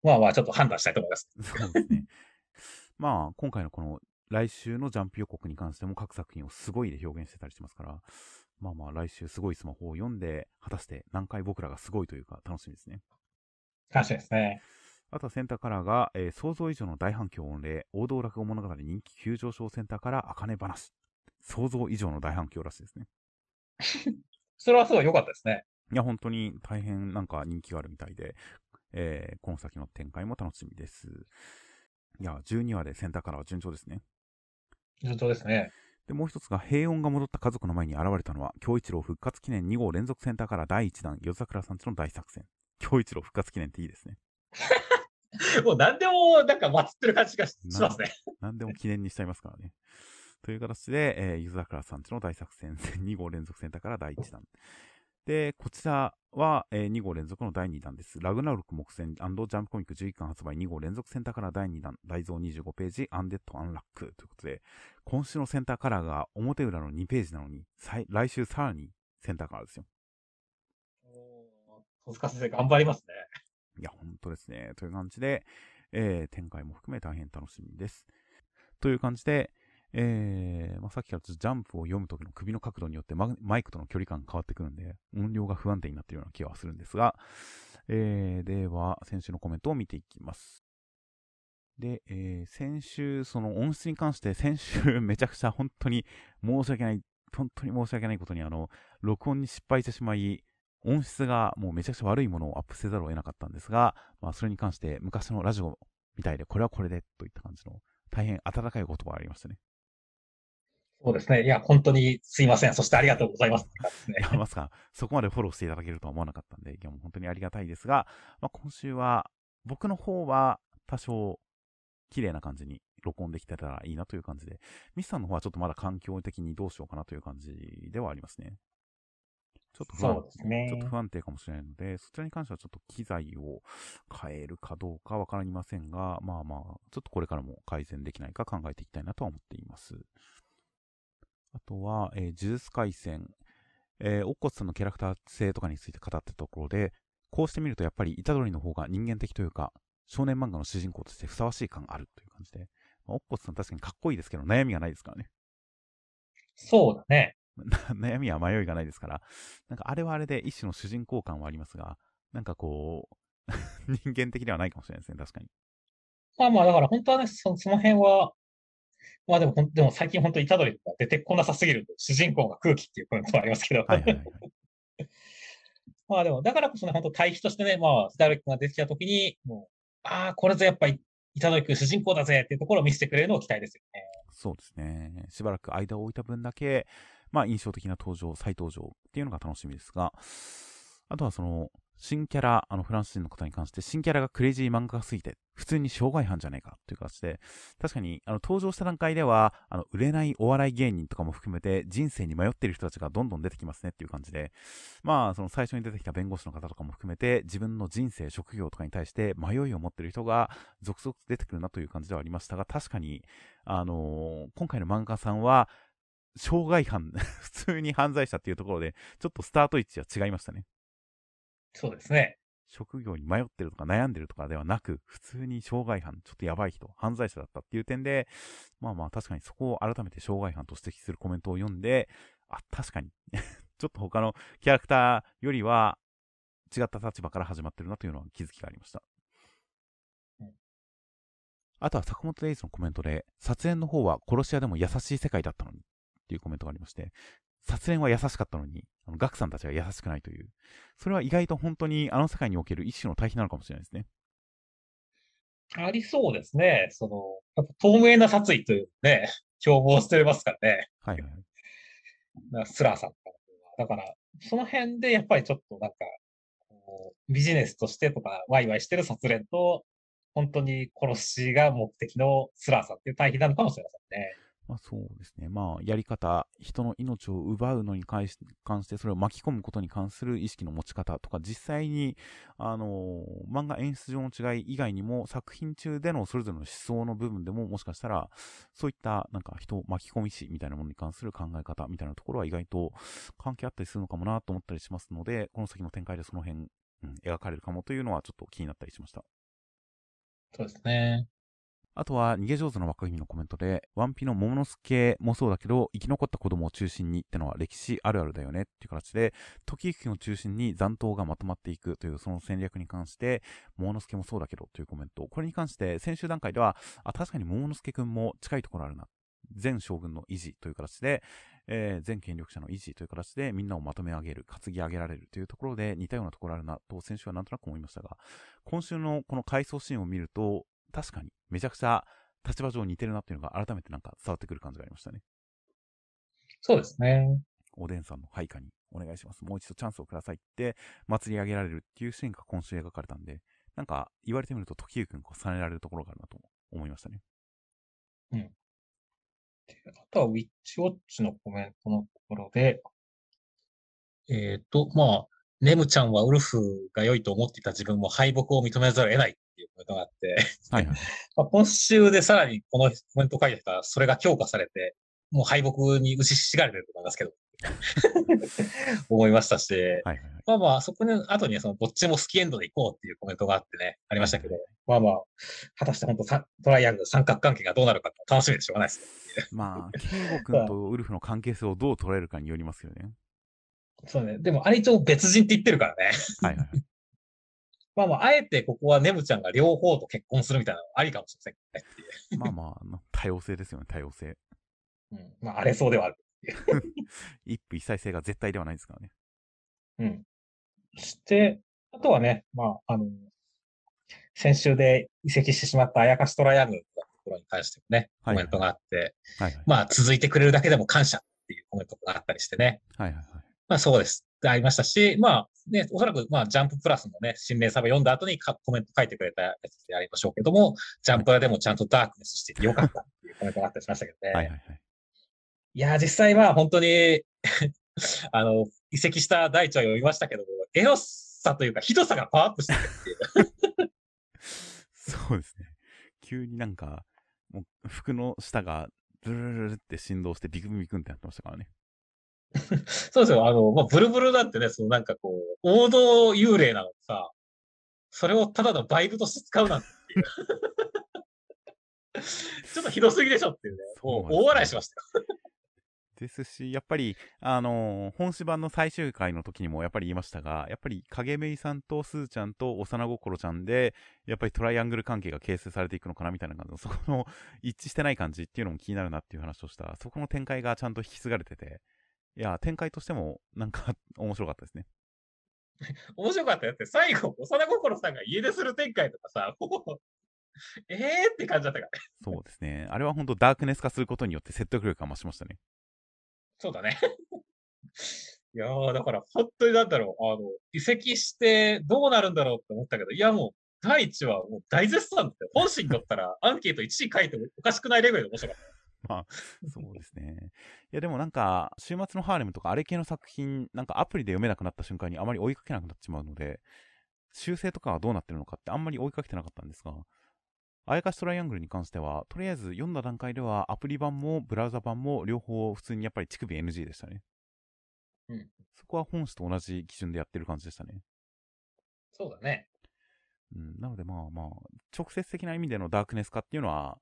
まあまあちょっと判断したいと思います。そうですね。*laughs* まあ今回のこの来週のジャンプ予告に関しても各作品をすごいで表現してたりしますから、まあまあ来週すごいスマホを読んで、果たして何回僕らがすごいというか楽しみですね。ですね。あとはセンターカラーが、えー、想像以上の大反響御礼、王道落語物語人気急上昇センターから茜話。想像以上の大反響らしいですね。*laughs* それはすごい良かったですね。いや、本当に大変なんか人気があるみたいで、えー、この先の展開も楽しみです。いや、12話でセンターからは順調ですね。順調ですね。で、もう一つが、平穏が戻った家族の前に現れたのは、京一郎復活記念2号連続センターから第1弾、夜桜さんちの大作戦。京一郎復活記念っていいですね。*laughs* もう何でもなんか祭ってる感じがしますね。何でも記念にしちゃいますからね。という形で、えー、ゆず桜さんちの大作戦2号連続センターから第1弾。で、こちらは、えー、2号連続の第2弾です。ラグナロク目線ジャンプコミック11巻発売2号連続センターから第2弾、大蔵25ページ、アンデッド・アンラックということで、今週のセンターカラーが表裏の2ページなのに、来週さらにセンターカラーですよ。戸塚先生頑張りますね。いや、本当ですね。という感じで、えー、展開も含め大変楽しみです。という感じで、えー、まあ、さっきからジャンプを読むときの首の角度によってマイクとの距離感が変わってくるんで、音量が不安定になっているような気はするんですが、えー、では、先週のコメントを見ていきます。で、えー、先週、その音質に関して、先週めちゃくちゃ本当に申し訳ない、本当に申し訳ないことに、あの、録音に失敗してしまい、音質がもうめちゃくちゃ悪いものをアップせざるを得なかったんですが、まあ、それに関して昔のラジオみたいで、これはこれでといった感じの大変温かい言葉がありましたね。そうですね。いや、本当にすいません。そしてありがとうございます。*laughs* いや、まさか、そこまでフォローしていただけるとは思わなかったんで、いや、もう本当にありがたいですが、まあ、今週は、僕の方は多少、綺麗な感じに録音できてたらいいなという感じで、ミスさんの方はちょっとまだ環境的にどうしようかなという感じではありますね。ちょっと不安、ね、ちょっと不安定かもしれないので、そちらに関してはちょっと機材を変えるかどうかわかりませんが、まあまあ、ちょっとこれからも改善できないか考えていきたいなとは思っています。あとは、えー、呪術廻戦、えー、オッコスさんのキャラクター性とかについて語ったところで、こうしてみるとやっぱり虎杖の方が人間的というか、少年漫画の主人公としてふさわしい感あるという感じで、まあ、オッコスさん確かにかっこいいですけど、悩みがないですからね。そうだね。*laughs* 悩みは迷いがないですから、なんかあれはあれで一種の主人公感はありますが、なんかこう、*laughs* 人間的ではないかもしれないですね、確かに。まあまあ、だから本当はね、そその辺は、まあでも、でも最近本当に虎杖が出てこなさすぎる主人公が空気っていうコメントもありますけど。はいはいはい、*laughs* まあでも、だからこそね、本当対比としてね、まあ、虎杖君が出てきたときに、もう、ああ、これぞやっぱり、虎杖君主人公だぜっていうところを見せてくれるのを期待ですよね。そうですね。しばらく間を置いた分だけ、まあ印象的な登場、再登場っていうのが楽しみですが、あとはその、新キャラ、あのフランス人の方に関して、新キャラがクレイジー漫画家すぎて、普通に障害犯じゃないかという形で、確かに、あの、登場した段階では、あの、売れないお笑い芸人とかも含めて、人生に迷ってる人たちがどんどん出てきますねっていう感じで、まあ、その最初に出てきた弁護士の方とかも含めて、自分の人生、職業とかに対して迷いを持ってる人が続々出てくるなという感じではありましたが、確かに、あのー、今回の漫画家さんは、障害犯、*laughs* 普通に犯罪者っていうところで、ちょっとスタート位置は違いましたね。そうですね。職業に迷ってるとか悩んでるとかではなく、普通に障害犯、ちょっとやばい人、犯罪者だったっていう点で、まあまあ確かにそこを改めて障害犯と指摘するコメントを読んで、あ、確かに *laughs* ちょっと他のキャラクターよりは違った立場から始まってるなというのは気づきがありました。あとは坂本デイズのコメントで、撮影の方は殺し屋でも優しい世界だったのにっていうコメントがありまして、殺練は優しかったのに、あのガクさんたちが優しくないという。それは意外と本当にあの世界における一種の対比なのかもしれないですね。ありそうですね。その、やっぱ透明な殺意というね、標榜してますからね。はいはい。スラーさんとか。だから、その辺でやっぱりちょっとなんか、ビジネスとしてとか、ワイワイしてる殺練と、本当に殺しが目的のスラーさんっていう対比なのかもしれませんね。まあそうですね。まあやり方、人の命を奪うのに関してそれを巻き込むことに関する意識の持ち方とか、実際に、あの、漫画演出上の違い以外にも作品中でのそれぞれの思想の部分でももしかしたら、そういったなんか人を巻き込みしみたいなものに関する考え方みたいなところは意外と関係あったりするのかもなと思ったりしますので、この先の展開でその辺、うん、描かれるかもというのはちょっと気になったりしました。そうですね。あとは、逃げ上手の若君のコメントで、ワンピの桃之助もそうだけど、生き残った子供を中心にってのは歴史あるあるだよねっていう形で、時行を中心に残党がまとまっていくというその戦略に関して、桃之助もそうだけどというコメント。これに関して、先週段階では、あ、確かに桃之助くんも近いところあるな。前将軍の維持という形で、えー全権力者の維持という形でみんなをまとめ上げる、担ぎ上げられるというところで似たようなところあるなと先週はなんとなく思いましたが、今週のこの回想シーンを見ると、確かにめちゃくちゃ立場上似てるなっていうのが改めてなんか伝わってくる感じがありましたね。そうですね。おでんさんの配下にお願いします。もう一度チャンスをくださいって祭り上げられるっていうシーンが今週描かれたんで、なんか言われてみると時行くんこうされられるところがあるなと思いましたね。あとは、ウィッチウォッチのコメントのところで、えっ、と、まあ、ネムちゃんはウルフが良いと思っていた自分も敗北を認めざるを得ないっていうコメントがあって、はいはい。*laughs* まあ、今週でさらにこのコメントを書いてたら、それが強化されて、もう敗北に打ちひしがれてると思いますけど、*laughs* 思いましたし、はいはいはい。まあまあ、そこの後にはその、どっちもスキエンドで行こうっていうコメントがあってね、ありましたけど、まあまあ、果たして本当さトライアングル三角関係がどうなるか楽しみでしょうがないですね。まあ、ケイゴ君とウルフの関係性をどう捉えるかによりますよね。そうね。でも、あれ一応別人って言ってるからね。はいはいはい。*laughs* まあまあ、あえてここはネムちゃんが両方と結婚するみたいなのありかもしれません。まあまあ多様性ですよね、多様性。うん。まあ、荒れそうではある。*laughs* 一夫一妻制が絶対ではないですからね。うん。そして、あとはね、まあ、あの、先週で移籍してしまったあやかしトライアングルのところに関してもね、はいコメントがあって、はいはい。まあ、続いてくれるだけでも感謝っていうコメントがあったりしてね。はいはいはい。まあ、そうです。ってありましたし、まあ、ね、おそらく、まあ、ジャンププラスのね、新連サバ読んだ後にかコメント書いてくれたやつでありましょうけども、ジャンプラでもちゃんとダークネスしててよかったっていうコメントがあったりしましたけどね。はいはいはい。いやー、実際は本当に、*laughs* あの、移籍した大地は読みましたけども、エロさというか、ひどさがパワーアップしてるっていう。そうですね。急になんか、もう服の下がブルルルルって振動してビクビクンってなってましたからね。*laughs* そうですよ。あの、まあ、ブルブルだってね、そのなんかこう、王道幽霊なのにさ、それをただのバイブとして使うなんていう。*laughs* ちょっとひどすぎでしょっていうね。もう大笑いしましたよ。*laughs* ですし、やっぱり、あのー本誌版の最終回の時にもやっぱり言いましたが、やっぱり影めいさんとすーちゃんと幼心ちゃんで、やっぱりトライアングル関係が形成されていくのかなみたいな感じの、そこの一致してない感じっていうのも気になるなっていう話をした、そこの展開がちゃんと引き継がれてて、いや、展開としてもなんか *laughs* 面白かったですね。面白かったよって、最後、幼心さんが家出する展開とかさ、もう、えーって感じだったからね。そうですね。あれは本当ダークネス化することによって説得力が増しましたね。そうだね。いやー、だから本当になんだろう、あの、移籍してどうなるんだろうって思ったけど、いやもう、第一はもう大絶賛だって、本心取ったらアンケート1位書いてもおかしくないレベルで面白かっ *laughs* そうですね。いや、でもなんか、週末のハーレムとかあれ系の作品、なんかアプリで読めなくなった瞬間にあまり追いかけなくなってしまうので、修正とかはどうなってるのかってあんまり追いかけてなかったんですが、あやかしトライアングルに関しては、とりあえず読んだ段階ではアプリ版もブラウザ版も両方普通にやっぱり乳首 NG でしたね。うんそこは本誌と同じ基準でやってる感じでしたね。た。そうだね。うん、なのでまあまあ、直接的な意味でのダークネス化っていうのは、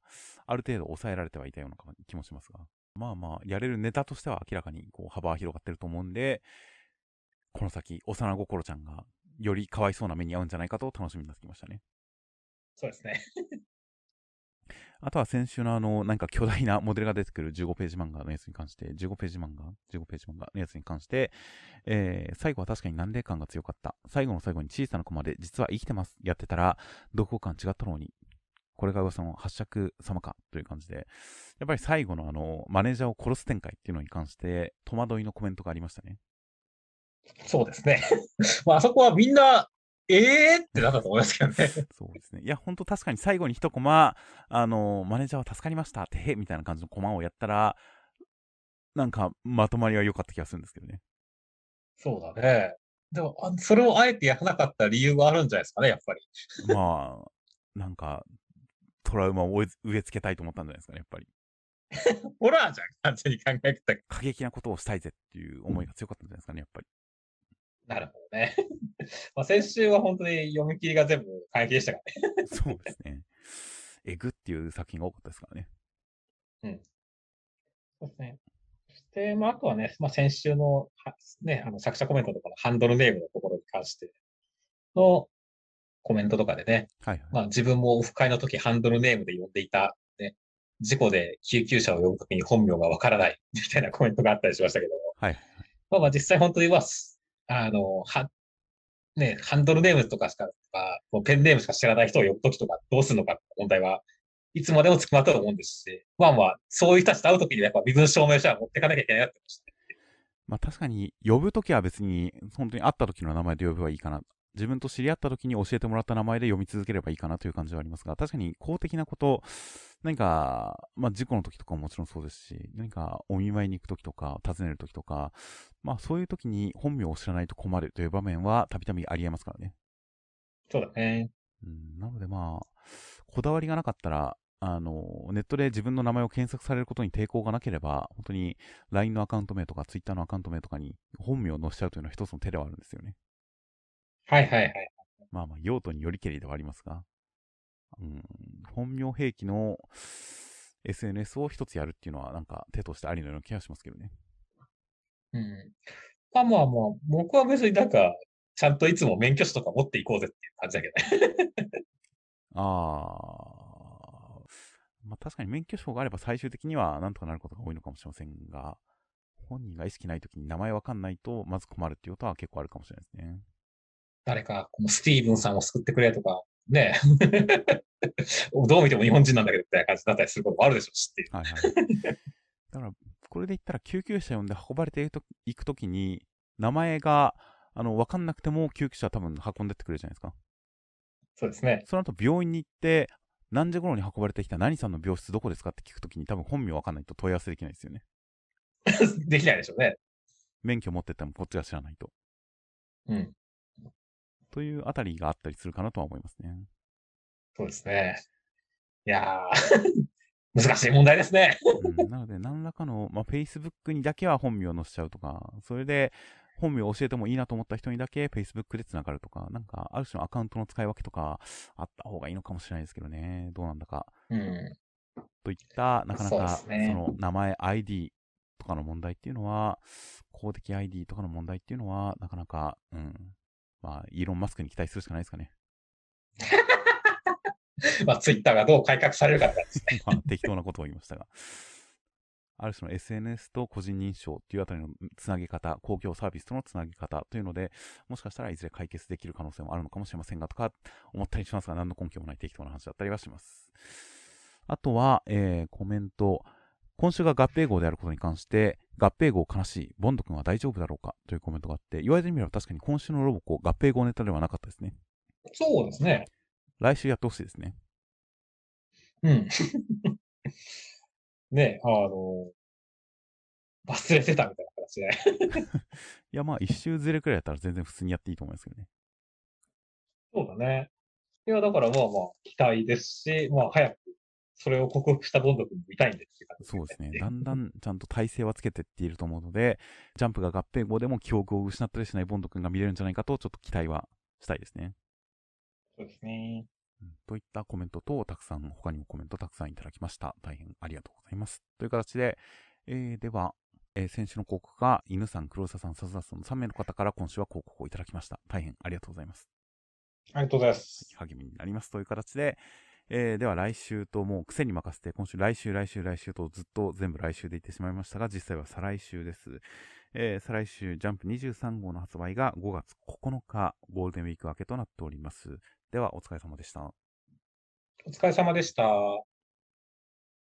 ある程度抑えられてはいたような気もしますが、まあまあ、やれるネタとしては明らかにこう幅は広がってると思うんで、この先、幼心ちゃんがよりかわいそうな目に遭うんじゃないかと楽しみになってきましたね。そうですね。あとは先週のあの、なんか巨大なモデルが出てくる15ページ漫画のやつに関して、15ページ漫画 ?15 ページ漫画のやつに関して、えー、最後は確かに難齢感が強かった。最後の最後に小さなコマで、実は生きてます。やってたら、どこ感違ったのに。これが噂の八尺様か？という感じで、やっぱり最後のあの、マネージャーを殺す展開っていうのに関して、戸惑いのコメントがありましたね。そうですね。*laughs* まあ、あそこはみんな、えーってなったと思いますけどね。そうですね。いや、ほんと確かに最後に一コマ、あの、マネージャーは助かりましたって、へみたいな感じのコマをやったら、なんか、まとまりは良かった気がするんですけどね。そうだね。でも、あそれをあえてやらなかった理由があるんじゃないですかね、やっぱり。まあ、なんか、トラウマを植え付けたいと思ったんじゃないですかね、やっぱり。*laughs* ホラーじゃん、完全に考えてた過激なことをしたいぜっていう思いが強かったんじゃないですかね、やっぱり。なるほどね。*laughs* まあ先週は本当に読み切りが全部過激でしたからね。*laughs* そうですね。えぐっていう作品が多かったですからね。そうですね。そして、まあ、あとはね、まあ、先週の、はね、あの、作者コメントとかのハンドルネームのところに関してのコメントとかでね、はいはい。まあ、自分もオフ会の時ハンドルネームで呼んでいた、ね、事故で救急車を呼ぶときに本名がわからないみたいなコメントがあったりしましたけども。はい。まあまあ実際本当には、あの、は、ね、ハンドルネームとかしか、もうペンネームしか知らない人を呼ぶときとかどうするのかって問題はいつまでもつきまとうと思うんですし、まあまあ、そういう人たちと会うときにやっぱ身分証明書は持っていかなきゃいけないなってました。まあ確かに、呼ぶときは別に、本当に会った時の名前で呼べばいいかな。自分と知り合った時に教えてもらった名前で読み続ければいいかなという感じはありますが、確かに公的なこと、何か、まあ事故の時とかももちろんそうですし、何かお見舞いに行く時とか、訪ねる時とか、まあそういう時に本名を知らないと困るという場面はたびたびありえますからね。そうだね。うん、なのでまあ、こだわりがなかったら、あの、ネットで自分の名前を検索されることに抵抗がなければ、本当に LINE のアカウント名とか Twitter のアカウント名とかに本名を載せちゃうというのは一つの手ではあるんですよね。はいはいはい。まあまあ、用途によりけりではありますが、うん、本名兵器の SNS を一つやるっていうのはなんか手としてありのような気がしますけどね。うん。まあまあまあ、僕は別になんか、ちゃんといつも免許証とか持っていこうぜっていう感じだけどね。*laughs* あー、まあ確かに免許証があれば最終的にはなんとかなることが多いのかもしれませんが、本人が意識ないときに名前わかんないとまず困るっていうことは結構あるかもしれないですね。誰か、このスティーブンさんを救ってくれとか、ね *laughs* どう見ても日本人なんだけどみたいな感じだったりすることもあるでしょうしっていう。はいはい。だから、これで言ったら救急車呼んで運ばれていくときに、名前が、あの、わかんなくても救急車は多分運んでってくれるじゃないですか。そうですね。その後病院に行って、何時頃に運ばれてきた何さんの病室どこですかって聞くときに多分本名わかんないと問い合わせできないですよね。*laughs* できないでしょうね。免許持ってってもこっちが知らないと。うん。というあたりがあったりするかなとは思いますね。そうですね。いやー、*laughs* 難しい問題ですね。うん、なので、何らかの、まあ、Facebook にだけは本名を載せちゃうとか、それで本名を教えてもいいなと思った人にだけ Facebook で繋がるとか、なんか、ある種のアカウントの使い分けとか、あった方がいいのかもしれないですけどね。どうなんだか。うん。といった、なかなか、すねその名前、ID とかの問題っていうのは、公的 ID とかの問題っていうのは、なかなか、うん。まあ、イーロン・マスクに期待するしかないですかね。*laughs* まあ、ツイッターがどう改革されるかってね。*laughs* まあ、適当なことを言いましたが。ある種の SNS と個人認証っていうあたりのつなげ方、公共サービスとのつなげ方というので、もしかしたらいずれ解決できる可能性もあるのかもしれませんが、とか思ったりしますが、何の根拠もない適当な話だったりはします。あとは、えー、コメント。今週が合併号であることに関して、合併号悲しい、ボンド君は大丈夫だろうかというコメントがあって、言われてみれば確かに今週のロボコ合併号ネタではなかったですね。そうですね。来週やってほしいですね。うん。*laughs* ねあの、忘れてたみたいな形で。*laughs* いや、まあ一周ずれくらいだったら全然普通にやっていいと思いますけどね。そうだね。いや、だからまあまあ、期待ですし、まあ、早く、それを克服したボンド君も見たいんですそうですね。だんだんちゃんと体勢はつけてっていると思うので、ジャンプが合併後でも記憶を失ったりしないボンド君が見れるんじゃないかと、ちょっと期待はしたいですね。そうですね。うんといったコメントと、たくさん、他にもコメントたくさんいただきました。大変ありがとうございます。という形で、えー、では、えー先週の広告が、犬さん、黒沢さん、笹田さんの3名の方から今週は広告をいただきました。大変ありがとうございます。ありがとうございます。励みになりますという形で、えーでは来週ともう癖に任せて、今週来週来週来週とずっと全部来週で言ってしまいましたが、実際は再来週です。えー再来週、ジャンプ23号の発売が5月9日、ゴールデンウィーク明けとなっております。では、お疲れ様でした。お疲れ様でした。